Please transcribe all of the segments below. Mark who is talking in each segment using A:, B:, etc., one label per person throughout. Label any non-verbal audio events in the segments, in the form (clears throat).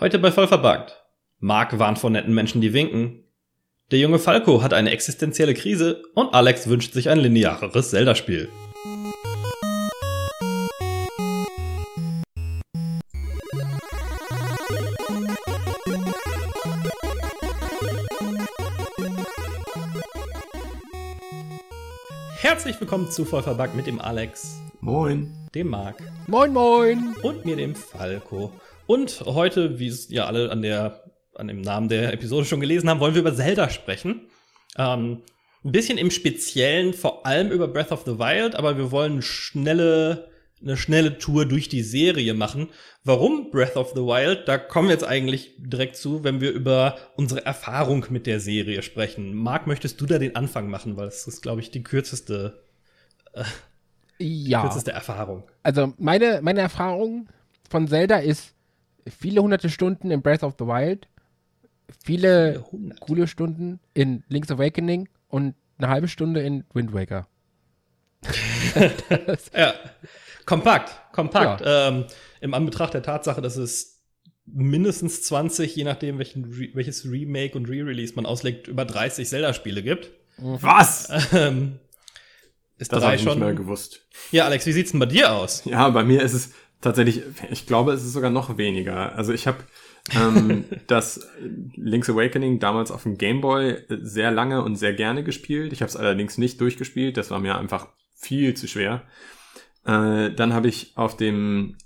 A: Heute bei Vollverbuggt. Mark warnt vor netten Menschen, die winken. Der junge Falco hat eine existenzielle Krise und Alex wünscht sich ein lineareres Zelda-Spiel. Herzlich willkommen zu Vollverbuggt mit dem Alex,
B: Moin.
A: dem Mark
C: Moin, moin.
A: und mir dem Falco. Und heute, wie es ja alle an der an dem Namen der Episode schon gelesen haben, wollen wir über Zelda sprechen. Ähm, ein bisschen im Speziellen, vor allem über Breath of the Wild, aber wir wollen eine schnelle, eine schnelle Tour durch die Serie machen. Warum Breath of the Wild? Da kommen wir jetzt eigentlich direkt zu, wenn wir über unsere Erfahrung mit der Serie sprechen. Marc, möchtest du da den Anfang machen? Weil es ist, glaube ich, die kürzeste,
C: Ja.
A: kürzeste Erfahrung.
C: Also meine, meine Erfahrung von Zelda ist viele hunderte Stunden in Breath of the Wild, viele coole Stunden in Link's Awakening und eine halbe Stunde in Wind Waker. (laughs)
A: Ja, kompakt, kompakt. Ähm, Im Anbetracht der Tatsache, dass es mindestens 20, je nachdem welchen Re welches Remake und Re-Release man auslegt, über 30 Zelda-Spiele gibt.
B: Was?
A: Ähm, ist
B: Das
A: drei
B: habe ich nicht
A: schon.
B: mehr gewusst.
A: Ja, Alex, wie sieht's denn bei dir aus?
B: Ja, bei mir ist es tatsächlich, ich glaube, es ist sogar noch weniger. Also ich habe ähm, (laughs) das Link's Awakening damals auf dem Game Boy sehr lange und sehr gerne gespielt. Ich habe es allerdings nicht durchgespielt. Das war mir einfach viel zu schwer. Äh, dann habe ich auf dem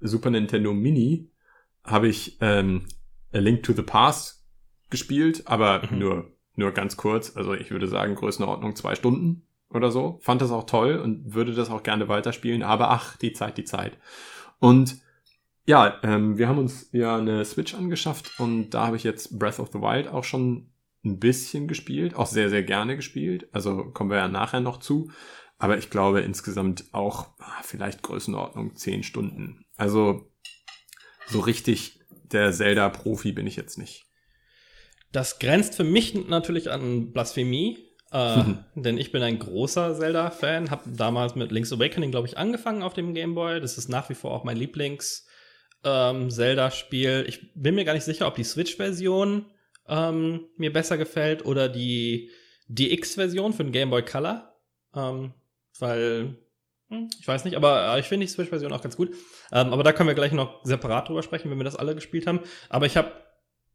B: Super Nintendo Mini habe ich ähm, A Link to the Past gespielt, aber
A: Mhm.
B: nur nur ganz kurz. Also ich würde sagen Größenordnung zwei Stunden oder so. Fand das auch toll und würde das auch gerne weiterspielen. Aber ach, die Zeit, die Zeit. Und ja, ähm, wir haben uns ja eine Switch angeschafft und da habe ich jetzt Breath of the Wild auch schon ein bisschen gespielt, auch sehr, sehr gerne gespielt. Also kommen wir ja nachher noch zu. Aber ich glaube insgesamt auch ah, vielleicht Größenordnung 10 Stunden. Also so richtig der Zelda-Profi bin ich jetzt nicht.
A: Das grenzt für mich natürlich an Blasphemie. Äh, denn ich bin ein großer Zelda-Fan, habe damals mit Link's Awakening, glaube ich, angefangen auf dem Game Boy. Das ist nach wie vor auch mein Lieblings-Zelda-Spiel. ich bin mir gar nicht sicher, ob die Switch-Version ähm, mir besser gefällt oder die DX-Version für den Game Boy Color. Ähm, weil, hm, ich weiß nicht, aber äh, ich finde die Switch-Version auch ganz gut. Ähm, aber da können wir gleich noch separat drüber sprechen, wenn wir das alle gespielt haben. Aber ich habe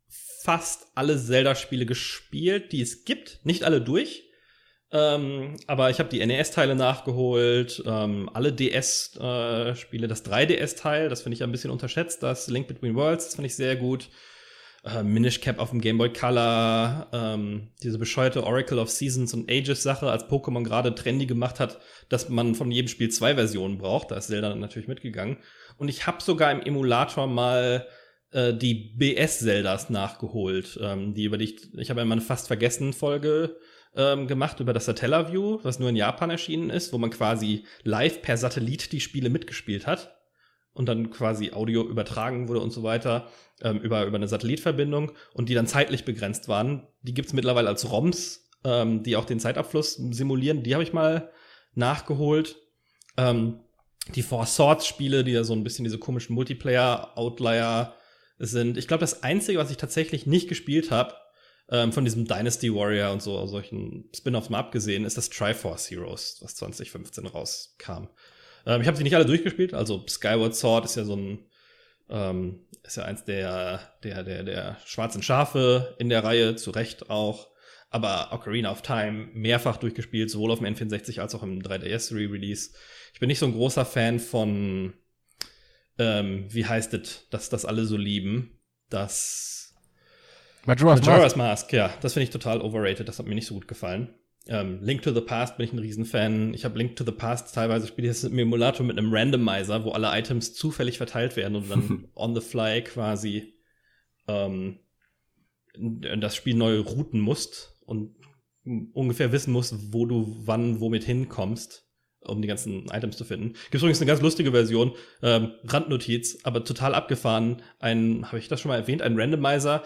A: fast alle Zelda-Spiele gespielt, die es gibt. Nicht alle durch. Ähm, aber ich habe die NES-Teile nachgeholt, ähm, alle DS-Spiele, das 3DS-Teil, das finde ich ein bisschen unterschätzt, das Link Between Worlds, das finde ich sehr gut. Äh, Minish Cap auf dem Game Boy Color, ähm, diese bescheuerte Oracle of Seasons und Ages Sache, als Pokémon gerade trendy gemacht hat, dass man von jedem Spiel zwei Versionen braucht, da ist Zelda natürlich mitgegangen. Und ich habe sogar im Emulator mal äh, die BS-Zeldas nachgeholt, ähm, die über die ich, ich habe mal eine fast vergessen Folge ähm, gemacht über das Satellaview, was nur in Japan erschienen ist, wo man quasi live per Satellit die Spiele mitgespielt hat und dann quasi Audio übertragen wurde und so weiter ähm, über, über eine Satellitverbindung und die dann zeitlich begrenzt waren. Die gibt's mittlerweile als ROMs, ähm, die auch den Zeitabfluss simulieren. Die habe ich mal nachgeholt. Ähm, die Four Swords Spiele, die ja so ein bisschen diese komischen Multiplayer-Outlier sind. Ich glaube, das Einzige, was ich tatsächlich nicht gespielt habe, ähm, von diesem Dynasty Warrior und so solchen Spin-offs mal abgesehen, ist das Triforce Heroes, was 2015 rauskam. Ähm, ich habe sie nicht alle durchgespielt, also Skyward Sword ist ja so ein ähm, ist ja eins der, der, der, der schwarzen Schafe in der Reihe, zu Recht auch. Aber Ocarina of Time mehrfach durchgespielt, sowohl auf dem N64 als auch im 3DS Re-Release. Ich bin nicht so ein großer Fan von, ähm, wie heißt es, dass das alle so lieben. Das
C: Majora's Mask.
A: Majora's Mask, ja, das finde ich total overrated, das hat mir nicht so gut gefallen. Ähm, Link to the Past bin ich ein Riesenfan. Ich habe Link to the Past teilweise spiele ich das im Emulator mit einem Randomizer, wo alle Items zufällig verteilt werden und dann (laughs) on the fly quasi ähm, das Spiel neu routen musst und ungefähr wissen musst, wo du wann womit hinkommst, um die ganzen Items zu finden. Gibt übrigens eine ganz lustige Version, ähm, Randnotiz, aber total abgefahren. Ein, habe ich das schon mal erwähnt, ein Randomizer,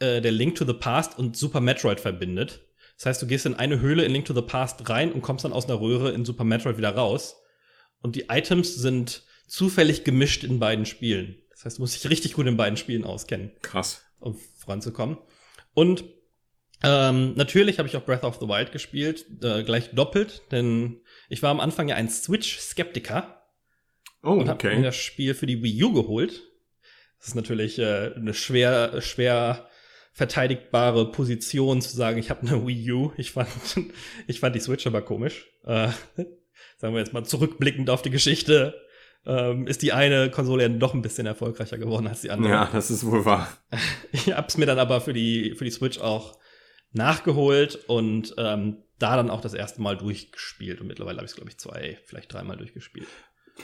A: äh, der Link to the Past und Super Metroid verbindet. Das heißt, du gehst in eine Höhle in Link to the Past rein und kommst dann aus einer Röhre in Super Metroid wieder raus. Und die Items sind zufällig gemischt in beiden Spielen. Das heißt, du musst dich richtig gut in beiden Spielen auskennen.
B: Krass.
A: Um voranzukommen. Und ähm, natürlich habe ich auch Breath of the Wild gespielt, äh, gleich doppelt, denn ich war am Anfang ja ein Switch-Skeptiker.
B: Oh,
A: und habe mir
B: okay.
A: das Spiel für die Wii U geholt. Das ist natürlich äh, eine schwer, schwer verteidigbare Position zu sagen, ich habe eine Wii U. Ich fand, ich fand die Switch aber komisch. Äh, sagen wir jetzt mal zurückblickend auf die Geschichte, ähm, ist die eine Konsole ja doch ein bisschen erfolgreicher geworden als die andere.
B: Ja, das ist wohl wahr. (laughs)
A: Ich hab's mir dann aber für die, für die Switch auch nachgeholt und ähm, da dann auch das erste Mal durchgespielt. Und mittlerweile habe ich es, glaube ich, zwei, vielleicht dreimal durchgespielt.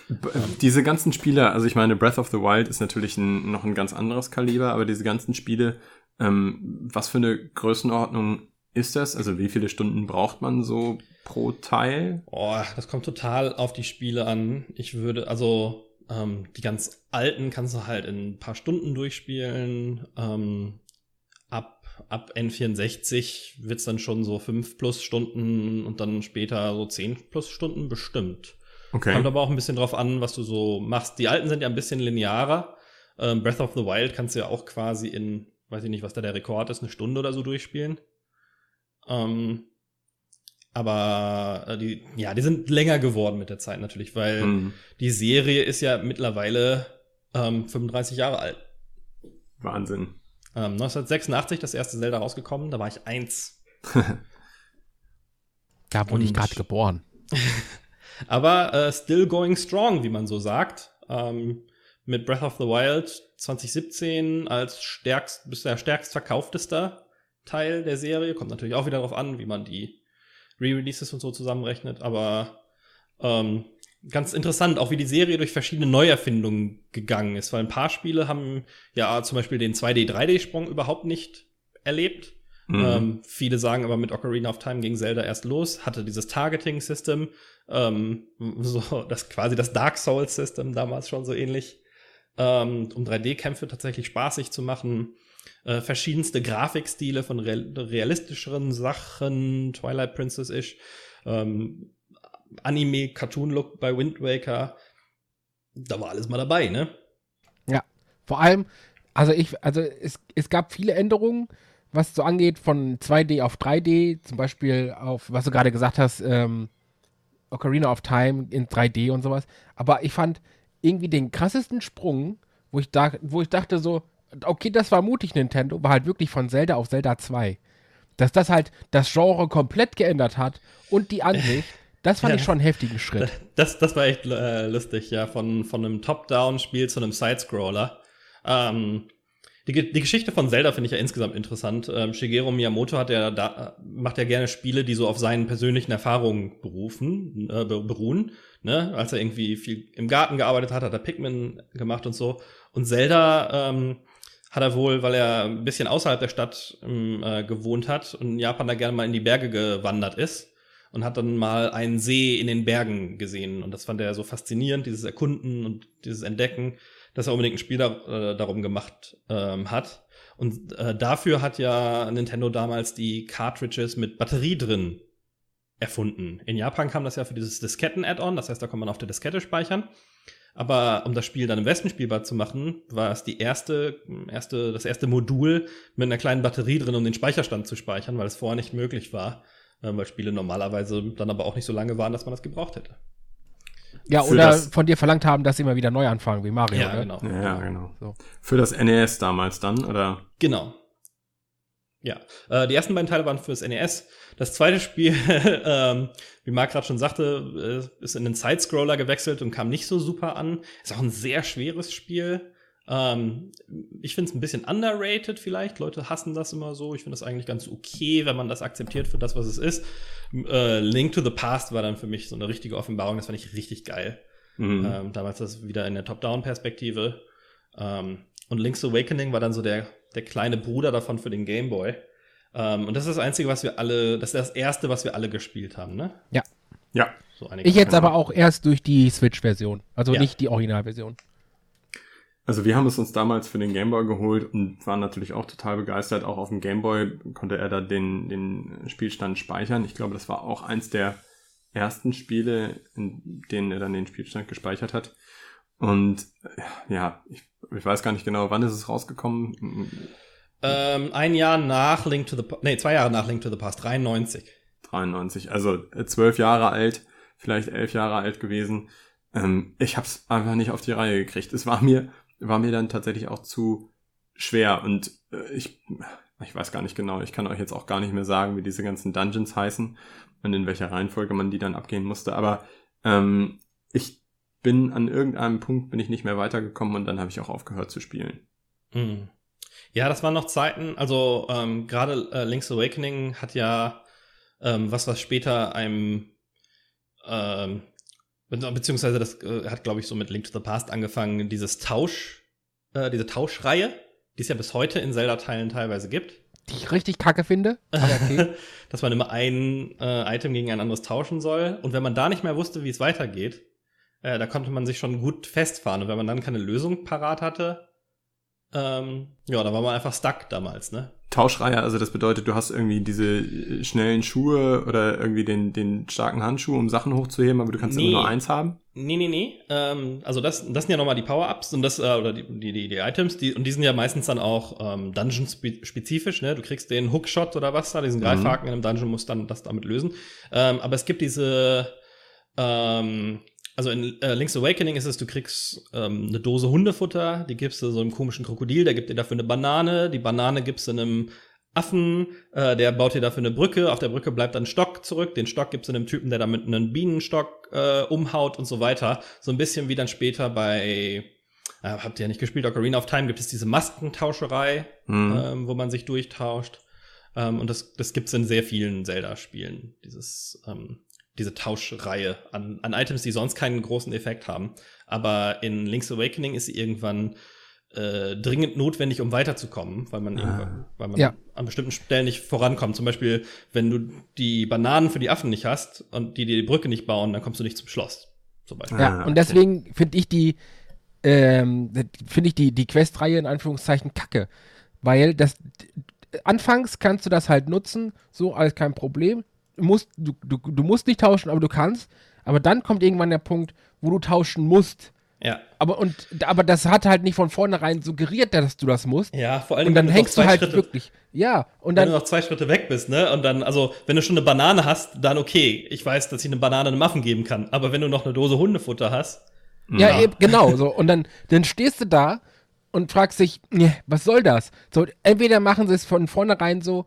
B: B diese ganzen Spiele, also ich meine, Breath of the Wild ist natürlich ein, noch ein ganz anderes Kaliber, aber diese ganzen Spiele, ähm, was für eine Größenordnung ist das? Also wie viele Stunden braucht man so pro Teil?
A: Oh, das kommt total auf die Spiele an. Ich würde, also ähm, die ganz alten kannst du halt in ein paar Stunden durchspielen. Ähm, ab, ab N64 wird's dann schon so fünf plus Stunden und dann später so zehn plus Stunden bestimmt.
B: Okay.
A: Kommt aber auch ein bisschen drauf an, was du so machst. Die alten sind ja ein bisschen linearer. Ähm, Breath of the Wild kannst du ja auch quasi in, weiß ich nicht, was da der Rekord ist, eine Stunde oder so durchspielen. Ähm, aber äh, die, ja, die sind länger geworden mit der Zeit natürlich, weil
B: Hm,
A: die Serie ist ja mittlerweile ähm, 35 Jahre alt.
B: Wahnsinn.
A: Ähm, 1986 das erste Zelda rausgekommen, da war ich eins. (laughs)
C: Da wurde ich gerade geboren. (laughs)
A: Aber äh, still going strong, wie man so sagt. Ähm, mit Breath of the Wild 2017 als stärkst, bisher stärkst verkauftester Teil der Serie. Kommt natürlich auch wieder darauf an, wie man die Re-Releases und so zusammenrechnet. Aber ähm, ganz interessant, auch wie die Serie durch verschiedene Neuerfindungen gegangen ist. Weil ein paar Spiele haben ja zum Beispiel den 2D-3D-Sprung überhaupt nicht erlebt.
B: Mhm.
A: Ähm, viele sagen aber mit Ocarina of Time ging Zelda erst los, hatte dieses Targeting-System, ähm, (laughs) so das quasi das Dark Souls-System damals schon so ähnlich, ähm, um 3D-Kämpfe tatsächlich spaßig zu machen. Äh, verschiedenste Grafikstile von real realistischeren Sachen, Twilight Princess-ish, ähm, Anime-Cartoon-Look bei Wind Waker. Da war alles mal dabei, ne?
C: Vor allem, also ich, also es, es gab viele Änderungen, was so angeht, von 2D auf 3D, zum Beispiel auf, was du gerade gesagt hast, ähm, Ocarina of Time in 3D und sowas. Aber ich fand irgendwie den krassesten Sprung, wo ich, da, wo ich dachte so, okay, das war mutig, Nintendo, war halt wirklich von Zelda auf Zelda 2. Dass das halt das Genre komplett geändert hat und die Ansicht, (laughs) das fand
A: Ja.
C: ich schon einen heftigen Schritt.
A: Das, das war echt äh, lustig, ja, von, von einem Top-Down-Spiel zu einem Sidescroller. Ähm, die, die Geschichte von Zelda finde ich ja insgesamt interessant. Ähm, Shigeru Miyamoto hat ja da, macht ja gerne Spiele, die so auf seinen persönlichen Erfahrungen berufen, äh, be- beruhen. Ne? Als er irgendwie viel im Garten gearbeitet hat, hat er Pikmin gemacht und so. Und Zelda ähm, hat er wohl, weil er ein bisschen außerhalb der Stadt ähm, äh, gewohnt hat und in Japan da gerne mal in die Berge gewandert ist und hat dann mal einen See in den Bergen gesehen. Und das fand er so faszinierend, dieses Erkunden und dieses Entdecken, dass er unbedingt ein Spiel da, äh, darum gemacht ähm, hat. Und äh, dafür hat ja Nintendo damals die Cartridges mit Batterie drin erfunden. In Japan kam das ja für dieses Disketten-Add-on, das heißt, da kann man auf der Diskette speichern. Aber um das Spiel dann im Westen spielbar zu machen, war es die erste, erste, das erste Modul mit einer kleinen Batterie drin, um den Speicherstand zu speichern, weil es vorher nicht möglich war, äh, weil Spiele normalerweise dann aber auch nicht so lange waren, dass man das gebraucht hätte.
C: Ja,
B: Für
C: oder von dir verlangt haben, dass sie immer wieder neu anfangen, wie Mario. ne?
A: genau.
B: Ja, genau.
C: So.
B: Für das NES damals dann, oder?
A: Genau. Ja, äh, die ersten beiden Teile waren fürs NES. Das zweite Spiel, (laughs) ähm, wie Marc gerade schon sagte, äh, ist in den Sidescroller gewechselt und kam nicht so super an. Ist auch ein sehr schweres Spiel. Ähm, ich finde es ein bisschen underrated vielleicht. Leute hassen das immer so. Ich finde das eigentlich ganz okay, wenn man das akzeptiert für das, was es ist. Äh, Link to the Past war dann für mich so eine richtige Offenbarung. Das fand ich richtig geil.
B: Mhm.
A: Ähm, damals das wieder in der Top-Down-Perspektive. Ähm, und Link's Awakening war dann so der, der kleine Bruder davon für den Game Boy. Ähm, und das ist das Einzige, was wir alle, das ist das Erste, was wir alle gespielt haben, ne?
B: ja.
A: So einige
C: Ich jetzt aber auch erst durch die Switch-Version. Also
A: Ja.
C: nicht die Originalversion.
B: Also wir haben es uns damals für den Gameboy geholt und waren natürlich auch total begeistert. Auch auf dem Gameboy konnte er da den, den Spielstand speichern. Ich glaube, das war auch eins der ersten Spiele, in denen er dann den Spielstand gespeichert hat. Und äh, ja, ich, ich weiß gar nicht genau, wann ist es rausgekommen?
A: Ähm, ein Jahr nach Link to the Past, nee, zwei Jahre nach Link to the Past, 93.
B: 93, also äh, zwölf Jahre alt, vielleicht elf Jahre alt gewesen. Ähm, ich habe es einfach nicht auf die Reihe gekriegt. Es war mir, war mir dann tatsächlich auch zu schwer und äh, ich, ich weiß gar nicht genau, ich kann euch jetzt auch gar nicht mehr sagen, wie diese ganzen Dungeons heißen und in welcher Reihenfolge man die dann abgehen musste, aber ähm, ich bin an irgendeinem Punkt bin ich nicht mehr weitergekommen und dann habe ich auch aufgehört zu spielen.
A: Mhm. Ja, das waren noch Zeiten, also ähm, gerade äh, Link's Awakening hat ja ähm, was, was später einem ähm, beziehungsweise das äh, hat, glaube ich, so mit Link to the Past angefangen, dieses Tausch, äh, diese Tauschreihe, die es ja bis heute in Zelda-Teilen teilweise gibt.
C: Die ich richtig kacke finde. (laughs)
A: Okay. Dass man immer ein äh, Item gegen ein anderes tauschen soll. Und wenn man da nicht mehr wusste, wie es weitergeht, äh, da konnte man sich schon gut festfahren. Und wenn man dann keine Lösung parat hatte, ähm, ja, da war man einfach stuck damals, ne?
B: Tauschreihe, also das bedeutet, du hast irgendwie diese äh, schnellen Schuhe oder irgendwie den, den starken Handschuh, um Sachen hochzuheben, aber du kannst nee. immer nur eins haben?
A: Nee, nee, nee. Ähm, also das, das sind ja nochmal die Power-Ups und das, äh, oder die, die, die, die Items, die, und die sind ja meistens dann auch ähm, Dungeon-spezifisch, ne? Du kriegst den Hookshot oder was da, diesen Greifhaken mhm. in einem Dungeon, musst dann das damit lösen. Ähm, aber es gibt diese ähm, also in äh, Link's Awakening ist es, du kriegst ähm, eine Dose Hundefutter, die gibst du so einem komischen Krokodil, der gibt dir dafür eine Banane, die Banane gibst du einem Affen, äh, der baut dir dafür eine Brücke, auf der Brücke bleibt dann ein Stock zurück, den Stock gibst du einem Typen, der damit einen Bienenstock äh, umhaut und so weiter. So ein bisschen wie dann später bei, äh, habt ihr ja nicht gespielt, Ocarina of Time gibt es diese Maskentauscherei, mhm. ähm, wo man sich durchtauscht. Ähm, und das, das gibt's in sehr vielen Zelda-Spielen, dieses ähm, diese Tauschreihe an, an Items, die sonst keinen großen Effekt haben. Aber in Link's Awakening ist sie irgendwann äh, dringend notwendig, um weiterzukommen, weil man, ah. weil man ja. an bestimmten Stellen nicht vorankommt. Zum Beispiel, wenn du die Bananen für die Affen nicht hast und die die Brücke nicht bauen, dann kommst du nicht zum Schloss. Zum Beispiel.
C: Ja, und deswegen finde ich die, ähm, finde ich die, die Questreihe in Anführungszeichen kacke. Weil das, anfangs kannst du das halt nutzen, so alles kein Problem musst, du, du, du musst nicht tauschen, aber du kannst. Aber dann kommt irgendwann der Punkt, wo du tauschen musst.
A: Ja.
C: Aber, und, aber das hat halt nicht von vornherein suggeriert, dass du das musst.
A: Ja, vor allem.
C: Und dann hängst du halt Schritte, wirklich. Ja, und dann.
A: Wenn du noch zwei Schritte weg bist, ne? Und dann, also, wenn du schon eine Banane hast, dann okay. Ich weiß, dass ich eine Banane einem Affen geben kann. Aber wenn du noch eine Dose Hundefutter hast.
C: Ja, ja. Eben, genau. So. Und dann, dann stehst du da und fragst dich, nee, was soll das? So, entweder machen sie es von vornherein so,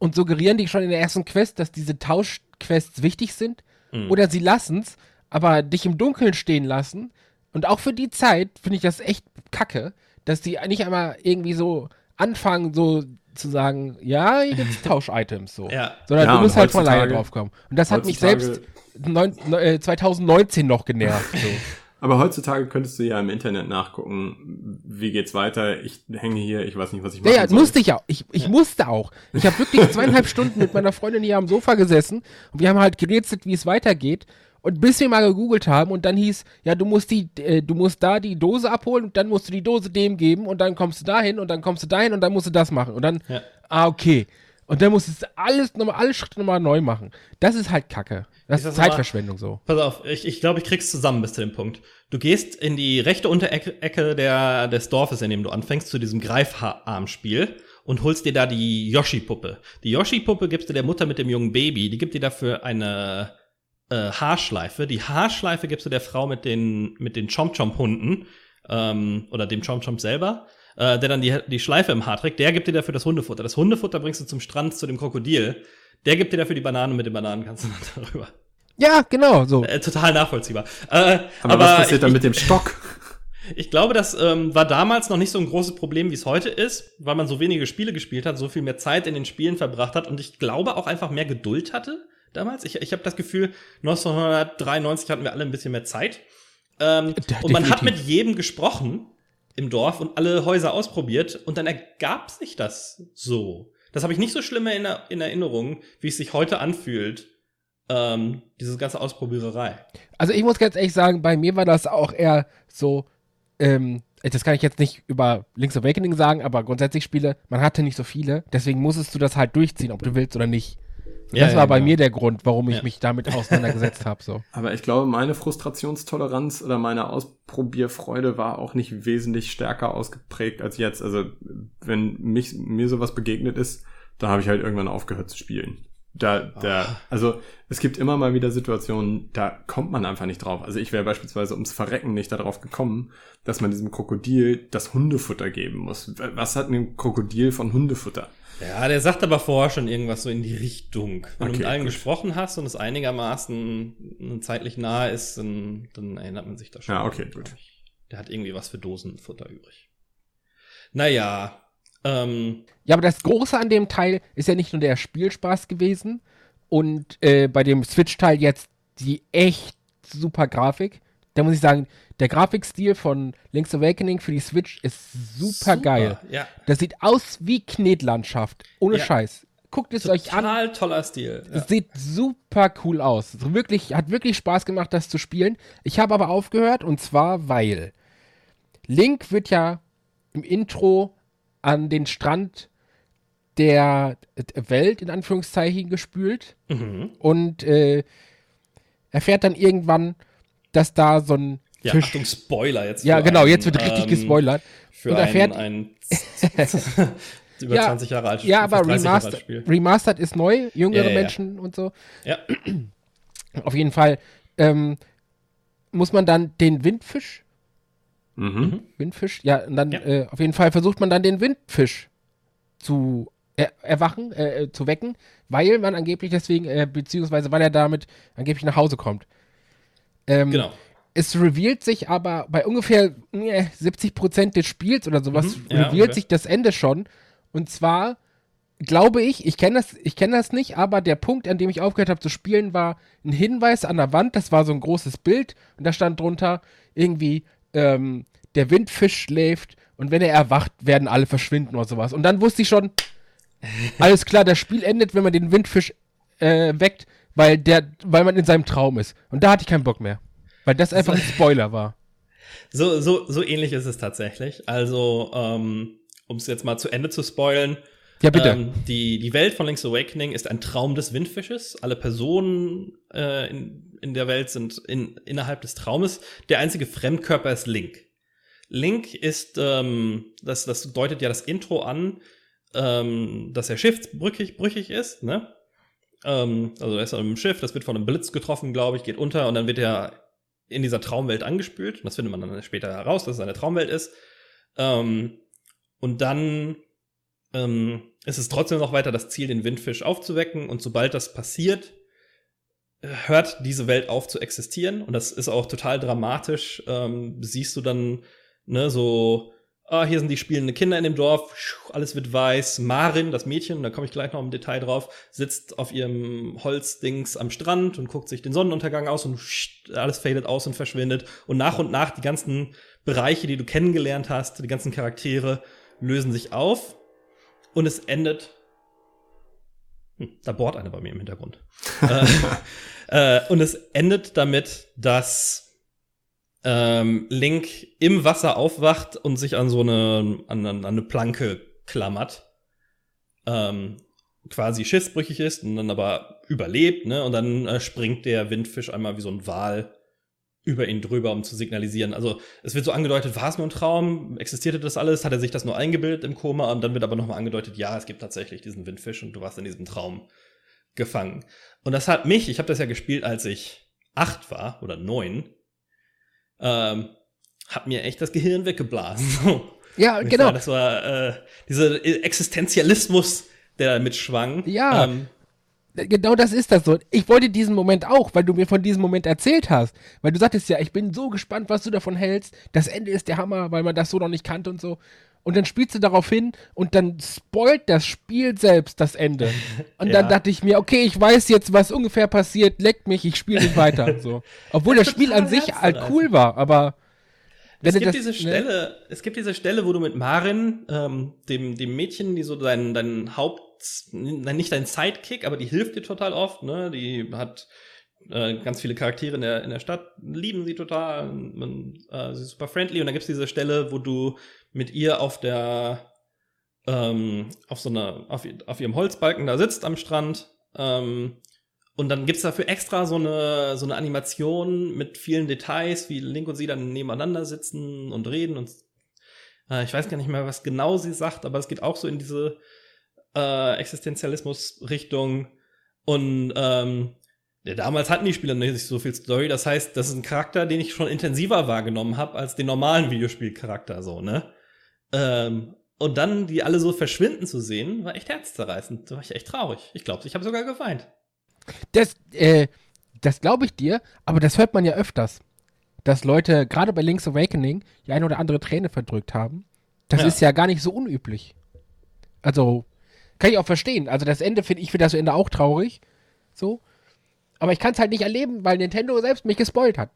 C: und suggerieren die schon in der ersten Quest, dass diese Tauschquests wichtig sind. Mhm. Oder sie lassen es, aber dich im Dunkeln stehen lassen. Und auch für die Zeit finde ich das echt kacke, dass die nicht einmal irgendwie so anfangen, so zu sagen, ja, hier gibt es (laughs) Tausch-Items so.
A: Ja.
C: Sondern
B: ja,
C: du musst halt von alleine drauf kommen. Und das hat mich selbst neun, äh, 2019 noch genervt. So. (laughs)
B: Aber heutzutage könntest du ja im Internet nachgucken, wie geht's weiter. Ich hänge hier, ich weiß nicht, was ich
C: mache. Ja, ja, musste ich auch. Ich, ich ja. musste auch. Ich habe wirklich (laughs) zweieinhalb Stunden mit meiner Freundin hier am Sofa gesessen und wir haben halt gerätselt, wie es weitergeht. Und bis wir mal gegoogelt haben und dann hieß, ja, du musst die, äh, du musst da die Dose abholen und dann musst du die Dose dem geben und dann kommst du dahin und dann kommst du dahin und dann musst du das machen. Und dann, ja. ah, okay. Und dann musst du alles nochmal, alle Schritte nochmal neu machen. Das ist halt Kacke. Das ist Zeitverschwendung so.
A: Pass auf, ich, ich glaube, ich krieg's zusammen bis zu dem Punkt. Du gehst in die rechte Unterecke der, des Dorfes, in dem du anfängst, zu diesem Greifarmspiel und holst dir da die Yoshi-Puppe. Die Yoshi-Puppe gibst du der Mutter mit dem jungen Baby, die gibt dir dafür eine äh, Haarschleife. Die Haarschleife gibst du der Frau mit den, mit den Chomp-Chomp-Hunden ähm, oder dem Chomp-Chomp selber. Äh, der dann die, die Schleife im Haar trägt, der gibt dir dafür das Hundefutter. Das Hundefutter bringst du zum Strand zu dem Krokodil. Der gibt dir dafür die Bananen mit den Bananen kannst du dann (laughs) darüber.
C: Ja, genau, so.
A: Äh, total nachvollziehbar. Äh,
B: aber, aber, was passiert ich, dann mit dem Stock? (laughs)
A: Ich glaube, das ähm, war damals noch nicht so ein großes Problem, wie es heute ist, weil man so wenige Spiele gespielt hat, so viel mehr Zeit in den Spielen verbracht hat und ich glaube auch einfach mehr Geduld hatte damals. Ich, ich habe das Gefühl, 1993 hatten wir alle ein bisschen mehr Zeit. Ähm, und man hat mit jedem gesprochen im Dorf und alle Häuser ausprobiert und dann ergab sich das so. Das habe ich nicht so schlimm in, in Erinnerung, wie es sich heute anfühlt, ähm, diese ganze Ausprobiererei.
C: Also ich muss ganz ehrlich sagen, bei mir war das auch eher so, ähm, das kann ich jetzt nicht über Link's Awakening sagen, aber grundsätzlich Spiele, man hatte nicht so viele, deswegen musstest du das halt durchziehen, ob du willst oder nicht.
A: Ja,
C: das
A: ja,
C: war bei
A: genau.
C: mir der Grund, warum ich
A: Ja.
C: mich damit auseinandergesetzt habe. So. (laughs)
B: Aber ich glaube, meine Frustrationstoleranz oder meine Ausprobierfreude war auch nicht wesentlich stärker ausgeprägt als jetzt. Also, wenn mich, mir sowas begegnet ist, da habe ich halt irgendwann aufgehört zu spielen. Da, da, also es gibt immer mal wieder Situationen, da kommt man einfach nicht drauf. Also ich wäre beispielsweise ums Verrecken nicht darauf gekommen, dass man diesem Krokodil das Hundefutter geben muss. Was hat ein Krokodil von Hundefutter?
A: Ja, der sagt aber vorher schon irgendwas so in die Richtung. Wenn du
B: Okay,
A: mit allen
B: gut.
A: gesprochen hast und es einigermaßen äh, zeitlich nahe ist, dann, dann erinnert man sich da schon.
B: Ja, okay, gut.
A: Der hat irgendwie was für Dosenfutter übrig. Naja, ähm,
C: Ja, aber das Große an dem Teil ist ja nicht nur der Spielspaß gewesen und äh, bei dem Switch-Teil jetzt die echt super Grafik. Da muss ich sagen, der Grafikstil von Link's Awakening für die Switch ist super, geil.
A: Ja,
C: Das sieht aus wie Knetlandschaft. Ohne
A: Ja.
C: Scheiß. Guckt es euch an.
A: total toller Stil. Ja.
C: Es sieht super cool aus. Wirklich, hat wirklich Spaß gemacht, das zu spielen. Ich habe aber aufgehört und zwar, weil Link wird ja im Intro an den Strand der Welt in Anführungszeichen gespült
A: Mhm.
C: und äh, erfährt dann irgendwann, dass da so ein
A: Ja,
C: Fisch.
A: Achtung, Spoiler jetzt.
C: ja, genau,
A: einen,
C: jetzt wird richtig
A: ähm,
C: gespoilert.
A: Für
C: Und
A: ein,
C: erfährt- (laughs)
A: ein (laughs) über
C: Ja,
A: 20 Jahre alt
C: Ja, aber
A: 30 Jahre alt
C: Remastered,
A: Spiel.
C: Remastered ist neu, jüngere
A: Ja, ja, ja.
C: Menschen und so.
A: Ja, (clears throat)
C: Auf jeden Fall ähm, muss man dann den Windfisch,
B: Mhm.
C: Windfisch, ja, und dann
A: Ja.
C: Äh, auf jeden Fall versucht man dann den Windfisch zu er erwachen, äh, äh, zu wecken, weil man angeblich deswegen, äh, beziehungsweise weil er damit angeblich nach Hause kommt. Ähm,
A: genau.
C: Es revealt sich aber bei ungefähr äh, 70 Prozent des Spiels oder sowas,
A: Mhm, ja,
C: revealt
A: okay.
C: sich das Ende schon. Und zwar glaube ich, ich kenne das, ich kenne das nicht, aber der Punkt, an dem ich aufgehört habe zu spielen, war ein Hinweis an der Wand. Das war so ein großes Bild und da stand drunter irgendwie ähm, der Windfisch schläft und wenn er erwacht, werden alle verschwinden oder sowas. Und dann wusste ich schon, (laughs) alles klar, das Spiel endet, wenn man den Windfisch äh, weckt, weil der, weil man in seinem Traum ist. Und da hatte ich keinen Bock mehr, weil das einfach ein Spoiler war.
A: So, so, so ähnlich ist es tatsächlich. Also, ähm, um es jetzt mal zu Ende zu spoilen.
C: Ja, bitte.
A: Ähm, die, die Welt von Link's Awakening ist ein Traum des Windfisches. Alle Personen äh, in, in der Welt sind in, innerhalb des Traumes. Der einzige Fremdkörper ist Link. Link ist, ähm, das, das deutet ja das Intro an, ähm, dass er schiffsbrüchig brüchig ist, ne? Ähm, also er ist auf einem Schiff, das wird von einem Blitz getroffen, glaube ich, geht unter und dann wird er in dieser Traumwelt angespült. Und das findet man dann später heraus, dass es eine Traumwelt ist. Ähm, und dann ähm, ist es trotzdem noch weiter das Ziel, den Windfisch aufzuwecken. Und sobald das passiert, hört diese Welt auf zu existieren. Und das ist auch total dramatisch. Ähm, siehst du dann, ne, so, ah, hier sind die spielenden Kinder in dem Dorf, alles wird weiß. Marin, das Mädchen, da komme ich gleich noch im Detail drauf, sitzt auf ihrem Holzdings am Strand und guckt sich den Sonnenuntergang aus und alles fadet aus und verschwindet. Und nach und nach die ganzen Bereiche, die du kennengelernt hast, die ganzen Charaktere lösen sich auf. Und es endet. Hm, da bohrt einer bei mir im Hintergrund. (laughs) äh, äh, und es endet damit, dass ähm, Link im Wasser aufwacht und sich an so eine, an, an eine Planke klammert. Ähm, quasi schiffsbrüchig ist und dann aber überlebt, ne? Und dann äh, springt der Windfisch einmal wie so ein Wal über ihn drüber, um zu signalisieren. Also es wird so angedeutet, war es nur ein Traum? Existierte das alles? Hat er sich das nur eingebildet im Koma? Und dann wird aber nochmal angedeutet, ja, es gibt tatsächlich diesen Windfisch und du warst in diesem Traum gefangen. Und das hat mich, ich habe das ja gespielt, als ich acht war oder neun, ähm, hat mir echt das Gehirn weggeblasen. (laughs)
C: Ja, genau.
A: Das war äh, dieser Existenzialismus, der da mitschwang.
C: Ja.
A: Ähm,
C: Genau das ist das so. Ich wollte diesen Moment auch, weil du mir von diesem Moment erzählt hast. Weil du sagtest ja, ich bin so gespannt, was du davon hältst. Das Ende ist der Hammer, weil man das so noch nicht kannte und so. Und dann spielst du darauf hin und dann spoilt das Spiel selbst das Ende. Und
A: Ja.
C: dann dachte ich mir, okay, ich weiß jetzt, was ungefähr passiert, leckt mich, ich spiele nicht weiter. (laughs) So. Obwohl das Spiel an sich halt cool war, aber
A: es gibt
C: das,
A: diese
C: ne?
A: Stelle, es gibt diese Stelle, wo du mit Marin, ähm, dem, dem Mädchen, die so dein, dein Haupt, nein, nicht dein Sidekick, aber die hilft dir total oft, ne? Die hat äh, ganz viele Charaktere in der, in der Stadt, lieben sie total, man, äh, sie ist super friendly und dann gibt's diese Stelle, wo du mit ihr auf der, ähm, auf so einer, auf, auf ihrem Holzbalken da sitzt am Strand Ähm, und dann gibt's dafür extra so eine, so eine Animation mit vielen Details, wie Link und sie dann nebeneinander sitzen und reden und äh, ich weiß gar nicht mehr, was genau sie sagt, aber es geht auch so in diese äh, Existenzialismus-Richtung. Und ähm, ja, damals hatten die Spieler nicht so viel Story. Das heißt, das ist ein Charakter, den ich schon intensiver wahrgenommen habe als den normalen Videospielcharakter, so, ne? Ähm, und dann die alle so verschwinden zu sehen, war echt herzzerreißend. Da war ich echt traurig. Ich glaube, ich habe sogar geweint.
C: Das, äh, das glaube ich dir, aber das hört man ja öfters. Dass Leute, gerade bei Link's Awakening, die eine oder andere Träne verdrückt haben. Das
A: Ja.
C: ist ja gar nicht so unüblich. Also, kann ich auch verstehen. Also, das Ende finde ich, finde das Ende auch traurig. So. Aber ich kann es halt nicht erleben, weil Nintendo selbst mich gespoilt hat.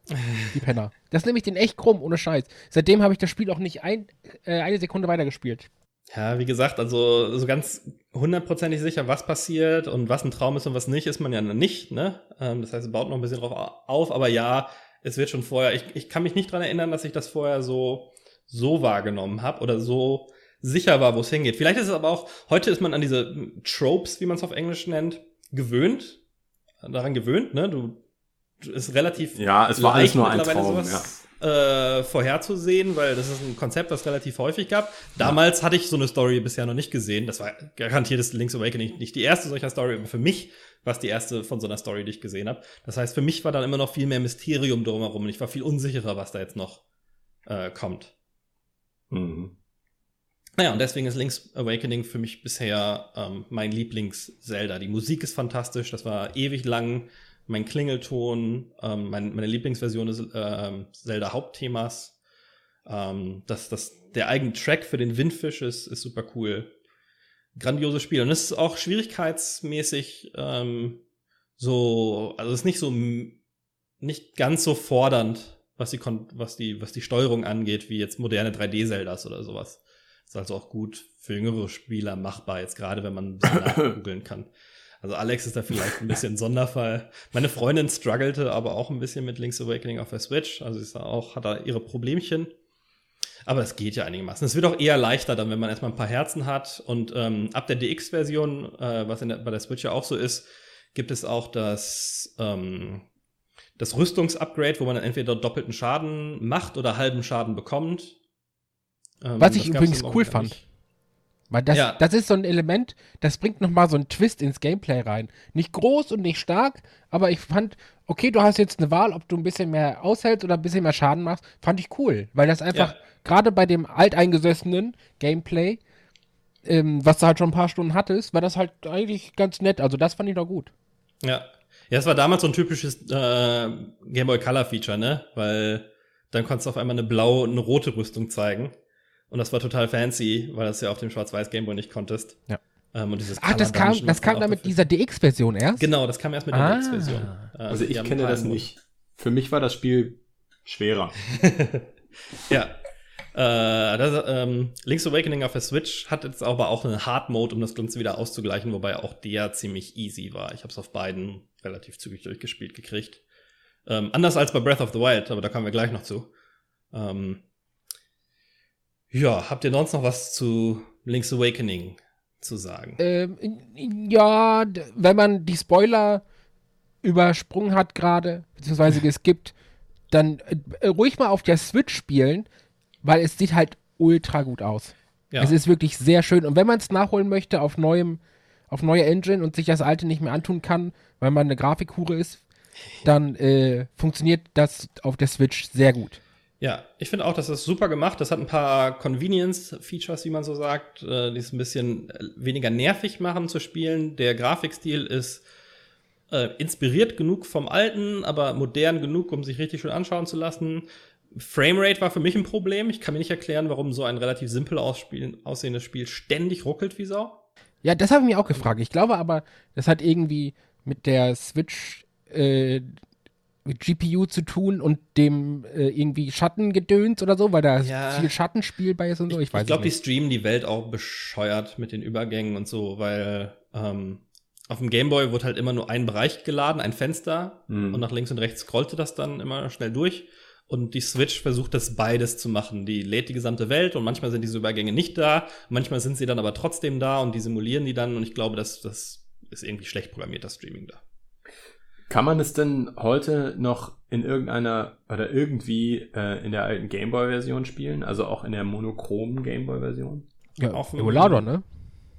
C: Die Penner. (laughs) Das nehme ich den echt krumm, ohne Scheiß. Seitdem habe ich das Spiel auch nicht ein, äh, eine Sekunde weitergespielt.
A: Ja, wie gesagt, also so ganz hundertprozentig sicher, was passiert und was ein Traum ist und was nicht, ist man ja nicht, ne? Ähm, das heißt, es baut noch ein bisschen drauf au- auf, aber ja, es wird schon vorher, ich, ich kann mich nicht dran erinnern, dass ich das vorher so, so wahrgenommen habe oder so sicher war, wo es hingeht. Vielleicht ist es aber auch, heute ist man an diese Tropes, wie man es auf Englisch nennt, gewöhnt, daran gewöhnt, ne? Du, du ist relativ
B: Ja, es war alles nur ein Traum, ja.
A: sowas, äh, vorherzusehen, weil das ist ein Konzept, was relativ häufig gab. Damals hatte ich so eine Story bisher noch nicht gesehen. Das war garantiert ist Link's Awakening nicht die erste solcher Story, aber für mich war es die erste von so einer Story, die ich gesehen habe. Das heißt, für mich war dann immer noch viel mehr Mysterium drumherum und ich war viel unsicherer, was da jetzt noch äh, kommt.
B: Mhm.
A: Naja, und deswegen ist Link's Awakening für mich bisher ähm, mein Lieblings-Zelda. Die Musik ist fantastisch, das war ewig lang mein Klingelton, ähm, mein, meine Lieblingsversion des ähm, Zelda-Hauptthemas. Ähm, das, das, der eigene Track für den Windfisch ist, ist super cool. Grandioses Spiel. Und es ist auch schwierigkeitsmäßig ähm, so, also es ist nicht so, nicht ganz so fordernd, was die, was die, was die Steuerung angeht, wie jetzt moderne 3D-Zeldas oder sowas. Ist also auch gut für jüngere Spieler machbar, jetzt gerade wenn man ein bisschen (coughs) nachgoogeln kann. Also Alex ist da vielleicht ein bisschen Sonderfall. Meine Freundin struggelte aber auch ein bisschen mit Link's Awakening auf der Switch. Also sie ist da auch, hat da ihre Problemchen. Aber es geht ja einigermaßen. Es wird auch eher leichter dann, wenn man erstmal ein paar Herzen hat. Und ähm, ab der DX-Version, äh, was der, bei der Switch ja auch so ist, gibt es auch das, ähm, das Rüstungsupgrade, wo man dann entweder doppelten Schaden macht oder halben Schaden bekommt. Ähm,
C: Was ich übrigens cool fand.
A: nicht.
C: Weil das,
A: Ja.
C: das ist so ein Element, das bringt nochmal so einen Twist ins Gameplay rein. Nicht groß und nicht stark, aber ich fand, okay, du hast jetzt eine Wahl, ob du ein bisschen mehr aushältst oder ein bisschen mehr Schaden machst. Fand ich cool, weil das einfach,
A: Ja.
C: gerade bei dem alteingesessenen Gameplay, ähm, was du halt schon ein paar Stunden hattest, war das halt eigentlich ganz nett. Also das fand ich doch gut.
A: Ja. Ja, es war damals so ein typisches äh, Game Boy Color Feature, ne? Weil dann konntest du auf einmal eine blaue und eine rote Rüstung zeigen. Und das war total fancy, weil das ja auf dem Schwarz-Weiß Game Boy nicht konntest.
C: Ja.
A: Ähm, und dieses
C: Ach, das kam, das kam dann mit dieser DX-Version erst?
A: Genau, das kam erst mit der
C: Ah.
A: DX-Version. Ähm,
B: Also
A: die
B: ich
A: haben
B: kenne das nicht. Für mich war das Spiel schwerer. (laughs)
A: Ja. Äh, das, ähm, Link's Awakening auf der Switch hat jetzt aber auch einen Hard Mode, um das Ganze wieder auszugleichen, wobei auch der ziemlich easy war. Ich habe es auf beiden relativ zügig durchgespielt gekriegt. Ähm, anders als bei Breath of the Wild, aber da kommen wir gleich noch zu. Ähm, ja, habt ihr sonst noch was zu Link's Awakening zu sagen?
C: Ähm, ja, wenn man die Spoiler übersprungen hat gerade, beziehungsweise (laughs) geskippt, dann äh, ruhig mal auf der Switch spielen, weil es sieht halt ultra gut aus.
A: Ja.
C: Es ist wirklich sehr schön. Und wenn man es nachholen möchte auf neuem, auf neue Engine und sich das alte nicht mehr antun kann, weil man eine Grafikhure ist, dann äh, funktioniert das auf der Switch sehr gut.
A: Ja, ich finde auch, das ist super gemacht. Das hat ein paar Convenience-Features, wie man so sagt, äh, die es ein bisschen äh, weniger nervig machen zu spielen. Der Grafikstil ist äh, inspiriert genug vom alten, aber modern genug, um sich richtig schön anschauen zu lassen. Framerate war für mich ein Problem. Ich kann mir nicht erklären, warum so ein relativ simpel aussehendes Spiel ständig ruckelt wie Sau.
C: Ja, das habe ich mir auch gefragt. Ich glaube aber, das hat irgendwie mit der Switch äh, GPU zu tun und dem äh, irgendwie Schattengedöns oder so, weil da
A: Ja.
C: viel Schattenspiel bei ist und so. Ich, weiß
A: ich glaube, die streamen die Welt auch bescheuert mit den Übergängen und so, weil ähm, auf dem Gameboy wurde halt immer nur ein Bereich geladen, ein Fenster
B: Mhm.
A: und nach links und rechts scrollte das dann immer schnell durch. Und die Switch versucht das beides zu machen. Die lädt die gesamte Welt und manchmal sind diese Übergänge nicht da, manchmal sind sie dann aber trotzdem da und die simulieren die dann und ich glaube, das, das ist irgendwie schlecht programmiert, das Streaming da.
B: Kann man es denn heute noch in irgendeiner oder irgendwie äh, in der alten Gameboy-Version spielen? Also auch in der monochromen Gameboy-Version?
C: Ja,
A: Auf dem-
C: Emulator, ne?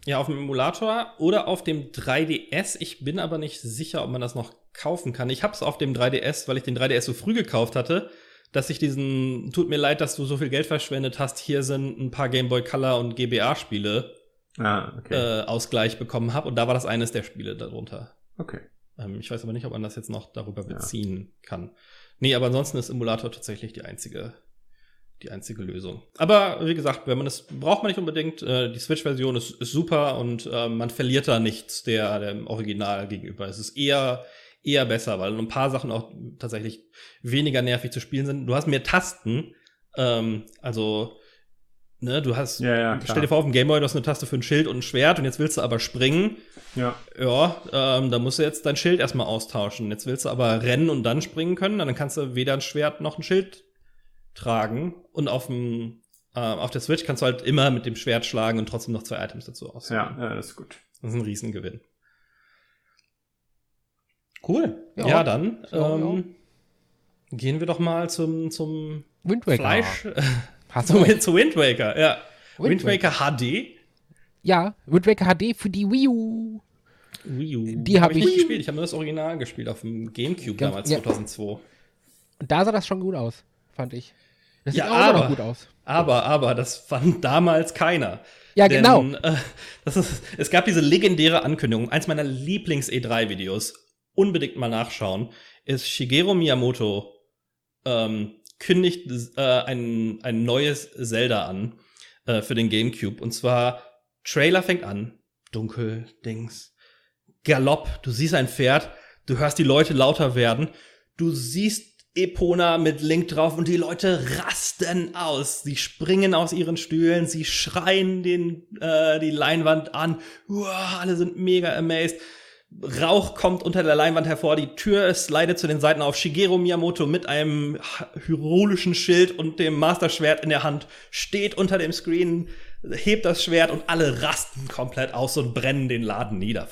A: Ja, auf dem Emulator oder auf dem 3DS. Ich bin aber nicht sicher, ob man das noch kaufen kann. Ich habe es auf dem 3DS, weil ich den 3DS so früh gekauft hatte, dass ich diesen, tut mir leid, dass du so viel Geld verschwendet hast, hier sind ein paar Game Boy Color und GBA-Spiele
B: Ah, okay.
A: äh, Ausgleich bekommen habe. Und da war das eines der Spiele darunter.
B: okay.
A: Ähm, ich weiß aber nicht, ob man das jetzt noch darüber beziehen kann. Nee, aber ansonsten ist Emulator tatsächlich die einzige, die einzige Lösung. Aber wie gesagt, wenn man es braucht man nicht unbedingt. Äh, die Switch-Version ist, ist super und äh, man verliert da nichts der, dem Original gegenüber. Es ist eher eher besser, weil ein paar Sachen auch tatsächlich weniger nervig zu spielen sind. Du hast mehr Tasten, ähm, also ne, du hast
B: Ja, ja,
A: stell dir vor, auf dem Gameboy, du hast eine Taste für ein Schild und ein Schwert und jetzt willst du aber springen.
B: Ja.
A: Ja, ähm, da musst du jetzt dein Schild erstmal austauschen. Jetzt willst du aber rennen und dann springen können, dann kannst du weder ein Schwert noch ein Schild tragen. Und auf dem äh, auf der Switch kannst du halt immer mit dem Schwert schlagen und trotzdem noch zwei Items dazu auswählen.
B: Ja, ja, das ist gut.
A: Das ist ein Riesengewinn. Cool.
C: Ja.
A: Ja, dann ähm, gehen wir doch mal zum, zum
C: Wind Waker.
A: Fleisch. (laughs)
C: Hast du
A: zu, zu Wind Waker, ja.
C: Wind
A: Wind Waker HD.
C: Ja, Wind Waker HD für die Wii U.
A: Wii U.
C: Die hab
A: ich nicht
C: ich-
A: gespielt. Ich habe nur das Original gespielt auf dem Gamecube
C: Ganz-
A: damals,
C: ja.
A: 2002.
C: Und da sah das schon gut aus, fand ich. Das
A: Ja,
C: sieht auch immer noch
A: aber-
C: gut aus.
A: Aber, aber, das fand damals keiner.
C: Ja,
A: Denn,
C: genau.
A: Äh, das ist, es gab diese legendäre Ankündigung, eins meiner Lieblings-E3-Videos, unbedingt mal nachschauen, ist Shigeru Miyamoto ähm, kündigt äh, ein, ein neues Zelda an äh, für den GameCube. Und zwar, Trailer fängt an, dunkel, Dings, Galopp, du siehst ein Pferd, du hörst die Leute lauter werden, du siehst Epona mit Link drauf und die Leute rasten aus. Sie springen aus ihren Stühlen, sie schreien den, äh, die Leinwand an. Uah, alle sind mega amazed. Rauch kommt unter der Leinwand hervor, die Tür slidet zu den Seiten auf. Shigeru Miyamoto mit einem hyrolischen Schild und dem Master-Schwert in der Hand steht unter dem Screen, hebt das Schwert und alle rasten komplett aus und brennen den Laden nieder.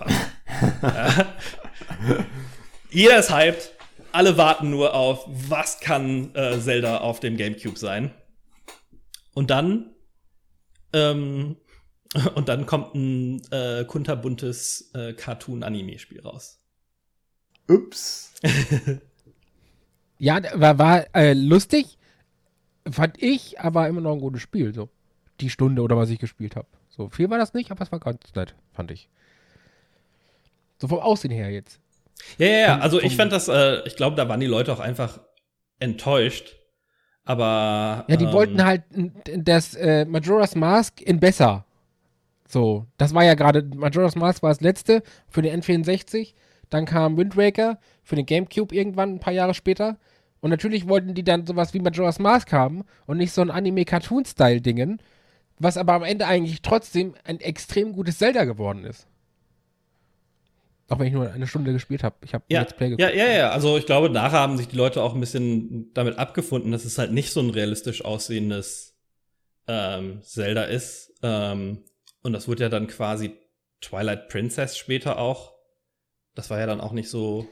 A: ja. (laughs) Jeder ist hyped. Alle warten nur auf, was kann äh, Zelda auf dem GameCube sein. Und dann ähm, (laughs) und dann kommt ein äh, kunterbuntes äh, Cartoon-Anime-Spiel raus.
B: Ups. (laughs)
C: Ja, war, war äh, lustig, fand ich, aber immer noch ein gutes Spiel. So die Stunde oder was ich gespielt habe. So viel war das nicht, aber es war ganz nett, fand ich. So vom Aussehen her jetzt.
A: Ja, ja, ja. Also ich fand das, äh, ich glaube, da waren die Leute auch einfach enttäuscht. Aber
C: Ja, die
A: ähm,
C: wollten halt das äh, Majora's Mask in besser. So, das war ja gerade, Majora's Mask war das letzte für den N64. Dann kam Wind Waker für den Gamecube irgendwann ein paar Jahre später. Und natürlich wollten die dann sowas wie Majora's Mask haben und nicht so ein Anime-Cartoon-Style-Dingen, was aber am Ende eigentlich trotzdem ein extrem gutes Zelda geworden ist. Auch wenn ich nur eine Stunde gespielt habe. Ich habe
A: ja,
C: Let's Play geguckt.
A: ja, ja, ja. Also ich glaube, nachher haben sich die Leute auch ein bisschen damit abgefunden, dass es halt nicht so ein realistisch aussehendes ähm, Zelda ist. Ähm, und das wurde ja dann quasi Twilight Princess später auch. Das war ja dann auch nicht so.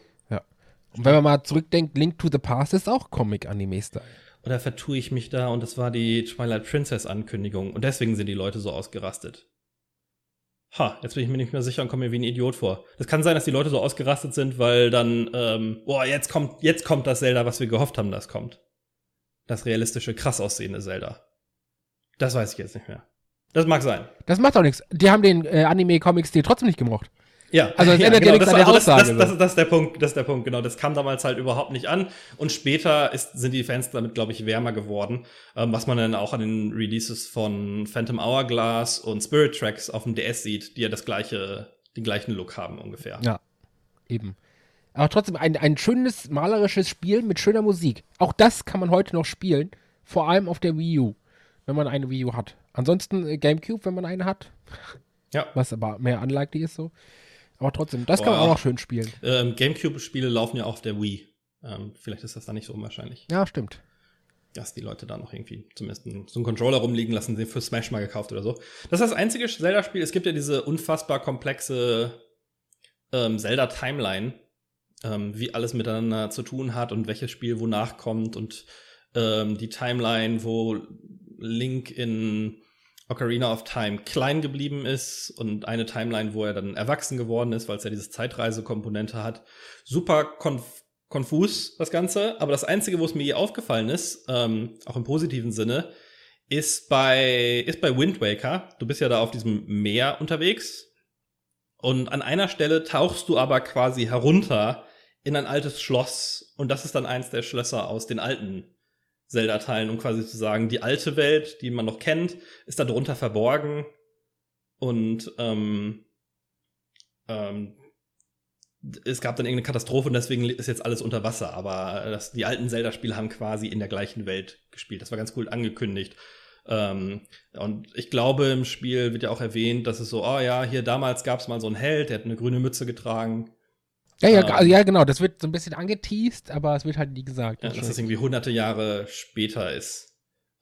C: Und wenn man mal zurückdenkt, Link to the Past ist auch Comic-Anime-Style.
A: Oder vertue ich mich da und das war die Twilight Princess Ankündigung und deswegen sind die Leute so ausgerastet. Ha, jetzt bin ich mir nicht mehr sicher und komme mir wie ein Idiot vor. Das kann sein, dass die Leute so ausgerastet sind, weil dann, ähm, boah, jetzt kommt, jetzt kommt das Zelda, was wir gehofft haben, das kommt. Das realistische, krass aussehende Zelda. Das weiß ich jetzt nicht mehr. Das mag sein.
C: Das macht auch nichts. Die haben den äh, Anime-Comic-Stil trotzdem nicht gemocht.
A: Ja,
C: Also es (laughs) ändert ja nichts
A: das,
C: an der
A: das,
C: Aussage,
A: Das, das, das, das ist der Punkt, das ist der Punkt, genau. Das kam damals halt überhaupt nicht an. Und später ist, sind die Fans damit, glaube ich, wärmer geworden. Ähm, was man dann auch an den Releases von Phantom Hourglass und Spirit Tracks auf dem DS sieht, die ja das gleiche, den gleichen Look haben ungefähr.
C: Ja, eben. Aber trotzdem ein, ein schönes malerisches Spiel mit schöner Musik. Auch das kann man heute noch spielen. Vor allem auf der Wii U, wenn man eine Wii U hat. Ansonsten äh, GameCube, wenn man eine hat.
A: Ja.
C: Was aber mehr unlikely ist so. Aber trotzdem, das kann man
A: Boah.
C: auch noch schön spielen.
A: Ähm, Gamecube-Spiele laufen ja auch auf der Wii. Ähm, vielleicht ist das da nicht so unwahrscheinlich,
C: Ja, stimmt.
A: dass die Leute da noch irgendwie zumindest einen- so einen Controller rumliegen lassen, den für Smash mal gekauft oder so. Das ist das einzige Zelda-Spiel. Es gibt ja diese unfassbar komplexe ähm, Zelda-Timeline, ähm, wie alles miteinander zu tun hat und welches Spiel wonach kommt und ähm, die Timeline, wo Link in Ocarina of Time klein geblieben ist und eine Timeline, wo er dann erwachsen geworden ist, weil es ja diese Zeitreise-Komponente hat. Super konf konfus, das Ganze. Aber das Einzige, wo es mir je aufgefallen ist, ähm, auch im positiven Sinne, ist bei, ist bei Wind Waker. Du bist ja da auf diesem Meer unterwegs. Und an einer Stelle tauchst du aber quasi herunter in ein altes Schloss. Und das ist dann eins der Schlösser aus den alten Zelda-Teilen, um quasi zu sagen, die alte Welt, die man noch kennt, ist da drunter verborgen. Und ähm, ähm, es gab dann irgendeine Katastrophe und deswegen ist jetzt alles unter Wasser. Aber das, die alten Zelda-Spiele haben quasi in der gleichen Welt gespielt. Das war ganz cool angekündigt. Ähm, und ich glaube, im Spiel wird ja auch erwähnt, dass es so, oh ja, hier damals gab es mal so einen Held, der hat eine grüne Mütze getragen.
C: Ja, ja, ähm, ja, genau. Das wird so ein bisschen angeteased, aber es wird halt nie gesagt.
A: Ja, dass das irgendwie hunderte Jahre später ist.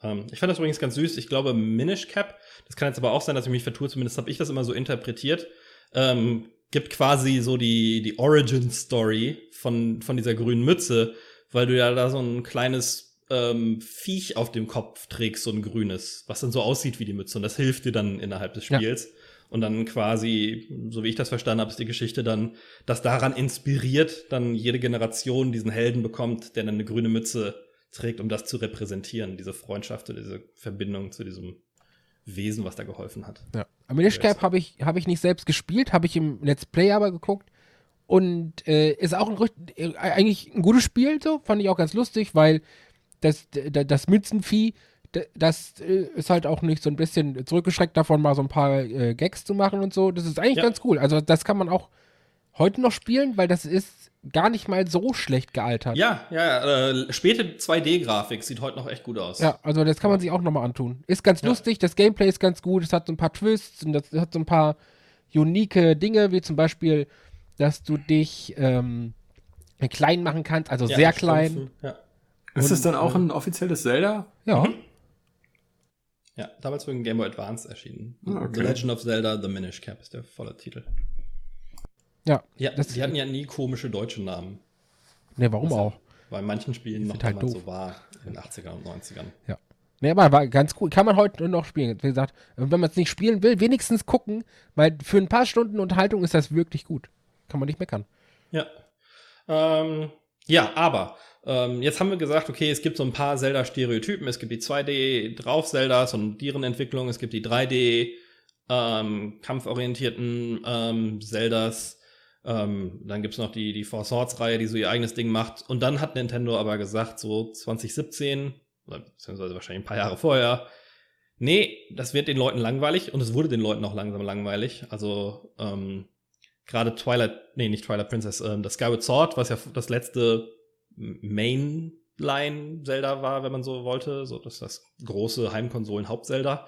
A: Ähm, ich fand das übrigens ganz süß. Ich glaube, Minish Cap, das kann jetzt aber auch sein, dass ich mich vertue, zumindest habe ich das immer so interpretiert, ähm, gibt quasi so die, die Origin-Story von, von dieser grünen Mütze, weil du ja da so ein kleines ähm, Viech auf dem Kopf trägst, so ein grünes, was dann so aussieht wie die Mütze. Und das hilft dir dann innerhalb des Spiels. Ja. Und dann quasi, so wie ich das verstanden habe, ist die Geschichte dann, dass daran inspiriert dann jede Generation diesen Helden bekommt, der dann eine grüne Mütze trägt, um das zu repräsentieren, diese Freundschaft oder diese Verbindung zu diesem Wesen, was da geholfen hat.
C: Ja. Minish Cap habe ich, hab ich nicht selbst gespielt, habe ich im Let's Play aber geguckt. Und äh, ist auch ein, äh, eigentlich ein gutes Spiel, so, fand ich auch ganz lustig, weil das, das Mützenvieh das äh, ist halt auch nicht so ein bisschen zurückgeschreckt davon, mal so ein paar äh, Gags zu machen und so. Das ist eigentlich ja. ganz cool. Also das kann man auch heute noch spielen, weil das ist gar nicht mal so schlecht gealtert.
A: Ja, ja, äh, späte 2D-Grafik sieht heute noch echt gut aus.
C: Ja, also das kann man sich auch nochmal antun. Ist ganz ja. lustig, das Gameplay ist ganz gut, es hat so ein paar Twists und das hat so ein paar unique Dinge, wie zum Beispiel, dass du dich ähm, klein machen kannst, also ja, sehr klein. Ja.
B: Ist das dann auch ein offizielles Zelda?
C: Ja. Mhm.
A: Ja, damals für den Game Boy Advance erschienen. Ah, okay. The Legend of Zelda, The Minish Cap ist der volle Titel.
C: Ja.
A: ja die hatten ja nie komische deutsche Namen.
C: Ne, warum also, auch?
A: Weil in manchen Spielen noch halt so war, in den 80ern und 90ern.
C: Ja. Ne, aber war ganz cool. Kann man heute noch spielen. Wie gesagt, wenn man es nicht spielen will, wenigstens gucken, weil für ein paar Stunden Unterhaltung ist das wirklich gut. Kann man nicht meckern.
A: Ja. Ähm, ja, aber ähm, jetzt haben wir gesagt, okay, es gibt so ein paar Zelda-Stereotypen. Es gibt die 2D-Drauf-Zeldas und deren Entwicklung. Es gibt die 3D ähm, ähm, Zeldas. Ähm, dann gibt's noch die, die Four Swords-Reihe, die so ihr eigenes Ding macht. Und dann hat Nintendo aber gesagt, so 2017, oder beziehungsweise wahrscheinlich ein paar Jahre vorher, nee, das wird den Leuten langweilig und es wurde den Leuten auch langsam langweilig. Also ähm, gerade Twilight, nee, nicht Twilight Princess, ähm, das Skyward Sword, was ja das letzte Mainline Zelda war, wenn man so wollte, so dass das große Heimkonsolen Haupt-Zelda,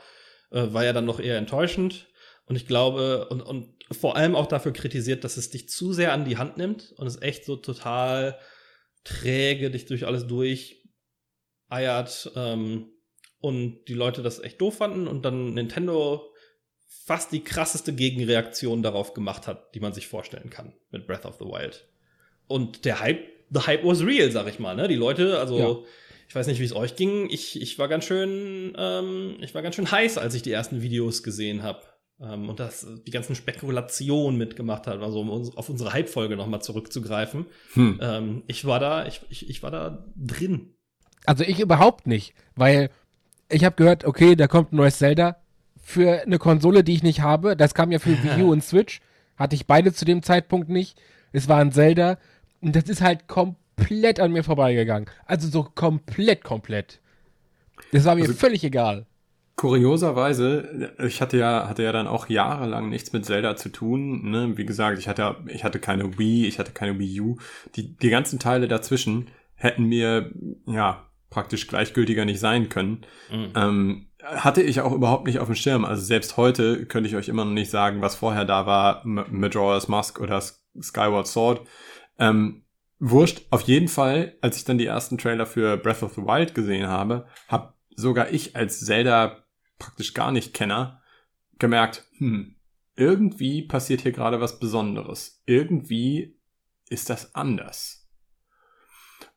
A: äh, war ja dann noch eher enttäuschend. Und ich glaube, und, und vor allem auch dafür kritisiert, dass es dich zu sehr an die Hand nimmt und es echt so total träge dich durch alles durch eiert ähm, und die Leute das echt doof fanden und dann Nintendo fast die krasseste Gegenreaktion darauf gemacht hat, die man sich vorstellen kann mit Breath of the Wild. Und der Hype the hype was real, sag ich mal. Ne? Die Leute, also ja. ich weiß nicht, wie es euch ging. Ich, ich war ganz schön, ähm, ich war ganz schön heiß, als ich die ersten Videos gesehen habe. Ähm, und das die ganzen Spekulationen mitgemacht hat, also um auf unsere Hype-Folge nochmal zurückzugreifen. Hm. Ähm, ich war da, ich, ich, ich war da drin.
C: Also ich überhaupt nicht, weil ich habe gehört, okay, da kommt ein neues Zelda für eine Konsole, die ich nicht habe. Das kam ja für (laughs) Wii U und Switch. Hatte ich beide zu dem Zeitpunkt nicht. Es war ein Zelda. Und das ist halt komplett an mir vorbeigegangen. Also so komplett, komplett. Das war mir also, völlig egal.
B: Kurioserweise, ich hatte ja, hatte ja dann auch jahrelang nichts mit Zelda zu tun. Ne? Wie gesagt, ich hatte, ich hatte keine Wii, ich hatte keine Wii U. Die, die ganzen Teile dazwischen hätten mir, ja, praktisch gleichgültiger nicht sein können. Mhm. Ähm, hatte ich auch überhaupt nicht auf dem Schirm. Also selbst heute könnte ich euch immer noch nicht sagen, was vorher da war, Majora's Mask oder Skyward Sword. Ähm, wurscht, auf jeden Fall, als ich dann die ersten Trailer für Breath of the Wild gesehen habe, habe sogar ich als Zelda praktisch gar nicht Kenner gemerkt, hm, irgendwie passiert hier gerade was Besonderes. Irgendwie ist das anders.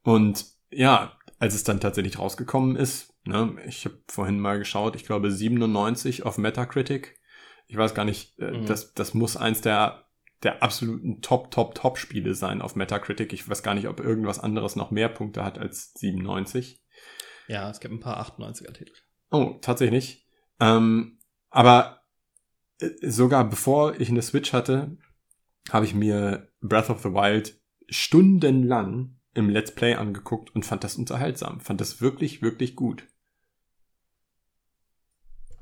B: Und ja, als es dann tatsächlich rausgekommen ist, ne, ich habe vorhin mal geschaut, ich glaube 97 auf Metacritic. Ich weiß gar nicht, äh, mhm. das, das muss eins der der absoluten Top, Top, Top-Spiele sein auf Metacritic. Ich weiß gar nicht, ob irgendwas anderes noch mehr Punkte hat als 97.
A: Ja, es gibt ein paar 98er-Titel.
B: Oh, tatsächlich. Ähm, aber äh, sogar bevor ich eine Switch hatte, habe ich mir Breath of the Wild stundenlang im Let's Play angeguckt und fand das unterhaltsam. Fand das wirklich, wirklich gut.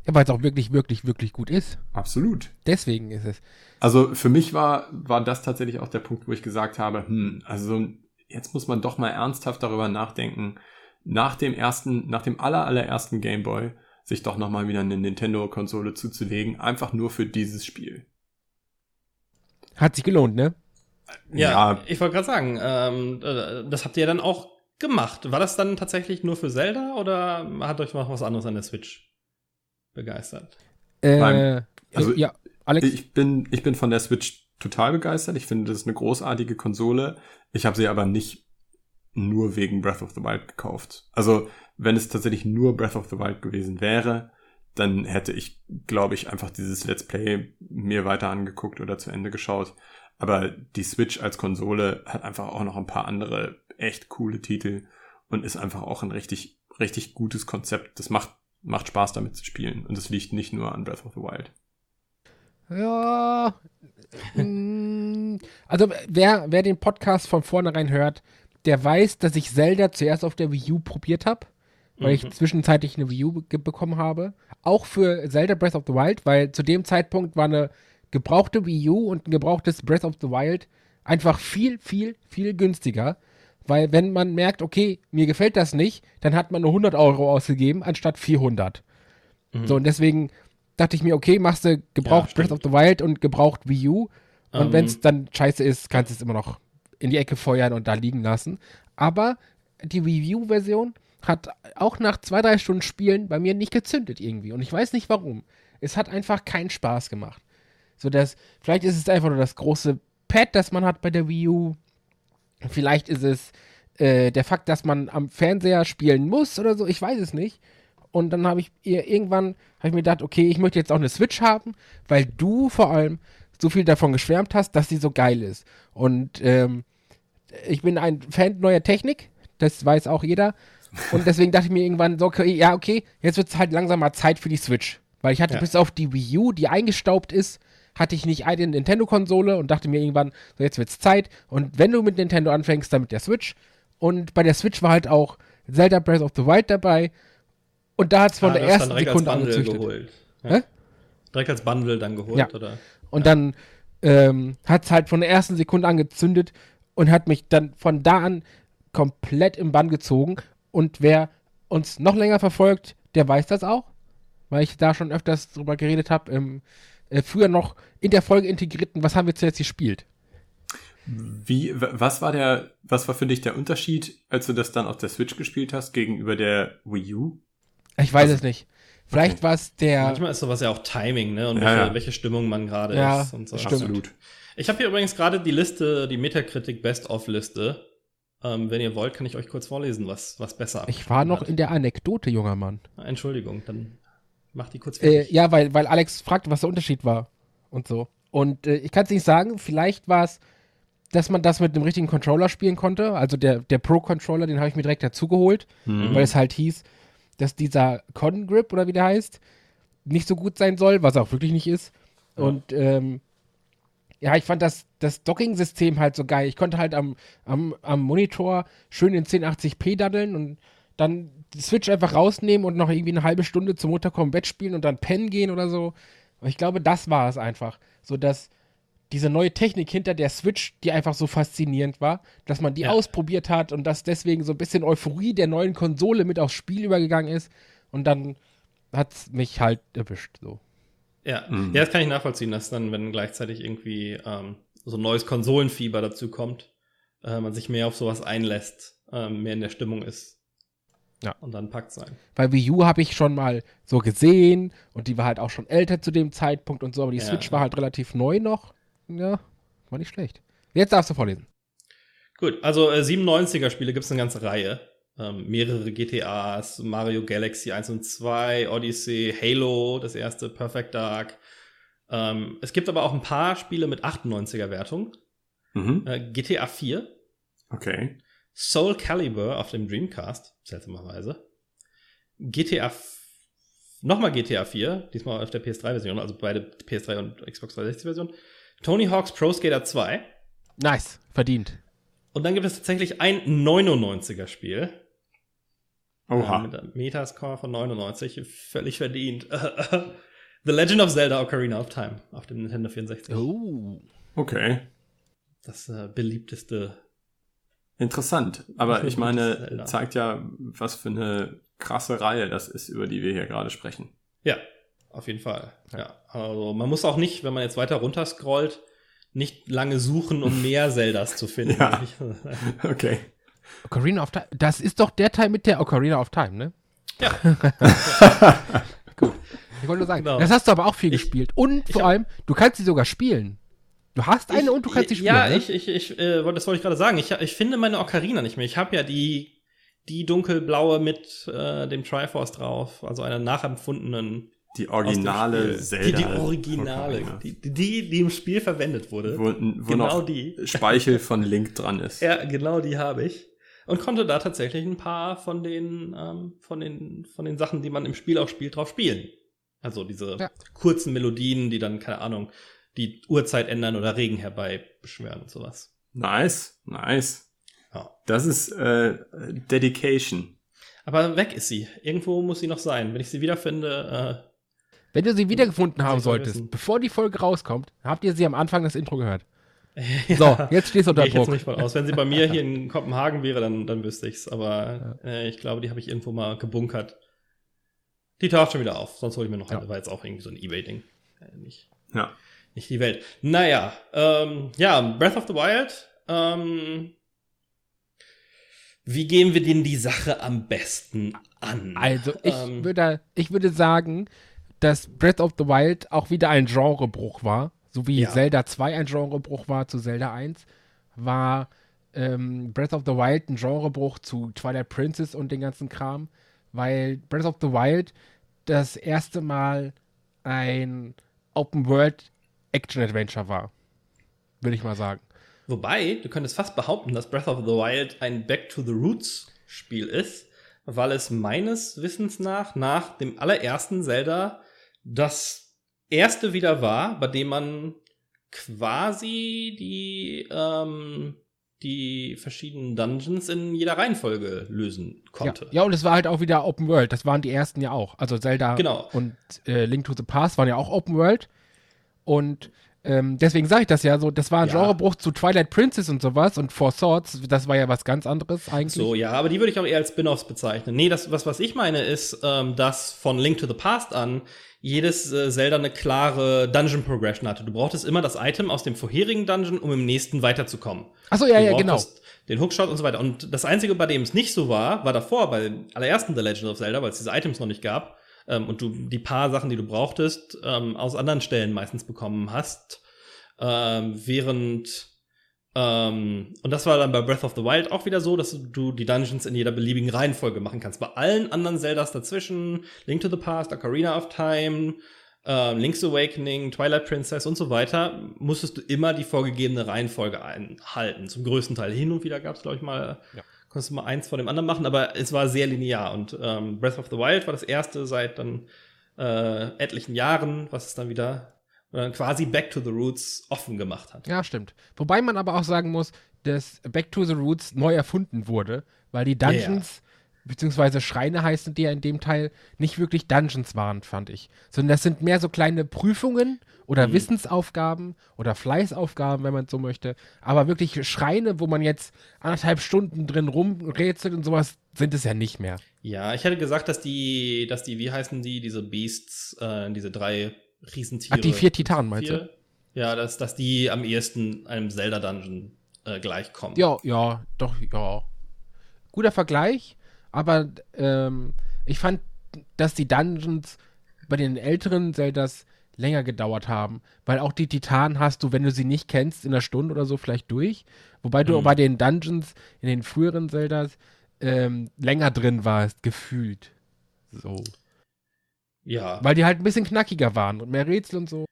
C: Ja, weil es auch wirklich, wirklich, wirklich gut ist.
B: Absolut.
C: Deswegen ist es.
B: Also für mich war, war das tatsächlich auch der Punkt, wo ich gesagt habe, hm, also jetzt muss man doch mal ernsthaft darüber nachdenken, nach dem ersten, nach dem aller, allerersten Gameboy sich doch nochmal wieder eine Nintendo-Konsole zuzulegen, einfach nur für dieses Spiel.
C: Hat sich gelohnt, ne?
A: Ja, ja. ich wollte gerade sagen, ähm, äh, das habt ihr dann auch gemacht. War das dann tatsächlich nur für Zelda oder hat euch noch was anderes an der Switch begeistert?
B: Äh, also, ja, Alex? Ich bin, ich bin von der Switch total begeistert. Ich finde, das ist eine großartige Konsole. Ich habe sie aber nicht nur wegen Breath of the Wild gekauft. Also, wenn es tatsächlich nur Breath of the Wild gewesen wäre, dann hätte ich, glaube ich, einfach dieses Let's Play mir weiter angeguckt oder zu Ende geschaut. Aber die Switch als Konsole hat einfach auch noch ein paar andere echt coole Titel und ist einfach auch ein richtig, richtig gutes Konzept. Das macht, macht Spaß damit zu spielen. Und es liegt nicht nur an Breath of the Wild.
C: Ja. Mm, also, wer, wer den Podcast von vornherein hört, der weiß, dass ich Zelda zuerst auf der Wii U probiert habe, weil mhm. ich zwischenzeitlich eine Wii U bekommen habe. Auch für Zelda Breath of the Wild, weil zu dem Zeitpunkt war eine gebrauchte Wii U und ein gebrauchtes Breath of the Wild einfach viel, viel, viel günstiger. Weil wenn man merkt, okay, mir gefällt das nicht, dann hat man nur 100 Euro ausgegeben, anstatt 400. Mhm. So, und deswegen dachte ich mir, okay, machst du gebraucht ja, Breath of the Wild und gebraucht Wii U. Und. Ähm. wenn es dann scheiße ist, kannst du es immer noch in die Ecke feuern und da liegen lassen. Aber die Wii U-Version hat auch nach zwei, drei Stunden Spielen bei mir nicht gezündet irgendwie. Und ich weiß nicht warum. Es hat einfach keinen Spaß gemacht. So dass, vielleicht ist es einfach nur das große Pad, das man hat bei der Wii U. Vielleicht ist es äh, der Fakt, dass man am Fernseher spielen muss oder so. Ich weiß es nicht. Und dann habe ich irgendwann hab ich mir gedacht, okay, ich möchte jetzt auch eine Switch haben, weil du vor allem so viel davon geschwärmt hast, dass sie so geil ist. Und ähm, ich bin ein Fan neuer Technik, das weiß auch jeder. Und (laughs) deswegen dachte ich mir irgendwann so, okay, ja, okay, jetzt wird es halt langsam mal Zeit für die Switch. Weil ich hatte ja. bis auf die Wii U, die eingestaubt ist, hatte ich nicht eine Nintendo-Konsole und dachte mir irgendwann, so jetzt wird's Zeit. Und wenn du mit Nintendo anfängst, dann mit der Switch. Und bei der Switch war halt auch Zelda Breath of the Wild dabei. Und da hat es von ah, der ersten Sekunde an
A: geholt. Ja? Direkt als Bundle dann geholt, ja. oder?
C: Und ja. dann ähm, hat es halt von der ersten Sekunde angezündet und hat mich dann von da an komplett im Bann gezogen. Und wer uns noch länger verfolgt, der weiß das auch, weil ich da schon öfters drüber geredet habe. Äh, früher noch in der Folge integrierten, was haben wir zuletzt gespielt?
B: Wie, was war der, was war für dich der Unterschied, als du das dann auf der Switch gespielt hast, gegenüber der Wii U?
C: Ich weiß also, es nicht. Vielleicht okay. war es der.
A: Manchmal ist sowas ja auch Timing, ne? Und ja, welche, ja. welche, Stimmung man gerade
C: ja,
A: ist und so.
C: Stimmt. Absolut.
A: Ich habe hier übrigens gerade die Liste, die Metacritic Best-of-Liste. Ähm, wenn ihr wollt, kann ich euch kurz vorlesen, was, was besser
C: Ich war noch hat. in der Anekdote, junger Mann.
A: Entschuldigung, dann mach die kurz
C: fertig. Äh, ja, weil, weil Alex fragte, was der Unterschied war und so. Und äh, ich kann es nicht sagen, vielleicht war es, dass man das mit dem richtigen Controller spielen konnte. Also der, der Pro-Controller, den habe ich mir direkt dazugeholt, mhm. weil es halt hieß, dass dieser Con Grip oder wie der heißt, nicht so gut sein soll, was auch wirklich nicht ist. Ja. Und ähm, ja, ich fand das, das Docking-System halt so geil. Ich konnte halt am, am, am Monitor schön in 1080p daddeln und dann die Switch einfach rausnehmen und noch irgendwie eine halbe Stunde zum Mutterkommen Bett spielen und dann pennen gehen oder so. Aber ich glaube, das war es einfach. So dass diese neue Technik hinter der Switch, die einfach so faszinierend war, dass man die ja. ausprobiert hat und dass deswegen so ein bisschen Euphorie der neuen Konsole mit aufs Spiel übergegangen ist. Und dann hat es mich halt erwischt. So.
A: Ja. Mhm. ja, das kann ich nachvollziehen, dass dann, wenn gleichzeitig irgendwie ähm, so ein neues Konsolenfieber dazu kommt, äh, man sich mehr auf sowas einlässt, äh, mehr in der Stimmung ist.
C: Ja.
A: Und dann packt sein.
C: Weil Wii U habe ich schon mal so gesehen und die war halt auch schon älter zu dem Zeitpunkt und so, aber die
A: Ja.
C: Switch war halt relativ neu noch. Ja, war nicht schlecht. Jetzt darfst du vorlesen.
A: Gut, also äh, 97er Spiele gibt es eine ganze Reihe. Ähm, mehrere GTAs, Mario Galaxy 1 und 2, Odyssey, Halo, das erste, Perfect Dark. Ähm, es gibt aber auch ein paar Spiele mit 98er Wertung.
B: Mhm.
A: Äh, GTA 4,
B: Okay.
A: Soul Calibur auf dem Dreamcast, seltsamerweise. GTA, nochmal GTA 4, diesmal auf der PS3-Version, also beide PS3 und Xbox 360-Version. Tony Hawk's Pro Skater 2.
C: Nice, verdient.
A: Und dann gibt es tatsächlich ein 99er Spiel. Äh,
B: Oha.
A: mit einem Metascore von 99, völlig verdient. (laughs) The Legend of Zelda Ocarina of Time auf dem Nintendo 64.
C: Oh.
B: Okay.
A: Das äh, beliebteste.
B: Interessant. Aber ich meine,
A: Zelda.
B: zeigt ja, was für eine krasse Reihe das ist, über die wir hier gerade sprechen.
A: Ja, auf jeden Fall. Ja. Also man muss auch nicht, wenn man jetzt weiter runter scrollt, nicht lange suchen, um (laughs) mehr Zeldas zu finden.
B: Ja. Okay.
C: Ocarina of Time. Das ist doch der Teil mit der Ocarina of Time, ne?
A: Ja. (laughs)
C: Gut. Ich wollte nur sagen,
A: Genau.
C: das hast du aber auch viel
A: Ich-
C: gespielt. Und vor
A: hab-
C: allem, du kannst sie sogar spielen. Du hast eine und du kannst sie spielen.
A: Ja,
C: ne?
A: ich, ich, ich, äh, wollte- das wollte ich gerade sagen. Ich, ich finde meine Ocarina nicht mehr. Ich habe ja die, die dunkelblaue mit äh, dem Triforce drauf, also einer nachempfundenen
B: Die originale. Zelda.
A: Die, die originale,
B: Ocarina.
A: die, die, die im Spiel verwendet wurde.
B: Wo, wo
A: genau
B: noch
A: die.
B: Speichel von Link dran ist.
A: Ja, genau die habe ich. Und konnte da tatsächlich ein paar von den, ähm, von den, von den Sachen, die man im Spiel auch spielt, drauf spielen. Also diese
C: Ja.
A: kurzen Melodien, die dann, keine Ahnung, die Uhrzeit ändern oder Regen herbeibeschwören und sowas.
B: Nice, nice.
A: Ja.
B: Das ist äh, Dedication.
A: Aber weg ist sie. Irgendwo muss sie noch sein. Wenn ich sie wiederfinde,
C: Wenn du sie wiedergefunden haben solltest,
A: wissen.
C: bevor die Folge rauskommt, habt ihr sie am Anfang das Intro gehört. (laughs)
A: äh,
C: So, jetzt stehst du unter
A: Gehe ich jetzt
C: Druck.
A: nicht aus. Wenn sie bei mir hier (laughs) in Kopenhagen wäre, dann, dann wüsste ich's. Aber äh, ich glaube, die habe ich irgendwo mal gebunkert. Die taucht schon wieder auf. Sonst hole ich mir noch
C: Ja.
A: eine. War jetzt auch irgendwie so ein Ebay-Ding. Äh, nicht,
B: Ja.
A: Nicht die Welt. Naja, ähm, ja, Breath of the Wild. Ähm, wie gehen wir denn die Sache am besten an?
C: Also, ich,
A: Ähm,
C: würde, ich würde sagen, dass Breath of the Wild auch wieder ein Genrebruch war. So wie
A: Ja.
C: Zelda 2 ein Genrebruch war zu Zelda 1, war ähm, Breath of the Wild ein Genrebruch zu Twilight Princess und den ganzen Kram, weil Breath of the Wild das erste Mal ein Open World Action Adventure war. Würde ich mal sagen.
A: Wobei, du könntest fast behaupten, dass Breath of the Wild ein Back to the Roots Spiel ist, weil es meines Wissens nach, nach dem allerersten Zelda, das erste wieder war, bei dem man quasi die, ähm, die verschiedenen Dungeons in jeder Reihenfolge lösen
C: Ja.
A: konnte.
C: ja, und es war halt auch wieder Open World. Das waren die ersten ja auch. Also Zelda
A: Genau.
C: und äh, Link to the Past waren ja auch Open World. Und ähm, deswegen sage ich das ja so, das war ein
A: Ja.
C: Genrebruch zu Twilight Princess und sowas und Four Swords, das war ja was ganz anderes eigentlich.
A: So, ja, aber die würde ich auch eher als Spin-offs bezeichnen. Nee, das, was, was ich meine, ist, ähm, dass von Link to the Past an jedes äh, Zelda eine klare Dungeon Progression hatte. Du brauchtest immer das Item aus dem vorherigen Dungeon, um im nächsten weiterzukommen.
C: Achso, ja, ja, genau.
A: Den Hookshot und so weiter. Und das Einzige, bei dem es nicht so war, war davor, bei dem allerersten The Legend of Zelda, weil es diese Items noch nicht gab ähm, und du die paar Sachen, die du brauchtest, ähm, aus anderen Stellen meistens bekommen hast. Ähm, während ähm, und das war dann bei Breath of the Wild auch wieder so, dass du die Dungeons in jeder beliebigen Reihenfolge machen kannst. Bei allen anderen Zeldas dazwischen, Link to the Past, Ocarina of Time, ähm, Link's Awakening, Twilight Princess und so weiter, musstest du immer die vorgegebene Reihenfolge einhalten. Zum größten Teil. Hin und wieder gab es, glaube ich, mal,
C: Ja.
A: Konntest du mal eins vor dem anderen machen, aber es war sehr linear. Und ähm, Breath of the Wild war das erste seit dann äh, etlichen Jahren, was es dann wieder äh, quasi Back to the Roots offen gemacht hat.
C: Ja, stimmt. Wobei man aber auch sagen muss, dass Back to the Roots neu erfunden wurde, weil die Dungeons, beziehungsweise Schreine heißen die ja in dem Teil, nicht wirklich Dungeons waren, fand ich. Sondern das sind mehr so kleine Prüfungen oder
A: Mhm.
C: Wissensaufgaben oder Fleißaufgaben, wenn man so möchte. Aber wirklich Schreine, wo man jetzt anderthalb Stunden drin rumrätselt und sowas, sind es ja nicht mehr.
A: Ja, ich hätte gesagt, dass die, dass die, wie heißen die, diese Beasts, äh, diese drei Riesentiere.
C: Ach, die vier Titanen meinst
A: vier, Ja, dass, dass die am ehesten einem Zelda-Dungeon äh, gleichkommen.
C: Ja, ja, doch, ja. Guter Vergleich. aber ähm, ich fand, dass die Dungeons bei den älteren Zeldas länger gedauert haben, weil auch die Titanen hast du, wenn du sie nicht kennst, in einer Stunde oder so vielleicht durch, wobei du
A: Mhm.
C: bei den Dungeons in den früheren Zeldas ähm, länger drin warst, gefühlt. So.
A: Ja.
C: Weil die halt ein bisschen knackiger waren und mehr Rätsel und so.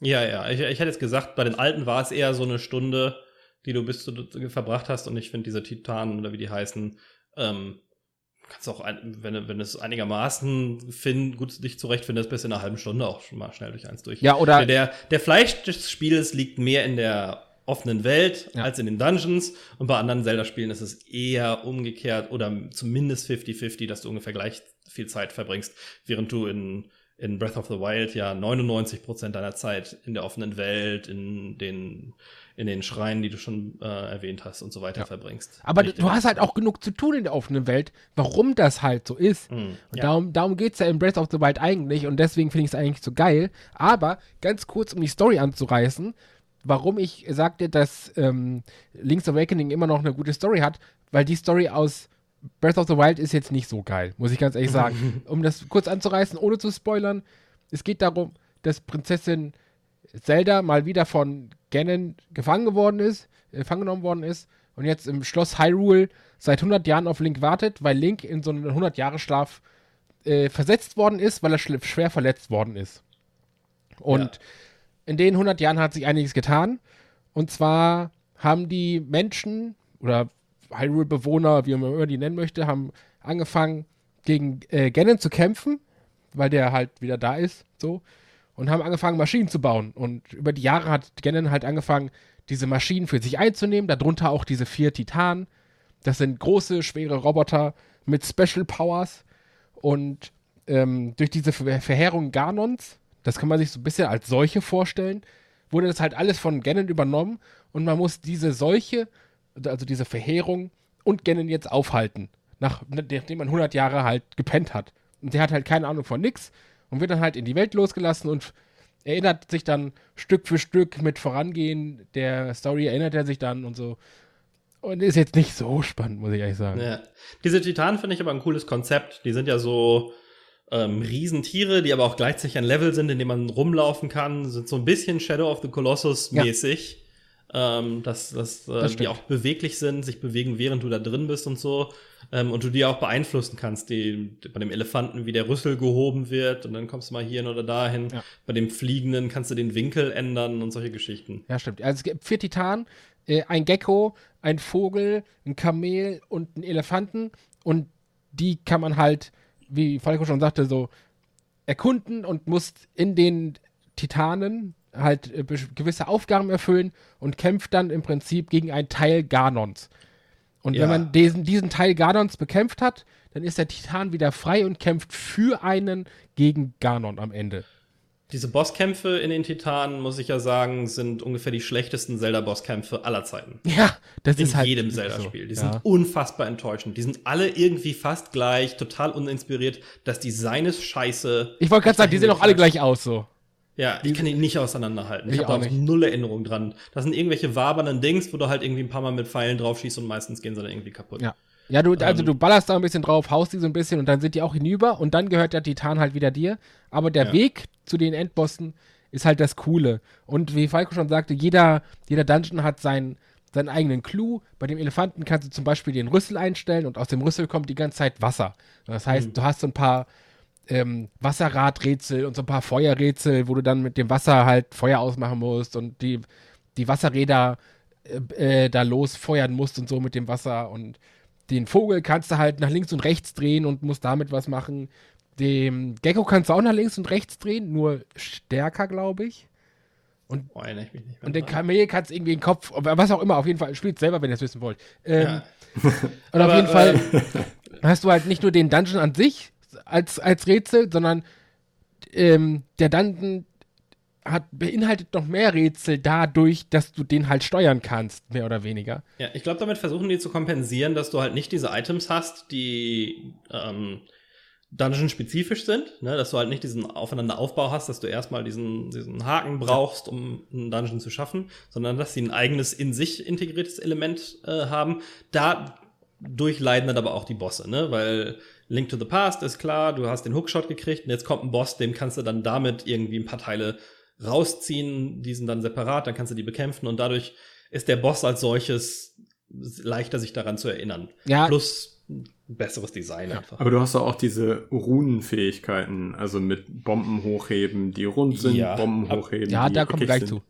A: Ja, ja. Ich, ich hätte jetzt gesagt, bei den alten war es eher so eine Stunde, die du bis du verbracht hast. Und ich finde diese Titanen oder wie die heißen, ähm, kannst auch, ein, wenn, du- wenn es einigermaßen find, gut dich zurechtfindest, bis in einer halben Stunde auch schon mal schnell durch eins durch.
C: Ja, oder
A: Der, der, Fleisch des Spiels liegt mehr in der offenen Welt
C: Ja.
A: als in den Dungeons. Und bei anderen Zelda-Spielen ist es eher umgekehrt oder zumindest 50-50, dass du ungefähr gleich viel Zeit verbringst, während du in, in Breath of the Wild ja 99% deiner Zeit in der offenen Welt, in den, in den Schreien, die du schon äh, erwähnt hast und so weiter
C: Ja.
A: verbringst.
C: Aber
A: Richtig.
C: du hast halt auch genug zu tun in der offenen Welt, warum das halt so ist.
A: Mhm.
C: Und
A: Ja.
C: darum, darum geht es ja in Breath of the Wild eigentlich und deswegen finde ich es eigentlich so geil. Aber ganz kurz, um die Story anzureißen, warum ich sagte, dass ähm, Link's Awakening immer noch eine gute Story hat, weil die Story aus Breath of the Wild ist jetzt nicht so geil, muss ich ganz ehrlich (laughs) sagen. um das kurz anzureißen, ohne zu spoilern, es geht darum, dass Prinzessin Zelda mal wieder von Ganon gefangen geworden ist, äh, gefangen genommen worden ist und jetzt im Schloss Hyrule seit 100 Jahren auf Link wartet, weil Link in so einen 100-Jahre-Schlaf äh, versetzt worden ist, weil er schwer verletzt worden ist. Und
A: Ja.
C: in den 100 Jahren hat sich einiges getan. Und zwar haben die Menschen oder Hyrule-Bewohner, wie man immer die nennen möchte, haben angefangen gegen äh, Ganon zu kämpfen, weil der halt wieder da ist, so. Und haben angefangen, Maschinen zu bauen. Und über die Jahre hat Ganon halt angefangen, diese Maschinen für sich einzunehmen, darunter auch diese vier Titanen. Das sind große, schwere Roboter mit Special Powers. Und ähm, durch diese Ver Verheerung Ganons, das kann man sich so ein bisschen als Seuche vorstellen, wurde das halt alles von Ganon übernommen und man muss diese Seuche, also diese Verheerung und Ganon jetzt aufhalten, nach, nachdem man 100 Jahre halt gepennt hat. Und der hat halt keine Ahnung von nix und wird dann halt in die Welt losgelassen und erinnert sich dann Stück für Stück mit Vorangehen der Story, erinnert er sich dann und so. Und ist jetzt nicht so spannend, muss ich ehrlich sagen.
A: Ja. Diese Titanen finde ich aber ein cooles Konzept. Die sind ja so ähm, Riesentiere, die aber auch gleichzeitig ein Level sind, in dem man rumlaufen kann. Sind so ein bisschen Shadow of the Colossus mäßig. Ähm, dass dass äh,
C: Das
A: die auch beweglich sind, sich bewegen, während du da drin bist und so. Ähm, und du die auch beeinflussen kannst. Die, bei dem Elefanten, wie der Rüssel gehoben wird und dann kommst du mal hierhin oder dahin.
C: Ja.
A: Bei dem Fliegenden kannst du den Winkel ändern und solche Geschichten.
C: Ja, stimmt. Also es gibt vier Titanen, äh, ein Gecko, ein Vogel, ein Kamel und einen Elefanten. Und die kann man halt, wie Falco schon sagte, so erkunden und muss in den Titanen halt äh, gewisse Aufgaben erfüllen und kämpft dann im Prinzip gegen einen Teil Ganons. Und
A: Ja.
C: wenn man diesen, diesen Teil Ganons bekämpft hat, dann ist der Titan wieder frei und kämpft für einen gegen Ganon am Ende.
A: Diese Bosskämpfe in den Titanen, muss ich ja sagen, sind ungefähr die schlechtesten Zelda-Bosskämpfe aller Zeiten.
C: Ja, das
A: In
C: ist halt
A: jedem
C: so.
A: Zelda-Spiel. Die
C: ja.
A: sind unfassbar enttäuschend. Die sind alle irgendwie fast gleich, total uninspiriert. Das Design ist scheiße.
C: Ich wollte gerade sagen, die sehen auch alle gleich aus so.
A: Ja, ich kann die nicht auseinanderhalten. Ich,
C: Ich
A: habe da null Erinnerung dran. Das sind irgendwelche wabernden Dings, wo du halt irgendwie ein paar Mal mit Pfeilen drauf schießt und meistens gehen sie dann irgendwie kaputt.
C: Ja. Ja, du, also
A: Ähm.
C: du ballerst da ein bisschen drauf, haust die so ein bisschen und dann sind die auch hinüber und dann gehört der Titan halt wieder dir. Aber der
A: Ja.
C: Weg zu den Endbossen ist halt das Coole. Und wie Falco schon sagte, jeder, jeder Dungeon hat seinen, seinen eigenen Clou. Bei dem Elefanten kannst du zum Beispiel den Rüssel einstellen und aus dem Rüssel kommt die ganze Zeit Wasser. Das heißt,
A: Mhm.
C: du hast so ein paar ähm, Wasserradrätsel und so ein paar Feuerrätsel, wo du dann mit dem Wasser halt Feuer ausmachen musst und die, die Wasserräder äh, äh, da losfeuern musst und so mit dem Wasser und den Vogel kannst du halt nach links und rechts drehen und musst damit was machen. Dem Gecko kannst du auch nach links und rechts drehen, nur stärker, glaube ich.
A: Oh, erinnere ich
C: Und den. Kamel kannst du irgendwie in den Kopf, was auch immer, auf jeden Fall, spielt selber, wenn ihr es wissen wollt. Ähm,
A: Ja.
C: Und auf
A: Aber,
C: jeden Fall
A: äh,
C: hast du halt nicht nur den Dungeon an sich als, als Rätsel, sondern ähm, der Dungeon hat, beinhaltet noch mehr Rätsel dadurch, dass du den halt steuern kannst, mehr oder weniger.
A: Ja, ich glaube, damit versuchen die zu kompensieren, dass du halt nicht diese Items hast, die ähm, Dungeon-spezifisch sind, ne? dass du halt nicht diesen Aufeinanderaufbau hast, dass du erstmal diesen, diesen Haken brauchst, um einen Dungeon zu schaffen, sondern dass sie ein eigenes in sich integriertes Element äh, haben. Da durchleiden dann aber auch die Bosse, ne? Weil Link to the Past ist klar, du hast den Hookshot gekriegt und jetzt kommt ein Boss, dem kannst du dann damit irgendwie ein paar Teile rausziehen, die sind dann separat, dann kannst du die bekämpfen und dadurch ist der Boss als solches leichter sich daran zu erinnern.
C: Ja.
A: Plus besseres Design
C: Ja.
A: einfach.
B: Aber du hast auch diese Runenfähigkeiten, also mit Bomben hochheben, die rund sind,
A: Ja,
B: Bomben hochheben.
C: Ja, da
B: eckig
C: gleich
B: sind.
C: zu.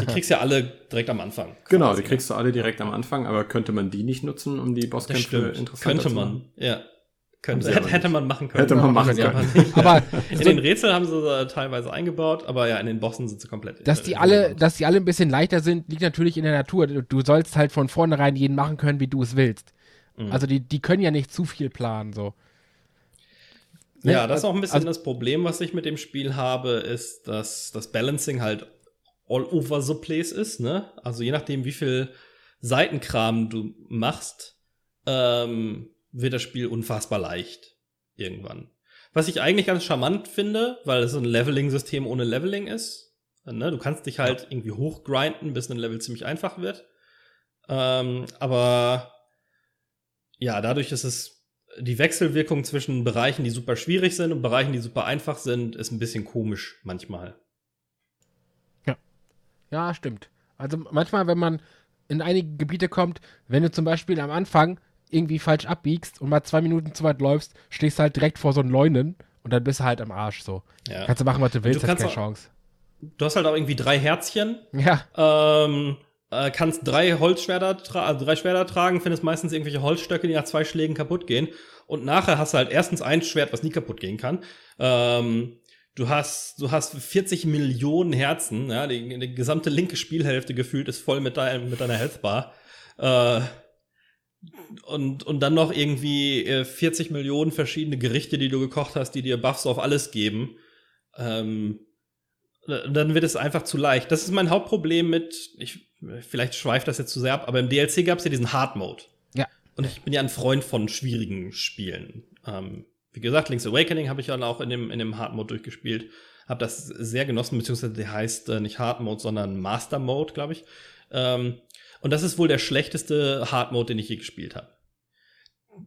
A: Die kriegst ja alle direkt am Anfang.
B: Genau, die kriegst du alle direkt am Anfang, aber könnte man die nicht nutzen, um die Bosskämpfe interessanter
A: Könnte
B: zu
A: man,
B: machen?
A: ja. Könnte,
B: Haben sie
A: hätte,
B: aber
A: hätte man machen können.
B: Hätte man machen
A: Ja,
B: können.
A: aber nicht.
C: Aber (laughs)
A: In
C: so,
A: den Rätseln haben sie teilweise eingebaut, aber ja, in den Bossen sind sie komplett.
C: dass die
A: äh,
C: alle,
A: irrelevant.
C: dass die alle ein bisschen leichter sind, liegt natürlich in der Natur. Du, du sollst halt von vornherein jeden machen können, wie du es willst.
A: Mhm.
C: Also die, die können ja nicht zu viel planen, so. Ne?
A: Ja, das ist auch ein bisschen
C: Also-
A: das Problem, was ich mit dem Spiel habe, ist, dass das Balancing halt all over the place ist, ne? Also je nachdem, wie viel Seitenkram du machst, ähm, wird das Spiel unfassbar leicht. Irgendwann. Was ich eigentlich ganz charmant finde, weil es so ein Leveling-System ohne Leveling ist. Ne? Du kannst dich halt irgendwie hochgrinden, bis ein Level ziemlich einfach wird. Ähm, aber ja, dadurch ist es die Wechselwirkung zwischen Bereichen, die super schwierig sind und Bereichen, die super einfach sind, ist ein bisschen komisch manchmal.
C: Ja, stimmt. Also manchmal, wenn man in einige Gebiete kommt, wenn du zum Beispiel am Anfang irgendwie falsch abbiegst und mal zwei Minuten zu weit läufst, stehst du halt direkt vor so einem Leunen und dann bist du halt am Arsch so.
A: Ja.
C: Kannst du machen, was du willst,
A: du
C: hast keine
A: auch-
C: Chance.
A: Du hast halt auch irgendwie drei Herzchen,
C: Ja,
A: ähm, äh, kannst drei Holzschwerter, tra also drei Schwerter tragen, findest meistens irgendwelche Holzstöcke, die nach zwei Schlägen kaputt gehen. Und nachher hast du halt erstens ein Schwert, was nie kaputt gehen kann. Ähm, du hast, du hast 40 Millionen Herzen, ja, die, die gesamte linke Spielhälfte gefühlt ist voll mit, dein, mit deiner Healthbar. Äh, und, und dann noch irgendwie äh, 40 Millionen verschiedene Gerichte, die du gekocht hast, die dir Buffs auf alles geben. Ähm, dann wird es einfach zu leicht. Das ist mein Hauptproblem mit, ich, vielleicht schweift das jetzt zu sehr ab, aber im DLC gab es ja diesen Hard Mode.
C: Ja.
A: Und ich bin ja ein Freund von schwierigen Spielen. Ähm, wie gesagt, Link's Awakening habe ich dann auch in dem, in dem Hard Mode durchgespielt. Habe das sehr genossen, beziehungsweise der heißt äh, nicht Hard Mode, sondern Master Mode, glaube ich. Ähm, und das ist wohl der schlechteste Hard Mode, den ich je gespielt habe.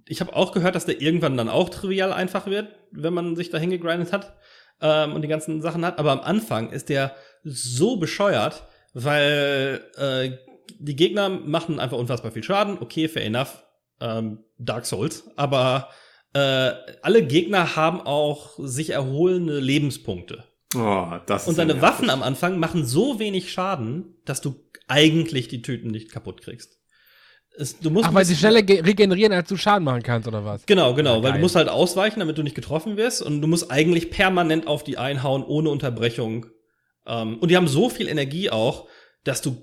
A: Ich habe auch gehört, dass der irgendwann dann auch trivial einfach wird, wenn man sich dahin gegrindet hat ähm, und die ganzen Sachen hat. Aber am Anfang ist der so bescheuert, weil äh, die Gegner machen einfach unfassbar viel Schaden. Okay, fair enough. Ähm, Dark Souls. Aber äh, alle Gegner haben auch sich erholende Lebenspunkte.
B: Oh, das
A: Und
B: ist ja
A: deine
B: nervig.
A: Waffen am Anfang machen so wenig Schaden, dass du eigentlich die Tüten nicht kaputt kriegst. Es, du musst
C: ach, weil sie schneller ge- regenerieren, als du Schaden machen kannst, oder was?
A: Genau, genau,
C: Ja,
A: weil du musst halt ausweichen, damit du nicht getroffen wirst und du musst eigentlich permanent auf die einhauen, ohne Unterbrechung. Ähm, und die haben so viel Energie auch, dass du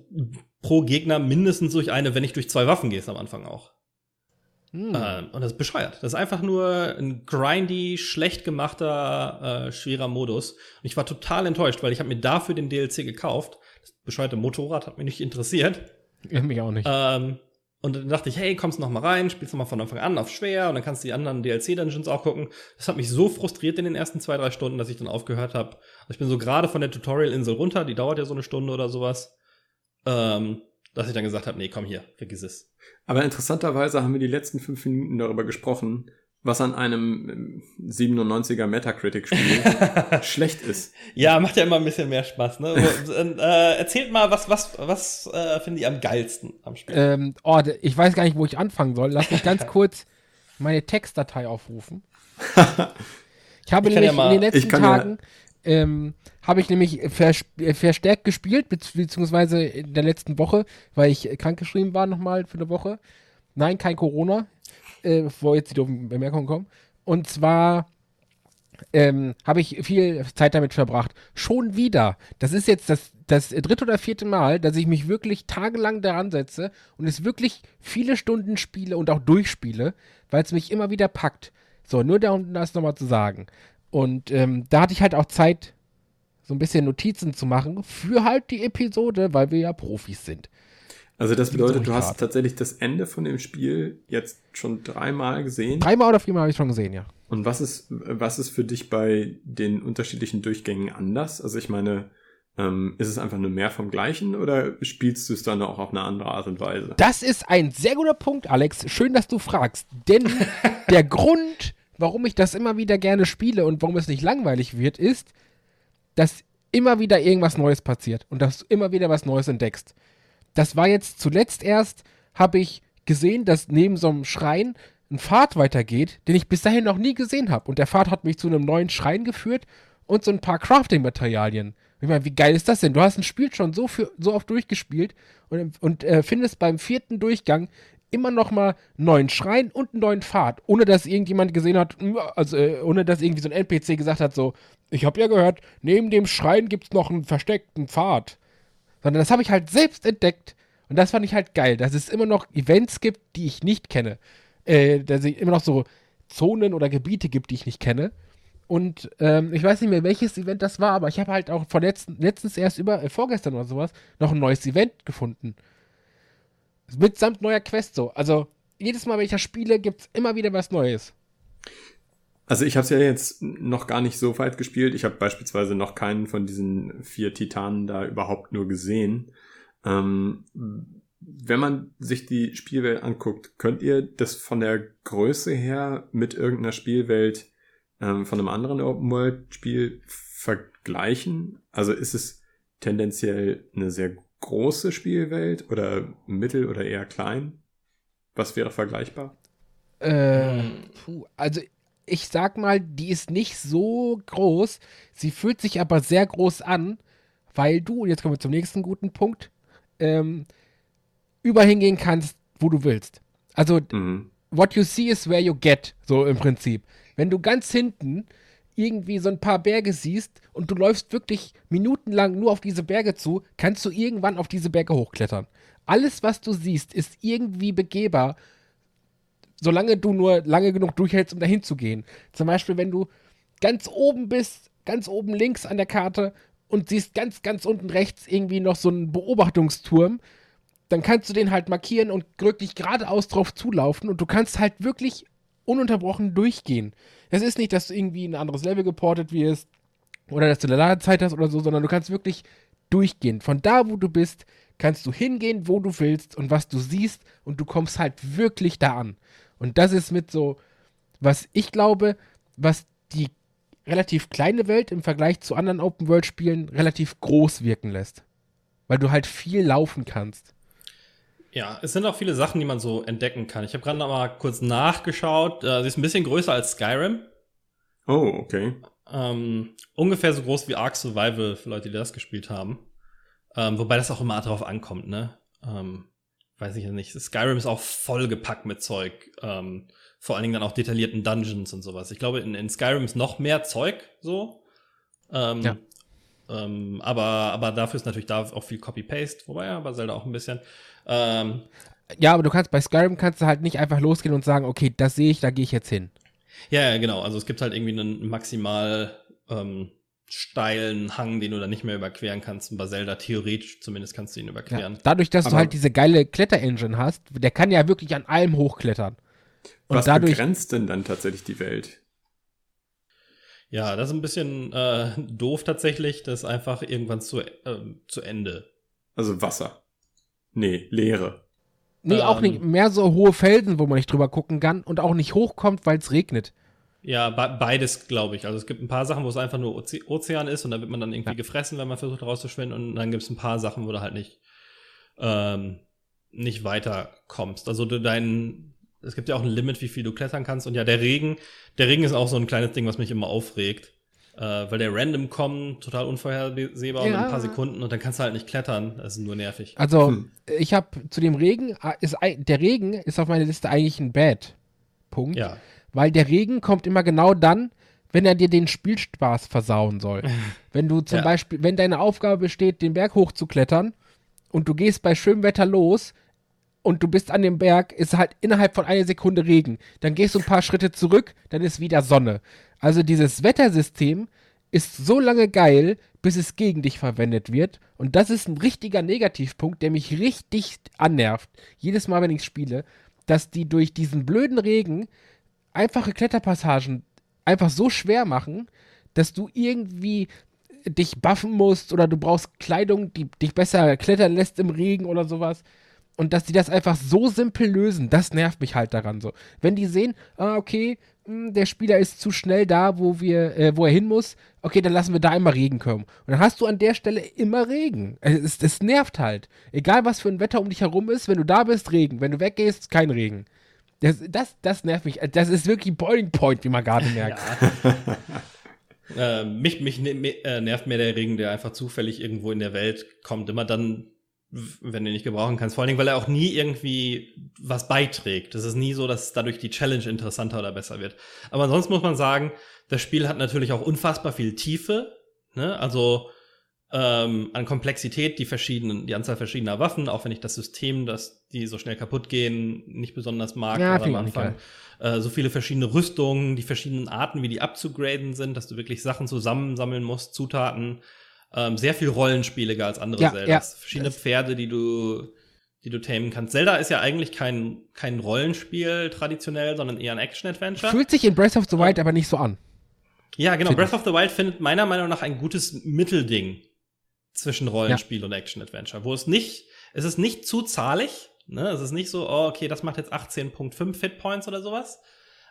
A: pro Gegner mindestens durch eine, wenn nicht durch zwei Waffen gehst am Anfang auch.
C: Hm.
A: Ähm, und das ist bescheuert. Das ist einfach nur ein grindy, schlecht gemachter, äh, schwerer Modus. Und ich war total enttäuscht, weil ich habe mir dafür den DLC gekauft. Das bescheuerte Motorrad hat mich nicht interessiert.
C: Ja, mich auch nicht.
A: Ähm, und dann dachte ich, hey, kommst noch mal rein, spielst noch mal von Anfang an auf schwer und dann kannst du die anderen DLC-Dungeons auch gucken. Das hat mich so frustriert in den ersten zwei, drei Stunden, dass ich dann aufgehört habe. Also ich bin so gerade von der Tutorial-Insel runter, die dauert ja so eine Stunde oder sowas, ähm, dass ich dann gesagt habe, nee, komm hier, vergiss es.
B: Aber interessanterweise haben wir die letzten fünf Minuten darüber gesprochen, was an einem ähm, 97er Metacritic-Spiel (laughs) schlecht ist.
A: Ja, macht ja immer ein bisschen mehr Spaß, ne? Äh, erzählt mal, was, was, was äh, findet ihr am geilsten am Spiel?
C: Ähm, oh, ich weiß gar nicht, wo ich anfangen soll. Lass mich ganz (laughs) kurz meine Textdatei aufrufen. (laughs) Ich habe
A: Ich
C: nämlich
A: ja mal-
C: in den letzten
B: ich kann ja-
C: Tagen ähm, habe ich nämlich vers verstärkt gespielt, bezieh- beziehungsweise in der letzten Woche, weil ich krankgeschrieben war nochmal für eine Woche. Nein, kein Corona, äh, bevor jetzt die doofen Bemerkungen kommen. Und zwar ähm, habe ich viel Zeit damit verbracht. Schon wieder. Das ist jetzt das, das dritte oder vierte Mal, dass ich mich wirklich tagelang daran setze und es wirklich viele Stunden spiele und auch durchspiele, weil es mich immer wieder packt. So, nur da um das nochmal zu sagen. Und ähm, da hatte ich halt auch Zeit, so ein bisschen Notizen zu machen für halt die Episode, weil wir ja Profis sind.
B: Also das bedeutet, du hast tatsächlich das Ende von dem Spiel jetzt schon dreimal gesehen.
C: Dreimal oder viermal habe ich schon gesehen, ja.
B: Und was ist, was ist für dich bei den unterschiedlichen Durchgängen anders? Also ich meine, Ähm, ist es einfach nur mehr vom Gleichen oder spielst du es dann auch auf eine andere Art und Weise?
C: Das ist ein sehr guter Punkt, Alex. Schön, dass du fragst. Denn (laughs) der Grund, warum ich das immer wieder gerne spiele und warum es nicht langweilig wird, ist, dass immer wieder irgendwas Neues passiert und dass du immer wieder was Neues entdeckst. Das war jetzt zuletzt erst, habe ich gesehen, dass neben so einem Schrein ein Pfad weitergeht, den ich bis dahin noch nie gesehen habe. Und der Pfad hat mich zu einem neuen Schrein geführt und so ein paar Crafting-Materialien. Ich meine, wie geil ist das denn? Du hast ein Spiel schon so, für, so oft durchgespielt und, und äh, findest beim vierten Durchgang immer noch mal einen neuen Schrein und einen neuen Pfad, ohne dass irgendjemand gesehen hat, also äh, ohne dass irgendwie so ein NPC gesagt hat, so, ich habe ja gehört, neben dem Schrein gibt es noch einen versteckten Pfad. Sondern das habe ich halt selbst entdeckt und das fand ich halt geil, dass es immer noch Events gibt, die ich nicht kenne. Äh, dass es immer noch so Zonen oder Gebiete gibt, die ich nicht kenne. Und ähm, ich weiß nicht mehr, welches Event das war, aber ich habe halt auch vor letzten, letztens erst über, äh, vorgestern oder sowas, noch ein neues Event gefunden. Mitsamt neuer Quest so. Also jedes Mal, wenn ich das spiele, gibt es immer wieder was Neues.
B: Also ich habe es ja jetzt noch gar nicht so weit gespielt. Ich habe beispielsweise noch keinen von diesen vier Titanen da überhaupt nur gesehen. Ähm, wenn man sich die Spielwelt anguckt, könnt ihr das von der Größe her mit irgendeiner Spielwelt ähm, von einem anderen Open-World-Spiel vergleichen? Also ist es tendenziell eine sehr große Spielwelt oder mittel oder eher klein? Was wäre vergleichbar?
C: Äh, puh, also ich sag mal, die ist nicht so groß. Sie fühlt sich aber sehr groß an, weil du, und jetzt kommen wir zum nächsten guten Punkt, ähm, überall hingehen kannst, wo du willst. Also, mhm. what you see is where you get, so im Prinzip. Wenn du ganz hinten irgendwie so ein paar Berge siehst und du läufst wirklich minutenlang nur auf diese Berge zu, kannst du irgendwann auf diese Berge hochklettern. Alles, was du siehst, ist irgendwie begehbar, solange du nur lange genug durchhältst, um dahin zu gehen. Zum Beispiel, wenn du ganz oben bist, ganz oben links an der Karte und siehst ganz, ganz unten rechts irgendwie noch so einen Beobachtungsturm, dann kannst du den halt markieren und wirklich geradeaus drauf zulaufen und du kannst halt wirklich ununterbrochen durchgehen. Es ist nicht, dass du irgendwie in ein anderes Level geportet wirst oder dass du eine Ladezeit hast oder so, sondern du kannst wirklich durchgehen. Von da, wo du bist, kannst du hingehen, wo du willst und was du siehst und du kommst halt wirklich da an. Und das ist mit so, was ich glaube, was die relativ kleine Welt im Vergleich zu anderen Open-World-Spielen relativ groß wirken lässt. Weil du halt viel laufen kannst.
A: Ja, es sind auch viele Sachen, die man so entdecken kann. Ich habe gerade noch mal kurz nachgeschaut. Äh, sie ist ein bisschen größer als Skyrim.
B: Oh, okay.
A: Ähm, ungefähr so groß wie Ark Survival für Leute, die das gespielt haben. Ähm, wobei das auch immer drauf ankommt, ne? Ähm, weiß ich ja nicht. Skyrim ist auch vollgepackt mit Zeug. Ähm, vor allen Dingen dann auch detaillierten Dungeons und sowas. Ich glaube, in, in Skyrim ist noch mehr Zeug so. Ähm, ja. Ähm, aber, aber dafür ist natürlich da auch viel Copy-Paste, wobei ja bei Zelda auch ein bisschen. Ähm,
C: ja, aber du kannst bei Skyrim kannst du halt nicht einfach losgehen und sagen, okay, das sehe ich, da gehe ich jetzt hin.
A: Ja, ja, genau. Also es gibt halt irgendwie einen maximal ähm, steilen Hang, den du dann nicht mehr überqueren kannst. Und bei Zelda theoretisch zumindest kannst du ihn überqueren. Ja,
C: dadurch, dass aber du halt diese geile Kletter-Engine hast, der kann ja wirklich an allem hochklettern.
B: Und was dadurch, begrenzt denn dann tatsächlich die Welt?
A: Ja, das ist ein bisschen äh, doof tatsächlich. Das ist einfach irgendwann zu, äh, zu Ende.
B: Also Wasser. Nee, Leere.
C: Nee, ähm, auch nicht. Mehr so hohe Felsen, wo man nicht drüber gucken kann und auch nicht hochkommt, weil es regnet.
A: Ja, beides, glaube ich. Also es gibt ein paar Sachen, wo es einfach nur Oze Ozean ist und da wird man dann irgendwie ja. gefressen, wenn man versucht rauszuschwinden. Und dann gibt es ein paar Sachen, wo du halt nicht, ähm, nicht weiterkommst. Also du dein, es gibt ja auch ein Limit, wie viel du klettern kannst. Und ja, der Regen, der Regen ist auch so ein kleines Ding, was mich immer aufregt äh, weil der random kommt, total unvorhersehbar ja. in ein paar Sekunden und dann kannst du halt nicht klettern. Das ist nur nervig.
C: Also, hm. ich habe zu dem Regen, ah, ist, der Regen ist auf meiner Liste eigentlich ein Bad-Punkt. Ja. Weil der Regen kommt immer genau dann, wenn er dir den Spielspaß versauen soll. (laughs) wenn du zum ja. Beispiel, wenn deine Aufgabe besteht, den Berg hochzuklettern und du gehst bei schönem Wetter los, und du bist an dem Berg, ist halt innerhalb von einer Sekunde Regen. Dann gehst du ein paar Schritte zurück, dann ist wieder Sonne. Also dieses Wettersystem ist so lange geil, bis es gegen dich verwendet wird. Und das ist ein richtiger Negativpunkt, der mich richtig annervt. Jedes Mal, wenn ich spiele, dass die durch diesen blöden Regen einfache Kletterpassagen einfach so schwer machen, dass du irgendwie dich buffen musst oder du brauchst Kleidung, die dich besser klettern lässt im Regen oder sowas. Und dass die das einfach so simpel lösen, das nervt mich halt daran so. Wenn die sehen, ah, okay, mh, der Spieler ist zu schnell da, wo wir, äh, wo er hin muss, okay, dann lassen wir da immer Regen kommen. Und dann hast du an der Stelle immer Regen. Es, es, es nervt halt. Egal was für ein Wetter um dich herum ist, wenn du da bist, Regen. Wenn du weggehst, kein Regen. Das, das, das nervt mich. Das ist wirklich Boiling Point, wie man gerade merkt. (laughs)
A: Äh, mich mich ne, äh, nervt mehr der Regen, der einfach zufällig irgendwo in der Welt kommt. Immer dann, wenn du ihn nicht gebrauchen kannst. Vor allen Dingen, weil er auch nie irgendwie was beiträgt. Es ist nie so, dass dadurch die Challenge interessanter oder besser wird. Aber sonst muss man sagen, das Spiel hat natürlich auch unfassbar viel Tiefe. Ne? Also ähm, an Komplexität, die verschiedenen, die Anzahl verschiedener Waffen, auch wenn ich das System, dass die so schnell kaputt gehen, nicht besonders mag
C: Ja,
A: am Anfang. Äh, so viele verschiedene Rüstungen, die verschiedenen Arten, wie die abzugraden sind, dass du wirklich Sachen zusammensammeln musst, Zutaten. Ähm, sehr viel rollenspieliger als andere
C: Ja,
A: Zeldas.
C: ja.
A: Verschiedene Pferde, die du, die du tamen kannst. Zelda ist ja eigentlich kein, kein Rollenspiel traditionell, sondern eher ein Action-Adventure.
C: Fühlt sich in Breath of the Wild aber nicht so an.
A: Ja, genau. Breath of the Wild findet meiner Meinung nach ein gutes Mittelding zwischen Rollenspiel und Action-Adventure, wo es nicht, es ist nicht zu zahlig, ne? Es ist nicht so, oh, okay, das macht jetzt 18.5 Fit Points oder sowas.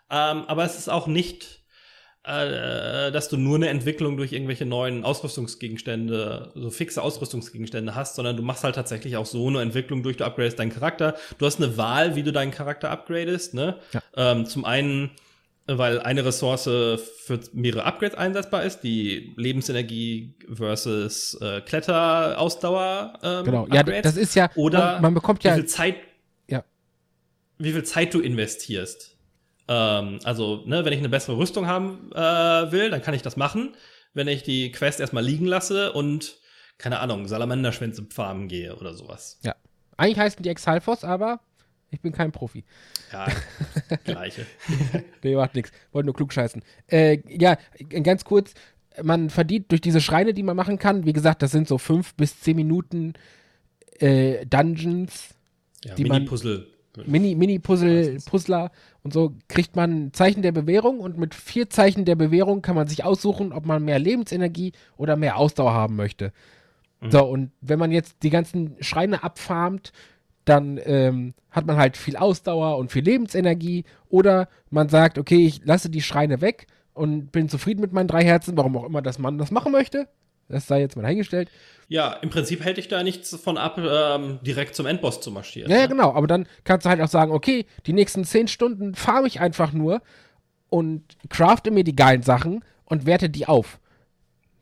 A: Ähm, aber es ist auch nicht, äh, dass du nur eine Entwicklung durch irgendwelche neuen Ausrüstungsgegenstände, so fixe Ausrüstungsgegenstände hast, sondern du machst halt tatsächlich auch so eine Entwicklung durch, du upgradest deinen Charakter. Du hast eine Wahl, wie du deinen Charakter upgradest, ne?
C: Ja.
A: Ähm, zum einen weil eine Ressource für mehrere Upgrades einsetzbar ist, die Lebensenergie versus äh, Kletterausdauer. Ähm,
C: Genau. Ja,
A: Upgrades.
C: das ist ja.
A: Oder
C: man, man bekommt
A: wie
C: ja.
A: viel Zeit,
C: Ja.
A: wie viel Zeit du investierst. Ähm, also, ne, wenn ich eine bessere Rüstung haben äh, will, dann kann ich das machen. Wenn ich die Quest erstmal liegen lasse und keine Ahnung, Salamanderschwänze farmen gehe oder sowas.
C: Ja. Eigentlich heißen die Exalfos, aber ich bin kein Profi.
A: Ja, (laughs) gleiche.
C: Nee, macht nix. Wollte nur klug scheißen. Äh, ja, ganz kurz. Man verdient durch diese Schreine, die man machen kann, wie gesagt, das sind so fünf bis zehn Minuten äh, Dungeons,
A: Ja, Mini-Puzzle.
C: Mini, Mini-Puzzle. Puzzler und so, kriegt man Zeichen der Bewährung und mit vier Zeichen der Bewährung kann man sich aussuchen, ob man mehr Lebensenergie oder mehr Ausdauer haben möchte.
A: Mhm.
C: So, und wenn man jetzt die ganzen Schreine abfarmt, dann ähm, hat man halt viel Ausdauer und viel Lebensenergie. Oder man sagt, okay, ich lasse die Schreine weg und bin zufrieden mit meinen drei Herzen, warum auch immer das man das machen möchte. Das sei jetzt mal dahingestellt.
A: Ja, im Prinzip hält dich da nichts davon ab, ähm, direkt zum Endboss zu marschieren.
C: Ja,
A: ne?
C: genau. Aber dann kannst du halt auch sagen, okay, die nächsten zehn Stunden farme ich einfach nur und crafte mir die geilen Sachen und werte die auf.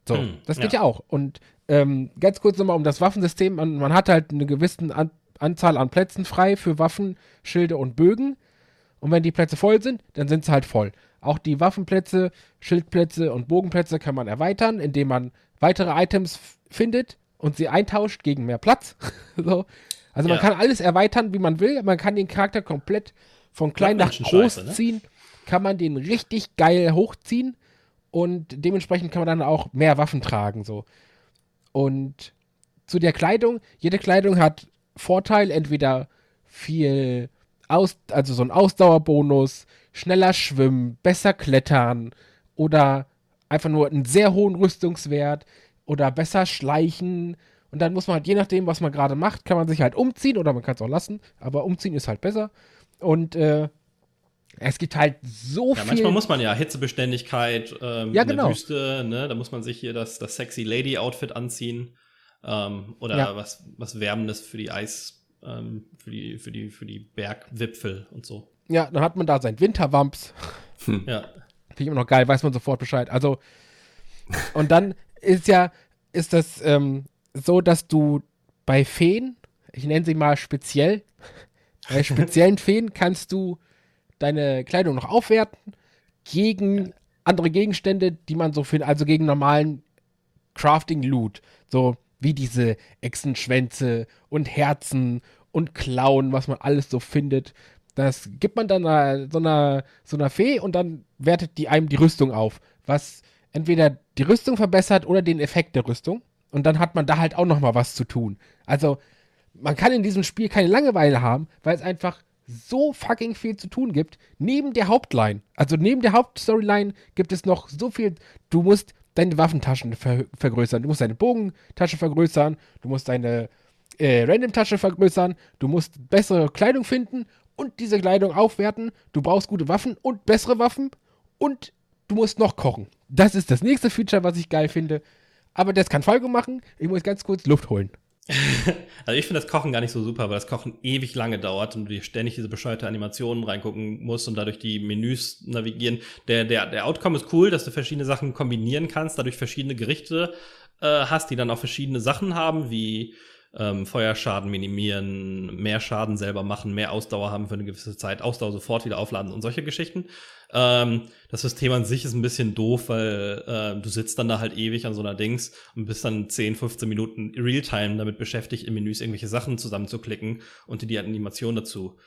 C: So,
A: Hm,
C: das geht
A: ja.
C: ja, auch. Und ähm, ganz kurz nochmal um das Waffensystem. Man, man hat halt eine gewisse an Anzahl an Plätzen frei für Waffen, Schilde und Bögen. Und wenn die Plätze voll sind, dann sind sie halt voll. Auch die Waffenplätze, Schildplätze und Bogenplätze kann man erweitern, indem man weitere Items findet und sie eintauscht gegen mehr Platz. (laughs) so. Also man
A: Ja.
C: kann alles erweitern, wie man will. Man kann den Charakter komplett von klein nach groß
A: ne?
C: ziehen. Kann man den richtig geil hochziehen. Und dementsprechend kann man dann auch mehr Waffen tragen. So. Und zu der Kleidung, jede Kleidung hat Vorteil, entweder viel aus, also so ein Ausdauerbonus, schneller schwimmen, besser klettern oder einfach nur einen sehr hohen Rüstungswert oder besser schleichen. Und dann muss man halt, je nachdem, was man gerade macht, kann man sich halt umziehen oder man kann es auch lassen, aber umziehen ist halt besser. Und äh, es gibt halt so
A: Ja,
C: viel.
A: manchmal muss man ja Hitzebeständigkeit ähm,
C: Ja, genau.
A: der Wüste, ne? Da muss man sich hier das, das sexy Lady-Outfit anziehen. Ähm, oder
C: Ja.
A: was, was Wärmendes für die Eis, ähm, für die, für die, für die Bergwipfel und so.
C: ja, dann hat man da sein Winterwamps.
A: Ja.
C: Finde ich immer noch geil, weiß man sofort Bescheid. Also, und dann ist ja, ist das ähm, so, dass du bei Feen, ich nenne sie mal speziell, bei (laughs) speziellen Feen kannst du deine Kleidung noch aufwerten gegen andere Gegenstände, die man so findet, also gegen normalen Crafting-Loot. So wie diese Echsenschwänze und Herzen und Klauen, was man alles so findet. Das gibt man dann so, einer, so einer Fee und dann wertet die einem die Rüstung auf. Was entweder die Rüstung verbessert oder den Effekt der Rüstung. Und dann hat man da halt auch noch mal was zu tun. Also, man kann in diesem Spiel keine Langeweile haben, weil es einfach so fucking viel zu tun gibt. Neben der Hauptline, also neben der Hauptstoryline gibt es noch so viel. Du musst deine Waffentaschen ver vergrößern, du musst deine Bogentasche vergrößern, du musst deine äh, Random-Tasche vergrößern, du musst bessere Kleidung finden und diese Kleidung aufwerten, du brauchst gute Waffen und bessere Waffen und du musst noch kochen. Das ist das nächste Feature, was ich geil finde. Aber das kann Folge machen. Ich muss ganz kurz Luft holen. (laughs)
A: also ich finde das Kochen gar nicht so super, weil das Kochen ewig lange dauert und du ständig diese bescheuerte Animationen reingucken musst und dadurch die Menüs navigieren. Der, der, der Outcome ist cool, dass du verschiedene Sachen kombinieren kannst, dadurch verschiedene Gerichte äh, hast, die dann auch verschiedene Sachen haben, wie ähm, Feuerschaden minimieren, mehr Schaden selber machen, mehr Ausdauer haben für eine gewisse Zeit, Ausdauer sofort wieder aufladen und solche Geschichten. Ähm, das System an sich ist ein bisschen doof, weil äh, du sitzt dann da halt ewig an so einer Dings und bist dann 10, 15 Minuten Realtime damit beschäftigt, in Menüs irgendwelche Sachen zusammenzuklicken und dir die Animation dazu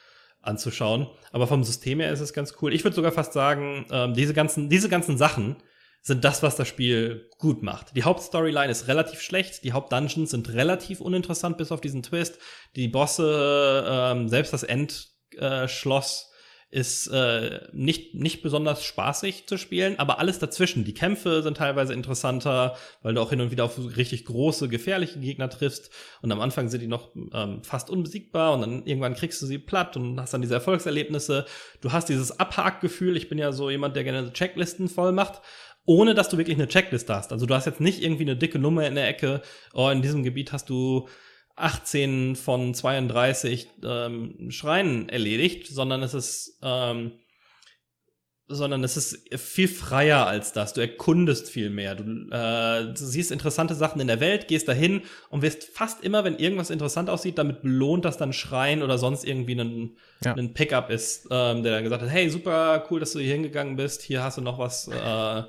A: anzuschauen. Aber vom System her ist es ganz cool. Ich würde sogar fast sagen, ähm, diese ganzen, diese ganzen Sachen, sind das, was das Spiel gut macht. Die Hauptstoryline ist relativ schlecht, die Hauptdungeons sind relativ uninteressant bis auf diesen Twist. Die Bosse, ähm, selbst das Endschloss äh, ist äh, nicht, nicht besonders spaßig zu spielen, aber alles dazwischen. Die Kämpfe sind teilweise interessanter, weil du auch hin und wieder auf richtig große, gefährliche Gegner triffst. Und am Anfang sind die noch ähm, fast unbesiegbar und dann irgendwann kriegst du sie platt und hast dann diese Erfolgserlebnisse. Du hast dieses Abhakgefühl. Ich bin ja so jemand, der gerne Checklisten voll macht ohne dass du wirklich eine Checkliste hast. Also du hast jetzt nicht irgendwie eine dicke Nummer in der Ecke, oh, in diesem Gebiet hast du 18 von 32 ähm, Schreinen erledigt, sondern es ist, ähm, sondern es ist viel freier als das. Du erkundest viel mehr. Du, äh, du siehst interessante Sachen in der Welt, gehst dahin und wirst fast immer, wenn irgendwas interessant aussieht, damit belohnt, dass dann Schrein oder sonst irgendwie ein, ja. ein Pickup ist, ähm, der dann gesagt hat, hey, super cool, dass du hier hingegangen bist, hier hast du noch was äh,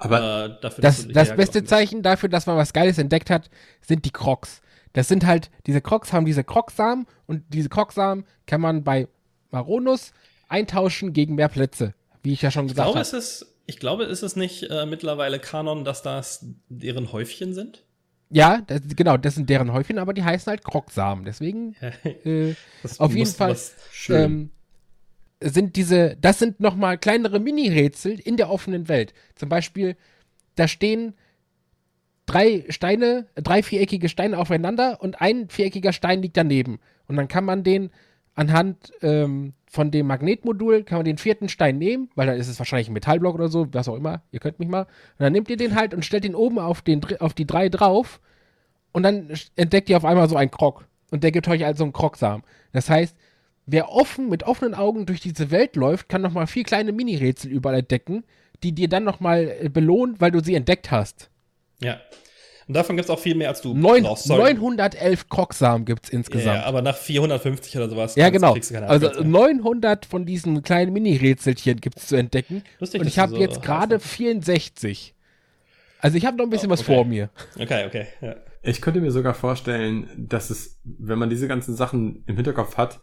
C: aber äh, dafür, das, das beste Zeichen dafür, dass man was Geiles entdeckt hat, sind die Crocs. Das sind halt, diese Crocs haben diese Crocsamen und diese Crocsamen kann man bei Maronus eintauschen gegen mehr Plätze, wie ich ja schon gesagt habe.
A: Ich glaube, ist es nicht äh, mittlerweile Kanon, dass das deren Häufchen sind?
C: Ja, das, genau, das sind deren Häufchen, aber die heißen halt Krogsamen. Deswegen (laughs) äh, auf jeden Fall ähm, sind diese, das sind nochmal kleinere Mini-Rätsel in der offenen Welt. Zum Beispiel, da stehen drei Steine, drei viereckige Steine aufeinander und ein viereckiger Stein liegt daneben. Und dann kann man den anhand ähm, von dem Magnetmodul, kann man den vierten Stein nehmen, weil dann ist es wahrscheinlich ein Metallblock oder so, was auch immer, ihr könnt mich mal. Und dann nehmt ihr den halt und stellt den oben auf, den, auf die drei drauf und dann entdeckt ihr auf einmal so einen Krog. Und der gibt euch also einen Krogsamen. Das heißt, wer offen, mit offenen Augen durch diese Welt läuft, kann nochmal vier kleine Mini-Rätsel überall entdecken, die dir dann nochmal äh, belohnt, weil du sie entdeckt hast.
A: Ja. Und davon gibt es auch viel mehr, als du
C: Neun, brauchst. Sorry. 911 Krocksamen gibt es insgesamt. Ja,
A: aber nach 450 oder sowas.
C: Ja, genau. Also 900 von diesen kleinen Mini-Rätselchen gibt es zu entdecken. Lustig, und ich habe so jetzt gerade 64. Also ich habe noch ein bisschen oh, okay. was vor mir.
A: Okay, okay. Ja.
B: Ich könnte mir sogar vorstellen, dass es, wenn man diese ganzen Sachen im Hinterkopf hat,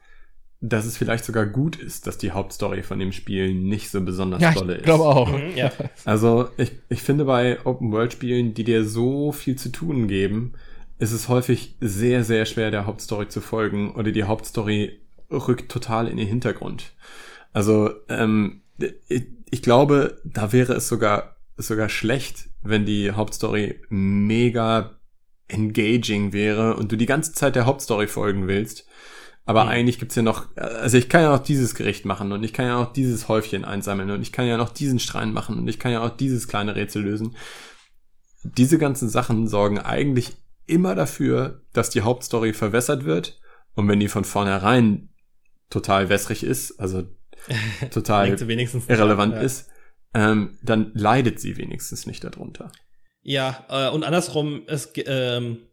B: dass es vielleicht sogar gut ist, dass die Hauptstory von dem Spiel nicht so besonders ja, tolle ist.
C: Ich glaube auch.
A: Mhm, ja.
B: Also ich, ich finde bei Open-World-Spielen, die dir so viel zu tun geben, ist es häufig sehr, sehr schwer, der Hauptstory zu folgen oder die Hauptstory rückt total in den Hintergrund. Also ähm, ich, ich glaube, da wäre es sogar, sogar schlecht, wenn die Hauptstory mega engaging wäre und du die ganze Zeit der Hauptstory folgen willst aber mhm. eigentlich gibt's ja noch, also ich kann ja auch dieses Gericht machen und ich kann ja auch dieses Häufchen einsammeln und ich kann ja noch diesen Schrein machen und ich kann ja auch dieses kleine Rätsel lösen. Diese ganzen Sachen sorgen eigentlich immer dafür, dass die Hauptstory verwässert wird. Und wenn die von vornherein total wässrig ist, also (laughs) total irrelevant ja. ist, ähm, dann leidet sie wenigstens nicht darunter.
A: Ja, äh, und andersrum, es ähm,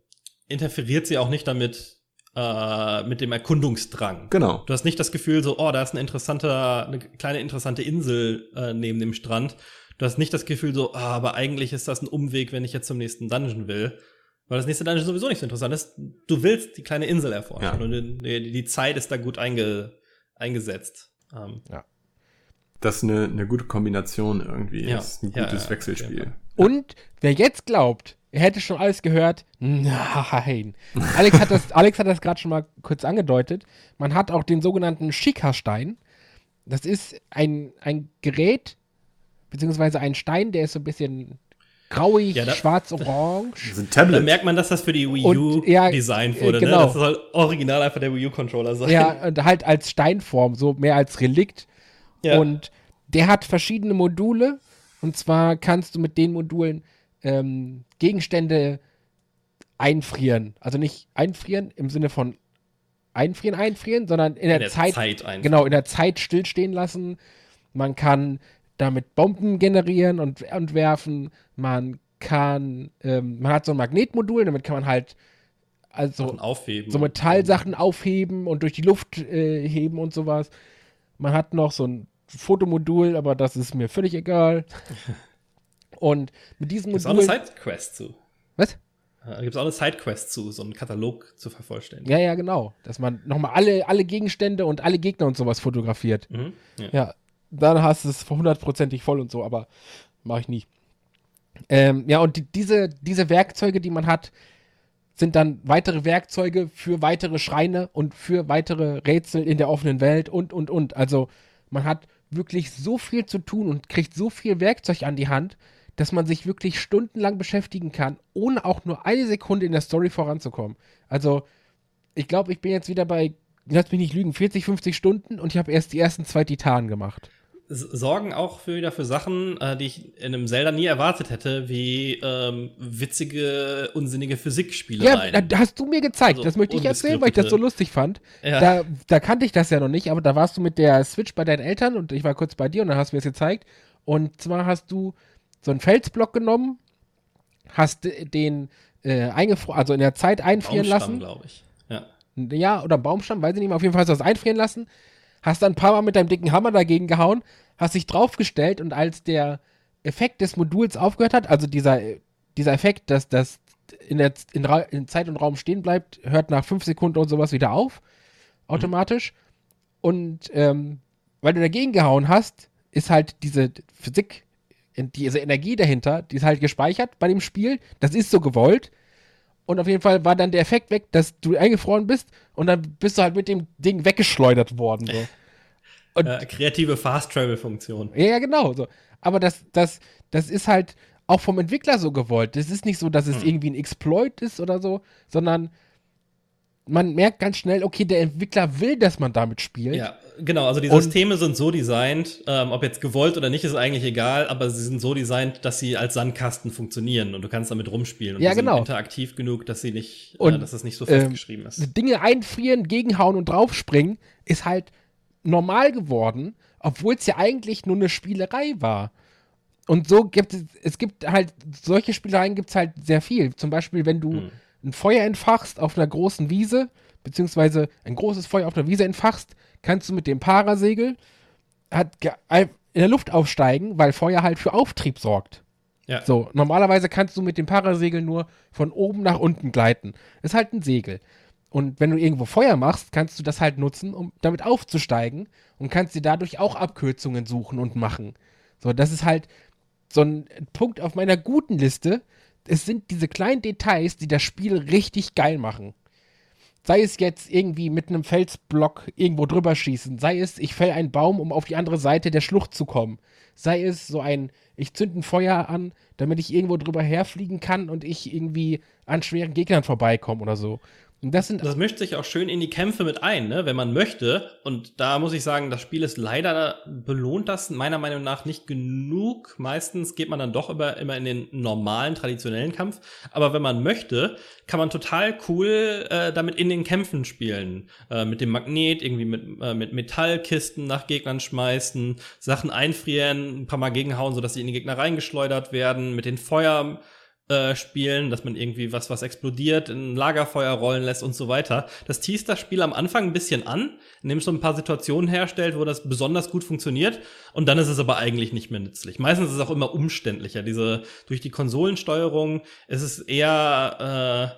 A: interferiert sie auch nicht damit, äh, mit dem Erkundungsdrang.
B: Genau.
A: Du hast nicht das Gefühl, so, oh, da ist eine interessante, eine kleine interessante Insel äh, neben dem Strand. Du hast nicht das Gefühl, so, ah, aber eigentlich ist das ein Umweg, wenn ich jetzt zum nächsten Dungeon will. Weil das nächste Dungeon sowieso nicht so interessant ist. Du willst die kleine Insel erforschen ja. und die, die, Zeit ist da gut einge, eingesetzt.
B: Ähm. Ja. Das ist eine, eine gute Kombination irgendwie. Ja. Das ist ein gutes ja, Wechselspiel.
C: Und wer jetzt glaubt, er hätte schon alles gehört. Nein. Alex hat das, Alex hat das gerade schon mal kurz angedeutet. Man hat auch den sogenannten Schickerstein. Das ist ein, ein Gerät, beziehungsweise ein Stein, der ist so ein bisschen grauig,
A: Ja, da-
C: schwarz-orange.
B: Das sind
A: Da
B: Tablets.
A: merkt man, dass das für die Wii
C: Und,
A: U
C: ja,
A: designt
C: äh,
A: wurde.
C: genau.
A: Ne? Das soll original einfach der Wii U-Controller sein.
C: Ja, und halt als Steinform, so mehr als Relikt.
A: Ja.
C: Und der hat verschiedene Module. Und zwar kannst du mit den Modulen ähm, Gegenstände einfrieren. Also nicht einfrieren im Sinne von einfrieren, einfrieren, sondern in der,
A: in der
C: Zeit,
A: Zeit,
C: genau, in der Zeit stillstehen lassen. Man kann damit Bomben generieren und, und werfen. Man kann, ähm, man hat so ein Magnetmodul, damit kann man halt also so Metallsachen aufheben und durch die Luft äh, heben und sowas. Man hat noch so ein Fotomodul, aber das ist mir völlig egal. (laughs) Und mit diesem
A: Gibt es auch eine
C: Modul.
A: Sidequest zu.
C: Was?
A: Da gibt es auch eine Sidequest zu, so einen Katalog zu vervollständigen.
C: Ja, ja, genau. Dass man nochmal alle, alle Gegenstände und alle Gegner und sowas fotografiert.
A: Mhm. Ja.
C: Ja, dann hast du es hundertprozentig voll und so, aber mache ich nie. Ähm, ja, und die, diese, diese Werkzeuge, die man hat, sind dann weitere Werkzeuge für weitere Schreine und für weitere Rätsel in der offenen Welt und, und, und. Also man hat wirklich so viel zu tun und kriegt so viel Werkzeug an die Hand, dass man sich wirklich stundenlang beschäftigen kann, ohne auch nur eine Sekunde in der Story voranzukommen. Also ich glaube, ich bin jetzt wieder bei, lass mich nicht lügen, 40, 50 Stunden und ich habe erst die ersten zwei Titanen gemacht.
A: Sorgen auch für, wieder für Sachen, äh, die ich in einem Zelda nie erwartet hätte, wie ähm, witzige, unsinnige
C: Ja,
A: Physikspielereien.
C: da hast du mir gezeigt.
A: Also
C: das möchte ich erzählen, weil ich das so lustig fand.
A: Ja.
C: Da, da kannte ich das ja noch nicht, aber da warst du mit der Switch bei deinen Eltern und ich war kurz bei dir und dann hast du mir es gezeigt. Und zwar hast du so einen Felsblock genommen, hast den äh, eingefroren, also in der Zeit einfrieren lassen.
A: glaube ich. Ja.
C: Ja, oder Baumstamm, weiß ich nicht mehr. Auf jeden Fall hast du das einfrieren lassen. Hast dann ein paar Mal mit deinem dicken Hammer dagegen gehauen, hast dich draufgestellt und als der Effekt des Moduls aufgehört hat, also dieser, dieser Effekt, dass das in der in, in Zeit und Raum stehen bleibt, hört nach fünf Sekunden und sowas wieder auf, automatisch. Und ähm, weil du dagegen gehauen hast, ist halt diese Physik, diese Energie dahinter, die ist halt gespeichert bei dem Spiel. Das ist so gewollt. Und auf jeden Fall war dann der Effekt weg, dass du eingefroren bist und dann bist du halt mit dem Ding weggeschleudert worden. So. (laughs) Und,
A: Äh, kreative Fast-Travel-Funktion.
C: ja, ja, genau. So. Aber das, das, das ist halt auch vom Entwickler so gewollt. Das ist nicht so, dass es
A: Hm.
C: irgendwie ein Exploit ist oder so, sondern man merkt ganz schnell, okay, der Entwickler will, dass man damit spielt.
A: Ja, genau. Also die
C: Und-
A: Systeme sind so designt, ähm, ob jetzt gewollt oder nicht, ist eigentlich egal, aber sie sind so designt, dass sie als Sandkasten funktionieren und du kannst damit rumspielen. Und
C: Ja,
A: die sind
C: genau.
A: interaktiv genug, dass sie nicht, äh,
C: Und,
A: dass das nicht so
C: ähm,
A: festgeschrieben ist.
C: Dinge einfrieren, gegenhauen und draufspringen ist halt normal geworden, obwohl es ja eigentlich nur eine Spielerei war. Und so gibt es, es gibt halt, solche Spielereien gibt es halt sehr viel. Zum Beispiel, wenn du
A: Hm.
C: ein Feuer entfachst auf einer großen Wiese, beziehungsweise ein großes Feuer auf einer Wiese entfachst, kannst du mit dem Parasegel hat, in der Luft aufsteigen, weil Feuer halt für Auftrieb sorgt.
A: Ja.
C: So, normalerweise kannst du mit dem Parasegel nur von oben nach unten gleiten. Ist halt ein Segel. Und wenn du irgendwo Feuer machst, kannst du das halt nutzen, um damit aufzusteigen und kannst dir dadurch auch Abkürzungen suchen und machen. So, das ist halt so ein Punkt auf meiner guten Liste. Es sind diese kleinen Details, die das Spiel richtig geil machen. Sei es jetzt irgendwie mit einem Felsblock irgendwo drüber schießen, sei es, ich fäll einen Baum, um auf die andere Seite der Schlucht zu kommen, sei es so ein, ich zünd ein Feuer an, damit ich irgendwo drüber herfliegen kann und ich irgendwie an schweren Gegnern vorbeikomme oder so. Das sind
A: Das mischt sich auch schön in die Kämpfe mit ein, ne? wenn man möchte. Und da muss ich sagen, das Spiel ist leider belohnt das meiner Meinung nach nicht genug. Meistens geht man dann doch immer, immer in den normalen, traditionellen Kampf. Aber wenn man möchte, kann man total cool äh, damit in den Kämpfen spielen. Äh, mit dem Magnet, irgendwie mit, äh, mit Metallkisten nach Gegnern schmeißen, Sachen einfrieren, ein paar Mal gegenhauen, sodass sie in die Gegner reingeschleudert werden, mit den Feuer äh, spielen, dass man irgendwie was, was explodiert, in ein Lagerfeuer rollen lässt und so weiter. Das teast das Spiel am Anfang ein bisschen an, indem es so ein paar Situationen herstellt, wo das besonders gut funktioniert. Und dann ist es aber eigentlich nicht mehr nützlich. Meistens ist es auch immer umständlicher. Diese, durch die Konsolensteuerung ist es eher,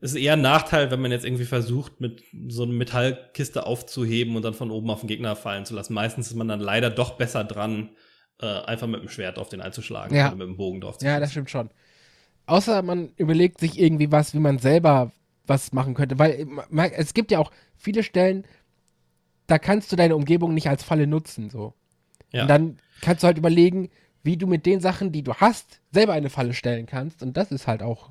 A: äh, ist eher ein Nachteil, wenn man jetzt irgendwie versucht, mit so einer Metallkiste aufzuheben und dann von oben auf den Gegner fallen zu lassen. Meistens ist man dann leider doch besser dran, äh, einfach mit dem Schwert auf den einzuschlagen
C: Ja.
A: oder mit dem Bogen drauf zu
C: Ja, das stimmt schon. Außer man überlegt sich irgendwie was, wie man selber was machen könnte. Weil ma- es gibt ja auch viele Stellen, da kannst du deine Umgebung nicht als Falle nutzen. So.
A: Ja.
C: Und dann kannst du halt überlegen, wie du mit den Sachen, die du hast, selber eine Falle stellen kannst. Und das ist halt auch.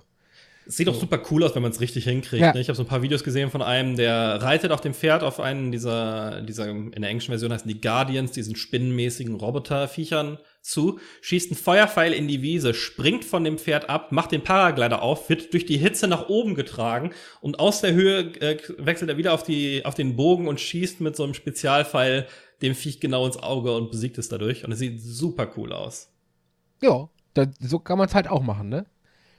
A: Es sieht auch super cool aus, wenn man es richtig hinkriegt.
C: Ja.
A: Ne? Ich habe so ein paar Videos gesehen von einem, der reitet auf dem Pferd auf einen dieser, dieser in der englischen Version heißen die Guardians, diesen spinnenmäßigen Roboterviechern zu, schießt einen Feuerpfeil in die Wiese, springt von dem Pferd ab, macht den Paraglider auf, wird durch die Hitze nach oben getragen und aus der Höhe äh, wechselt er wieder auf, die, auf den Bogen und schießt mit so einem Spezialpfeil dem Viech genau ins Auge und besiegt es dadurch. Und es sieht super cool aus.
C: Ja, so kann man es halt auch machen, ne?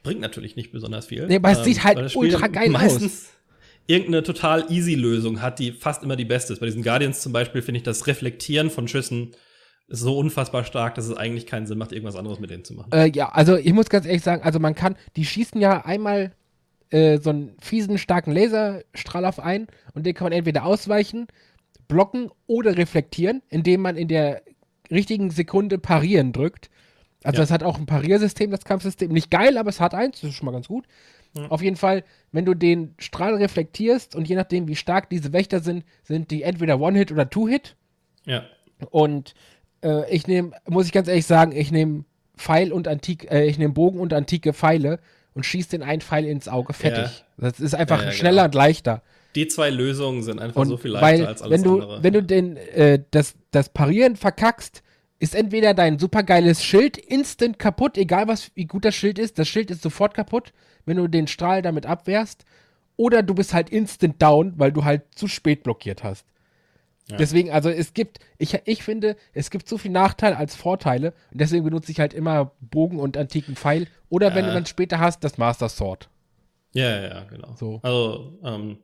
A: Bringt natürlich nicht besonders viel.
C: Nee, aber es sieht halt ultra geil
A: meistens irgendeine total easy Lösung hat, die fast immer die beste ist. Bei diesen Guardians zum Beispiel finde ich das Reflektieren von Schüssen so unfassbar stark, dass es eigentlich keinen Sinn macht, irgendwas anderes mit denen zu machen.
C: Äh, ja, also ich muss ganz ehrlich sagen, also man kann, die schießen ja einmal äh, so einen fiesen, starken Laserstrahl auf ein und den kann man entweder ausweichen, blocken oder reflektieren, indem man in der richtigen Sekunde parieren drückt. Also
A: Ja.
C: das hat auch ein Pariersystem, das Kampfsystem. Nicht geil, aber es hat eins, das ist schon mal ganz gut.
A: Ja.
C: Auf jeden Fall, wenn du den Strahl reflektierst und je nachdem, wie stark diese Wächter sind, sind die entweder One-Hit oder Two-Hit.
A: Ja.
C: Und äh, ich nehme, muss ich ganz ehrlich sagen, ich nehme Pfeil und Antik, äh, ich nehme Bogen und antike Pfeile und schieße den einen Pfeil ins Auge. Fertig. Das ist einfach
A: Ja, ja,
C: schneller
A: genau.
C: und leichter.
A: Die zwei Lösungen sind einfach
C: Und
A: so viel leichter
C: weil,
A: als alles
C: wenn du,
A: andere.
C: wenn du den, äh, das, das Parieren verkackst, ist entweder dein supergeiles Schild instant kaputt, egal was, wie gut das Schild ist. Das Schild ist sofort kaputt, wenn du den Strahl damit abwehrst. Oder du bist halt instant down, weil du halt zu spät blockiert hast.
A: Ja.
C: Deswegen, also es gibt, ich, ich finde, es gibt so viel Nachteile als Vorteile. Und deswegen benutze ich halt immer Bogen und antiken Pfeil. Oder wenn du dann später hast, das Master Sword.
A: Ja, ja, ja, genau.
C: So.
A: Also, ähm,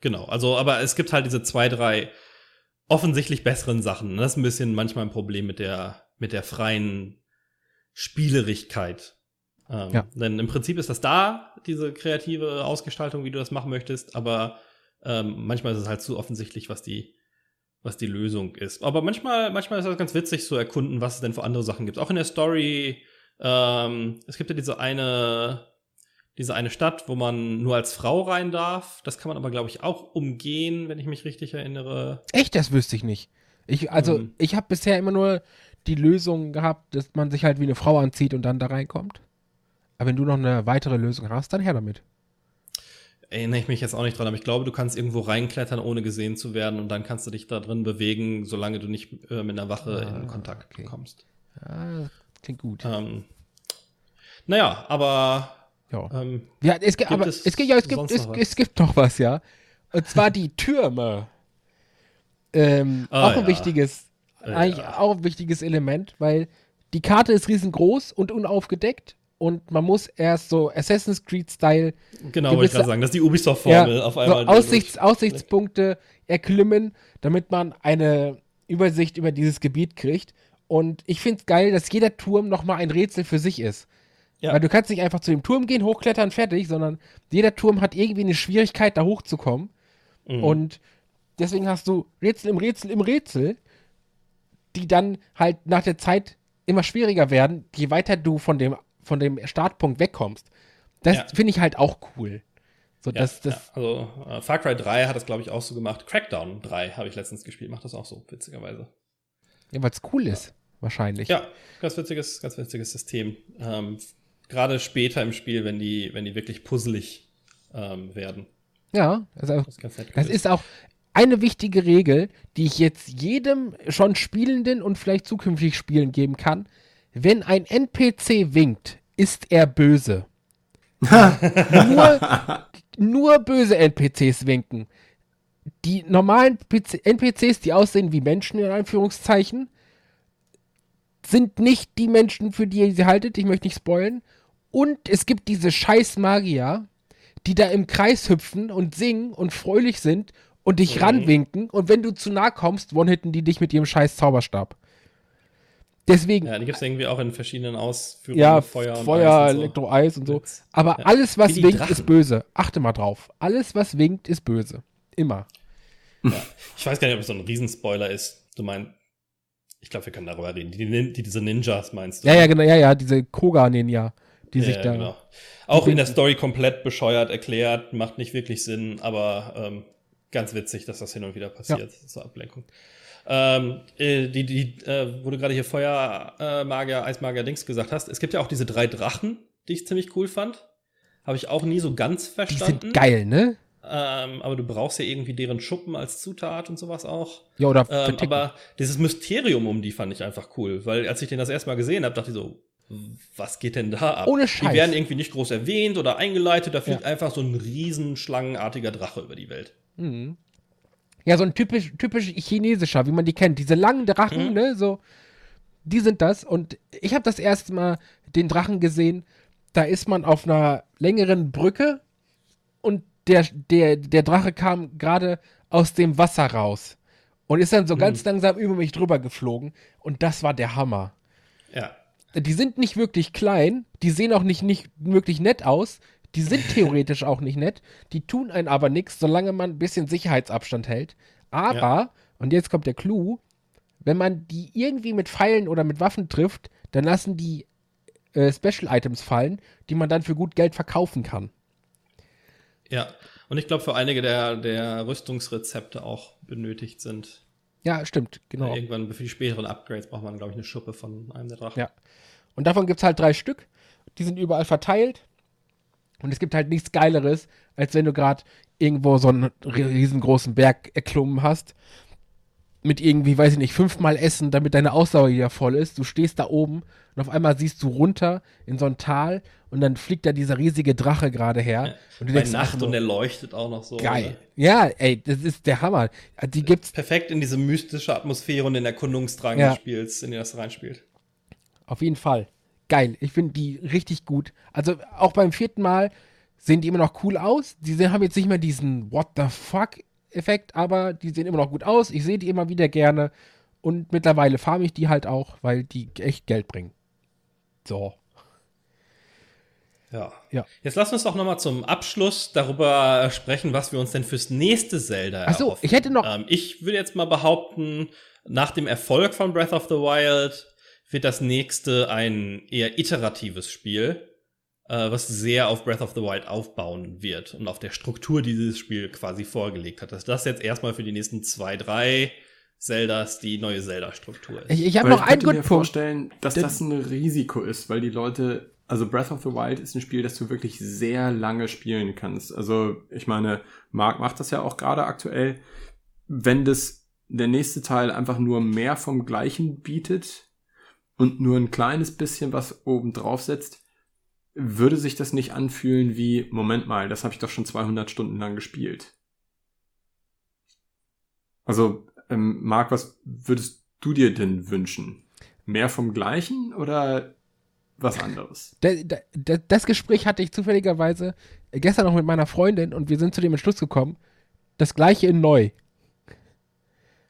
A: genau. Also, aber es gibt halt diese zwei, drei offensichtlich besseren Sachen. Das ist ein bisschen manchmal ein Problem mit der, mit der freien Spielerigkeit. Ähm,
C: Ja.
A: Denn im Prinzip ist das da, diese kreative Ausgestaltung, wie du das machen möchtest, aber ähm, manchmal ist es halt zu offensichtlich, was die, was die Lösung ist. Aber manchmal, manchmal ist es ganz witzig zu erkunden, was es denn für andere Sachen gibt. Auch in der Story, ähm, es gibt ja diese eine, diese eine Stadt, wo man nur als Frau rein darf. Das kann man aber, glaube ich, auch umgehen, wenn ich mich richtig erinnere.
C: Echt, das wüsste ich nicht. Ich, also,
A: Mhm.
C: ich habe bisher immer nur die Lösung gehabt, dass man sich halt wie eine Frau anzieht und dann da reinkommt. Aber wenn du noch eine weitere Lösung hast, dann her damit.
A: Erinnere ich mich jetzt auch nicht dran, aber ich glaube, du kannst irgendwo reinklettern, ohne gesehen zu werden und dann kannst du dich da drin bewegen, solange du nicht äh, mit einer Wache
C: Ah,
A: in Kontakt
C: okay.
A: kommst.
C: Ah, klingt gut.
A: Ähm, naja, aber
C: ja.
A: ähm,
C: Ja, es gibt, aber
A: es
C: es, gibt, ja, es gibt, es,
A: noch was?
C: es gibt noch was, ja. Und zwar die Türme. Ähm,
A: Ah,
C: auch ein
A: ja.
C: wichtiges,
A: Ja.
C: eigentlich auch ein wichtiges Element, weil die Karte ist riesengroß und unaufgedeckt und man muss erst so Assassin's Creed-Style
A: genau, wollte ich gerade sagen, das ist die Ubisoft-Formel auf
C: so
A: einmal.
C: Aussichts, Aussichtspunkte erklimmen, damit man eine Übersicht über dieses Gebiet kriegt. Und ich finde es geil, dass jeder Turm nochmal ein Rätsel für sich ist.
A: Ja.
C: Weil du kannst nicht einfach zu dem Turm gehen, hochklettern, fertig, sondern jeder Turm hat irgendwie eine Schwierigkeit, da hochzukommen.
A: Mhm.
C: Und deswegen hast du Rätsel im Rätsel im Rätsel, die dann halt nach der Zeit immer schwieriger werden, je weiter du von dem, von dem Startpunkt wegkommst. Das
A: Ja.
C: finde ich halt auch cool. So,
A: ja,
C: das, das,
A: ja, also äh, Far Cry 3 hat das, glaube ich, auch so gemacht. Crackdown 3 habe ich letztens gespielt, macht das auch so, witzigerweise.
C: Ja, weil es cool ist, wahrscheinlich.
A: Ja, ganz witziges, ganz witziges System. Ähm, Gerade später im Spiel, wenn die, wenn die wirklich puzzelig ähm, werden.
C: Ja, also
A: Das ist
C: das ist auch eine wichtige Regel, die ich jetzt jedem schon Spielenden und vielleicht zukünftig Spielen geben kann. Wenn ein NPC winkt, ist er böse. nur, nur böse NPCs winken. Die normalen PC NPCs, die aussehen wie Menschen in Anführungszeichen, sind nicht die Menschen, für die ihr sie haltet. Ich möchte nicht spoilen. Und es gibt diese scheiß Magier, die da im Kreis hüpfen und singen und fröhlich sind und dich
A: Mhm.
C: ranwinken. Und wenn du zu nah kommst, one-hitten die dich mit ihrem scheiß Zauberstab. Deswegen,
A: Ja, die gibt es irgendwie auch in verschiedenen Ausführungen.
C: ja,
A: Feuer,
C: Feuer,
A: und Eis und so.
C: Elektro, Eis und so. Aber
A: Ja.
C: alles, was winkt,
A: Drachen.
C: ist böse. Achte mal drauf. Alles, was winkt, ist böse. Immer.
A: Ich weiß gar nicht, ob es so ein Riesenspoiler ist. Du meinst, ich glaube, wir können darüber reden. Die, die, diese Ninjas meinst du?
C: Ja, ja, genau, ja, ja, diese Koga-Ninja, die
A: Ja,
C: sich
A: ja,
C: da.
A: genau. Auch in der. Story komplett bescheuert erklärt, macht nicht wirklich Sinn, aber ähm, ganz witzig, dass das hin und wieder passiert, zur Ablenkung. Ähm, äh, die, die, äh, wo du gerade hier Feuermagier, Eismagier Dings gesagt hast, es gibt ja auch diese drei Drachen, die ich ziemlich cool fand. Habe ich auch nie so ganz
C: Die
A: verstanden.
C: sind geil, ne?
A: Ähm, aber du brauchst ja irgendwie deren Schuppen als Zutat und sowas auch.
C: Ja, oder
A: Ähm, aber dieses Mysterium um die fand ich einfach cool, weil als ich den das erste Mal gesehen habe, dachte ich so, was geht denn da ab?
C: Ohne
A: Die
C: Scheiß.
A: werden irgendwie nicht groß erwähnt oder eingeleitet, da fliegt
C: Ja.
A: einfach so ein riesen schlangenartiger Drache über die Welt.
C: Mhm. Ja, so ein typisch, typisch chinesischer, wie man die kennt. Diese langen Drachen,
A: Mhm.
C: ne, so. Die sind das. Und ich habe das erste Mal den Drachen gesehen. Da ist man auf einer längeren Brücke und der, der, der Drache kam gerade aus dem Wasser raus und ist dann so ganz langsam über mich drüber geflogen. Und das war der Hammer.
A: Ja.
C: Die sind nicht wirklich klein, die sehen auch nicht, nicht wirklich nett aus, die sind theoretisch auch nicht nett, die tun einen aber nichts, solange man ein bisschen Sicherheitsabstand hält. Aber,
A: Ja.
C: und jetzt kommt der Clou, wenn man die irgendwie mit Pfeilen oder mit Waffen trifft, dann lassen die äh, Special Items fallen, die man dann für gut Geld verkaufen kann.
A: Ja. Und ich glaube, für einige der, der Rüstungsrezepte auch benötigt sind.
C: Ja, stimmt, genau.
A: Irgendwann für die späteren Upgrades braucht man, glaube ich, eine Schuppe von einem der Drachen.
C: Ja. Und davon gibt es halt drei Stück. Die sind überall verteilt. Und es gibt halt nichts Geileres, als wenn du gerade irgendwo so einen riesengroßen Berg erklommen hast. Mit irgendwie, weiß ich nicht, fünfmal Essen, damit deine Ausdauer wieder voll ist. Du stehst da oben und auf einmal siehst du runter in so ein Tal und dann fliegt da dieser riesige Drache gerade her. Und du
A: Bei
C: denkst, ach,
A: Nacht
C: so,
A: und er leuchtet auch noch so.
C: geil. Ja, ey, das ist der Hammer. Die gibt's
A: Perfekt in diese mystische Atmosphäre und den Erkundungsdrang
C: Ja.
A: des Spiels, in den das reinspielt.
C: Auf jeden Fall. Geil. Ich finde die richtig gut. Also auch beim vierten Mal sehen die immer noch cool aus. Die sehen, haben jetzt nicht mehr diesen What the fuck Effekt, aber die sehen immer noch gut aus. Ich sehe die immer wieder gerne. Und mittlerweile farme ich die halt auch, weil die echt Geld bringen. So.
A: Ja.
C: Ja.
A: Jetzt lass uns doch noch mal zum Abschluss darüber sprechen, was wir uns denn fürs nächste Zelda
C: Ach so,
A: erhoffen.
C: ich hätte noch-
A: Ähm, ich würde jetzt mal behaupten, nach dem Erfolg von Breath of the Wild wird das nächste ein eher iteratives Spiel, äh, was sehr auf Breath of the Wild aufbauen wird und auf der Struktur, die dieses Spiel quasi vorgelegt hat. Dass das jetzt erstmal für die nächsten zwei, drei Zeldas die neue Zelda-Struktur ist.
C: Ich, ich habe noch
B: ich
C: einen
B: könnte mir
C: guten Punkt.
B: vorstellen, dass
C: Denn-
B: das ein Risiko ist, weil die Leute, also Breath of the Wild ist ein Spiel, das du wirklich sehr lange spielen kannst. Also ich meine, Mark macht das ja auch gerade aktuell. Wenn das der nächste Teil einfach nur mehr vom Gleichen bietet und nur ein kleines bisschen was oben drauf setzt, würde sich das nicht anfühlen wie, Moment mal, das habe ich doch schon 200 Stunden lang gespielt. Also, ähm, Marc, was würdest du dir denn wünschen? Mehr vom Gleichen oder was anderes?
C: Da, da, da, das Gespräch hatte ich zufälligerweise gestern noch mit meiner Freundin und wir sind zu dem Entschluss gekommen, das gleiche in neu.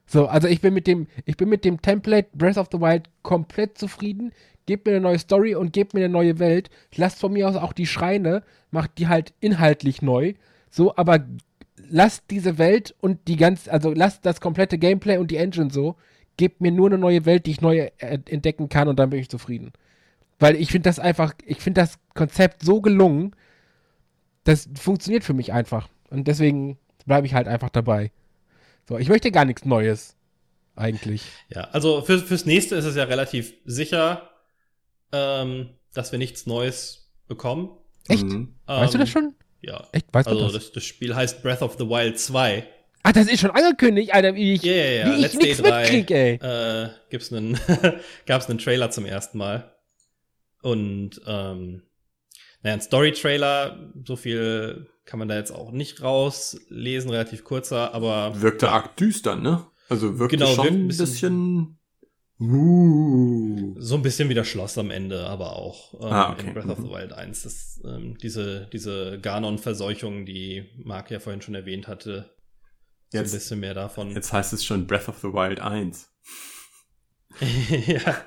C: So, also ich bin mit dem, ich bin mit dem Template Breath of the Wild komplett zufrieden. Gebt mir eine neue Story und gebt mir eine neue Welt. Lasst von mir aus auch die Schreine, macht die halt inhaltlich neu. So, aber lasst diese Welt und die ganz, also lasst das komplette Gameplay und die Engine so. Gebt mir nur eine neue Welt, die ich neu entdecken kann und dann bin ich zufrieden. Weil ich finde das einfach, ich finde das Konzept so gelungen, das funktioniert für mich einfach. Und deswegen bleibe ich halt einfach dabei. So, ich möchte gar nichts Neues. Eigentlich.
A: Ja, also für, fürs nächste ist es ja relativ sicher, ähm, dass wir nichts Neues bekommen.
C: Echt?
B: Mhm.
C: weißt du das
A: Ähm,
C: schon?
A: Ja.
C: Echt? Weißt
A: Also
C: du das?
A: das, das Spiel heißt Breath of the Wild 2.
C: Ah, das ist schon angekündigt, Alter, wie ich,
A: Ja, ja, ja.
C: wie ich nichts
A: Day 3,
C: mitkrieg, ey.
A: Äh, gibt's einen, (laughs) gab's einen Trailer zum ersten Mal. Und, ähm, naja, ein Story-Trailer, so viel kann man da jetzt auch nicht rauslesen, relativ kurzer, aber
B: Wirkte arg düster, ne? Also wirkte
A: Genau,
B: schon
A: wirkt ein bisschen-
B: bisschen. Uh.
A: so ein bisschen wie das Schloss am Ende, aber auch ähm,
B: Ah, okay.
A: in Breath of the
B: Mhm.
A: Wild 1. Das, ähm, diese, diese Ganon-Verseuchung, die Mark ja vorhin schon erwähnt hatte, so
B: Jetzt-
A: ein bisschen mehr davon.
B: Jetzt heißt es schon Breath of the Wild 1. (laughs)
A: ja,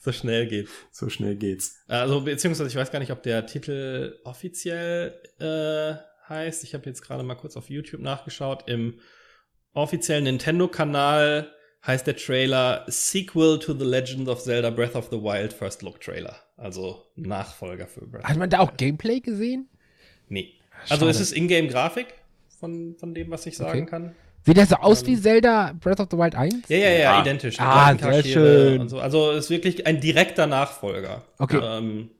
A: so schnell geht's.
B: So schnell geht's.
A: Also, beziehungsweise ich weiß gar nicht, ob der Titel offiziell äh, heißt. Ich habe jetzt gerade mal kurz auf YouTube nachgeschaut. Im offiziellen Nintendo-Kanal heißt der Trailer Sequel to The Legend of Zelda Breath of the Wild First Look Trailer. Also Nachfolger für Breath
C: Hat man da auch Gameplay gesehen?
A: Nee. Also
C: Schade.
A: es ist Ingame-Grafik von, von dem, was ich sagen
C: Okay.
A: kann.
C: Sieht das so aus
A: Ähm.
C: wie Zelda Breath of the Wild 1?
A: Ja, ja, ja,
B: Ja.
A: identisch. Die
C: Ah, sehr schön.
A: Und so. Also ist wirklich ein direkter Nachfolger.
C: Okay.
A: Ähm,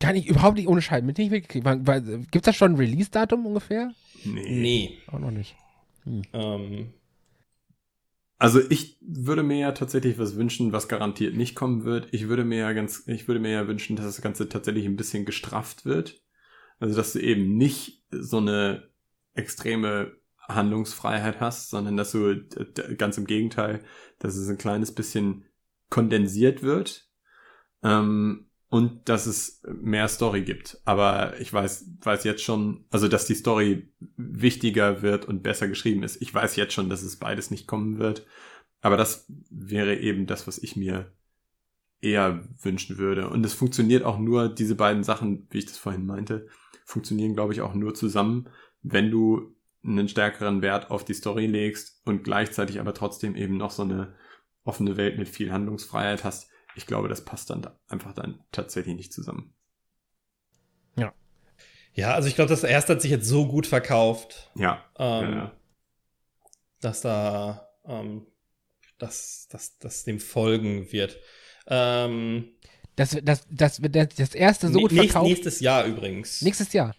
C: Kann ich überhaupt nicht ohne Scheiß mit nicht mitgekriegt. Wann- Gibt's da schon ein Release-Datum ungefähr?
B: Nee.
A: nee.
C: Auch noch nicht.
A: Ähm,
B: Also ich würde mir ja tatsächlich was wünschen, was garantiert nicht kommen wird. Ich würde mir ja ganz, ich würde mir ja wünschen, dass das Ganze tatsächlich ein bisschen gestrafft wird. Also dass du eben nicht so eine extreme Handlungsfreiheit hast, sondern dass du ganz im Gegenteil, dass es ein kleines bisschen kondensiert wird. Ähm, und dass es mehr Story gibt. Aber ich weiß, weiß jetzt schon, also dass die Story wichtiger wird und besser geschrieben ist. Ich weiß jetzt schon, dass es beides nicht kommen wird. Aber das wäre eben das, was ich mir eher wünschen würde. Und es funktioniert auch nur, diese beiden Sachen, wie ich das vorhin meinte, funktionieren, glaube ich, auch nur zusammen, wenn du einen stärkeren Wert auf die Story legst und gleichzeitig aber trotzdem eben noch so eine offene Welt mit viel Handlungsfreiheit hast. Ich glaube, das passt dann da einfach dann tatsächlich nicht zusammen.
A: ja, also ich glaube, das erste hat sich jetzt so gut verkauft,
B: Ja.
A: ähm,
B: ja.
A: dass da ähm, dass, dass, dass dem folgen wird. Ähm,
C: Das, das, das, das, das erste so gut
A: nächst,
C: verkauft.
A: nächstes Jahr übrigens.
C: Nächstes Jahr.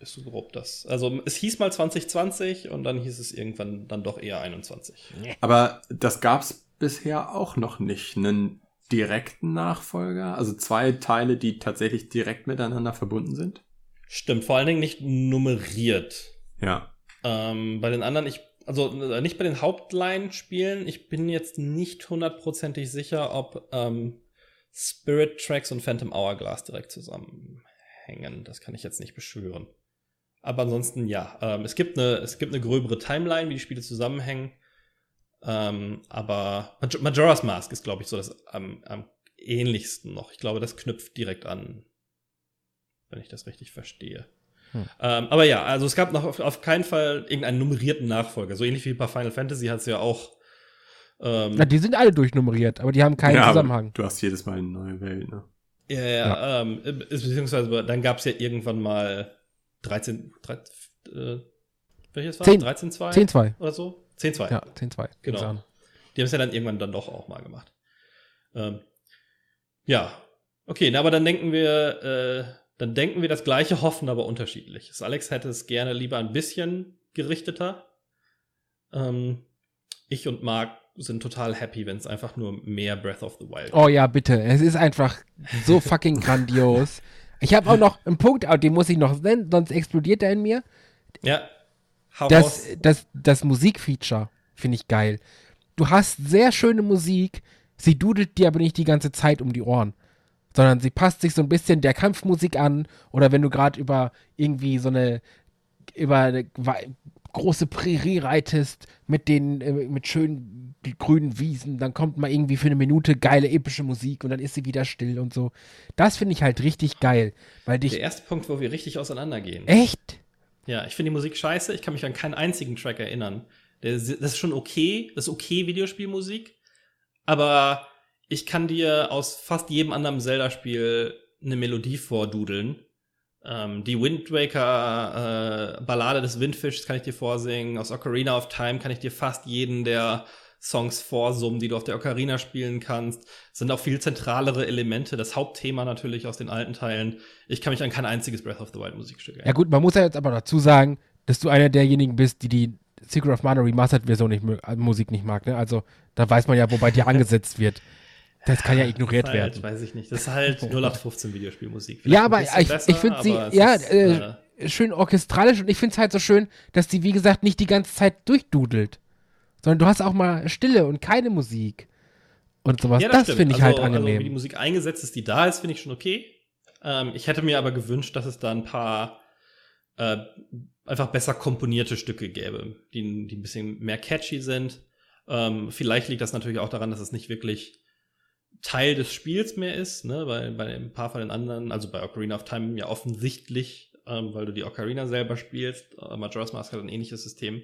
A: Ist so grob das. Also es hieß mal 2020 und dann hieß es irgendwann dann doch eher 21.
B: Aber das gab's bisher auch noch nicht. Einen direkten Nachfolger? Also zwei Teile, die tatsächlich direkt miteinander verbunden sind?
A: Stimmt, vor allen Dingen nicht nummeriert.
B: Ja.
A: Ähm, bei den anderen, ich, also äh, nicht bei den Hauptline-Spielen, ich bin jetzt nicht hundertprozentig sicher, ob ähm, Spirit Tracks und Phantom Hourglass direkt zusammenhängen. Das kann ich jetzt nicht beschwören. Aber ansonsten ja. Ähm, es, gibt eine, es gibt eine gröbere Timeline, wie die Spiele zusammenhängen. Ähm, aber Maj Majora's Mask ist, glaube ich, so das am, am ähnlichsten noch. Ich glaube, das knüpft direkt an, wenn ich das richtig verstehe.
C: Hm.
A: Ähm, aber ja, also es gab noch auf, auf keinen Fall irgendeinen nummerierten Nachfolger. So ähnlich wie bei Final Fantasy hat es ja auch. Ähm,
C: Na, die sind alle durchnummeriert, aber die haben keinen
B: ja,
C: Zusammenhang.
B: Du hast jedes Mal eine neue Welt, ne?
A: ja, ja, Ähm, äh, beziehungsweise dann gab es ja irgendwann mal 13, 13 äh, welches war?
C: 10.
A: 13 2
C: 10-2.
A: oder so? 10 2.
C: Ja, 10-2.
A: Genau.
C: Sagen.
A: Die haben es ja dann irgendwann dann doch auch mal gemacht. Ähm, ja, okay, na, aber dann denken wir, äh, dann denken wir das gleiche, hoffen aber unterschiedlich. Das Alex hätte es gerne lieber ein bisschen gerichteter. Ähm, ich und Marc sind total happy, wenn es einfach nur mehr Breath of the Wild
C: Oh ja, bitte. Es ist einfach so fucking grandios. (laughs) Ich habe auch noch einen Punkt, den muss ich noch nennen, sonst explodiert er in mir.
A: Ja. Hau
C: Das,
A: raus.
C: das, das Musikfeature finde ich geil. Du hast sehr schöne Musik, sie dudelt dir aber nicht die ganze Zeit um die Ohren. Sondern sie passt sich so ein bisschen der Kampfmusik an oder wenn du gerade über irgendwie so eine über eine große Prärie reitest mit den äh, mit schönen grünen Wiesen, dann kommt mal irgendwie für eine Minute geile epische Musik und dann ist sie wieder still und so. Das finde ich halt richtig geil, weil dich
A: Der erste Punkt, wo wir richtig auseinandergehen.
C: echt
A: Ja, ich finde die Musik scheiße. Ich kann mich an keinen einzigen Track erinnern. Das ist schon okay. Das ist okay Videospielmusik. Aber ich kann dir aus fast jedem anderen Zelda-Spiel eine Melodie vordudeln. Ähm, die Wind Waker äh, Ballade des Windfischs kann ich dir vorsingen. Aus Ocarina of Time kann ich dir fast jeden der Songs vorsummen, die du auf der Ocarina spielen kannst. Es sind auch viel zentralere Elemente. Das Hauptthema natürlich aus den alten Teilen. Ich kann mich an kein einziges Breath of the Wild Musikstück erinnern.
C: Ja gut, man muss ja jetzt aber dazu sagen, dass du einer derjenigen bist, die die Secret of Mana Remastered Version nicht äh, Musik nicht mag, ne? Also da weiß man ja, wo bei dir (laughs) angesetzt wird. Das kann ja ignoriert
A: halt,
C: werden.
A: weiß ich nicht. Das ist halt (laughs) 0815 Videospielmusik. Vielleicht
C: Ja, aber ich,
A: besser,
C: ich finde sie, ja,
A: ist,
C: äh, schön orchestralisch und ich finde es halt so schön, dass die, wie gesagt, nicht die ganze Zeit durchdudelt. Sondern du hast auch mal Stille und keine Musik. Und sowas.
A: ja,
C: das
A: stimmt.
C: finde ich
A: also,
C: halt
A: Also, wie die
C: angenehm.
A: Musik eingesetzt ist, die da ist, finde ich schon okay. Ähm, ich hätte mir aber gewünscht, dass es da ein paar äh, einfach besser komponierte Stücke gäbe, die, die ein bisschen mehr catchy sind. Ähm, vielleicht liegt das natürlich auch daran, dass es nicht wirklich Teil des Spiels mehr ist, ne? Bei, bei ein paar von den anderen, also bei Ocarina of Time ja offensichtlich, ähm, weil du die Ocarina selber spielst. Äh, Majora's Mask hat ein ähnliches System.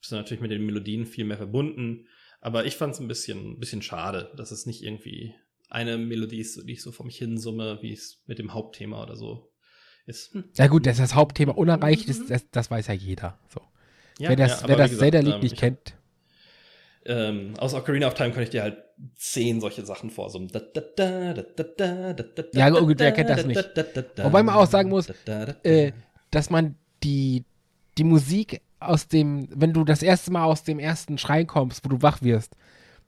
A: Bist du natürlich mit den Melodien viel mehr verbunden. Aber ich fand es ein bisschen, ein bisschen schade, dass es nicht irgendwie eine Melodie ist, die ich so vor mich hinsumme, wie es mit dem Hauptthema oder so ist. Hm.
C: Ja gut, dass das Hauptthema unerreicht ist, das, das weiß ja jeder. So. wer das,
A: aber
C: wer das
A: gesagt,
C: Zelda-Lied
A: ähm,
C: nicht
A: ich-
C: kennt.
A: Ähm, aus Ocarina of Time kann ich dir halt zehn solche Sachen vorsummen.
C: Ja, gut, wer kennt das nicht? Wobei man auch sagen muss, Äh, dass man die, die Musik aus dem, wenn du das erste Mal aus dem ersten Schrein kommst, wo du wach wirst,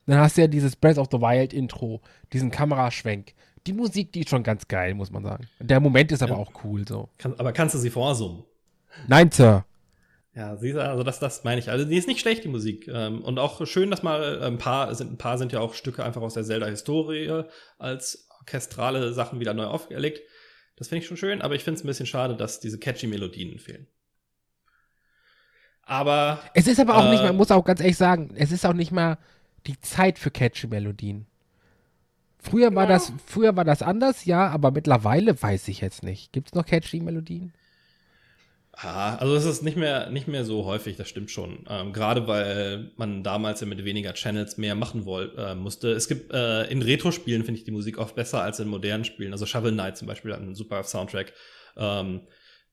C: dann hast du ja dieses Breath of the Wild Intro, diesen Kameraschwenk. Die Musik, die ist schon ganz geil, muss man sagen. Der Moment ist aber
A: Ja.
C: auch cool so.
A: Kann, aber kannst du sie vorsummen?
C: Nein, Sir.
A: Ja, siehst du, also das, das meine ich. Also die ist nicht schlecht, die Musik. Ähm, und auch schön, dass mal äh, ein paar sind, ein paar sind ja auch Stücke einfach aus der Zelda-Historie als orchestrale Sachen wieder neu aufgelegt. Das finde ich schon schön, aber ich finde es ein bisschen schade, dass diese catchy Melodien fehlen. Aber
C: Es ist aber auch nicht
A: Äh,
C: mal, muss auch ganz ehrlich sagen, es ist auch nicht mal die Zeit für catchy Melodien. Früher war
A: Ja.
C: das, früher war das anders, ja, aber mittlerweile weiß ich jetzt nicht. Gibt es noch catchy Melodien?
A: Ah, also es ist nicht mehr, nicht mehr so häufig, das stimmt schon. Ähm, Gerade weil man damals ja mit weniger Channels mehr machen woll, äh, musste. Es gibt äh, in Retro-Spielen finde ich die Musik oft besser als in modernen Spielen. Also Shovel Knight zum Beispiel hat einen super Soundtrack. Ähm,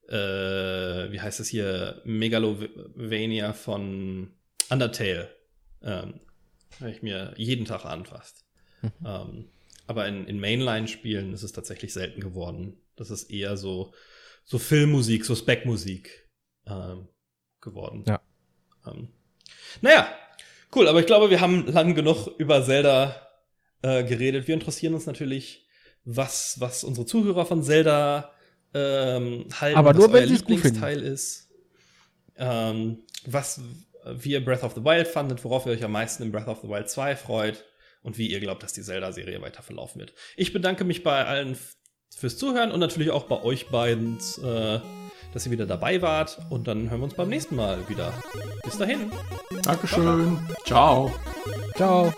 A: äh, wie heißt es hier? Megalovania von Undertale. Ähm, Höre ich mir jeden Tag an fast. ähm, aber in, in Mainline-Spielen ist es tatsächlich selten geworden. Das ist eher so, so Filmmusik, so Spec-Musik ähm, geworden.
C: Ja.
A: Ähm, naja, cool, aber ich glaube, wir haben lang genug über Zelda äh, geredet. Wir interessieren uns natürlich, was, was unsere Zuhörer von Zelda ähm, halten,
C: Aber
A: was
C: nur, wenn
A: euer
C: sie es gut
A: Lieblingsteil ist. Ähm, was wie ihr Breath of the Wild fandet, worauf ihr euch am meisten in Breath of the Wild 2 freut und wie ihr glaubt, dass die Zelda-Serie weiter verlaufen wird. Ich bedanke mich bei allen fürs Zuhören und natürlich auch bei euch beiden, äh, dass ihr wieder dabei wart. Und dann hören wir uns beim nächsten Mal wieder. Bis dahin.
B: Dankeschön. Ciao.
C: Ciao.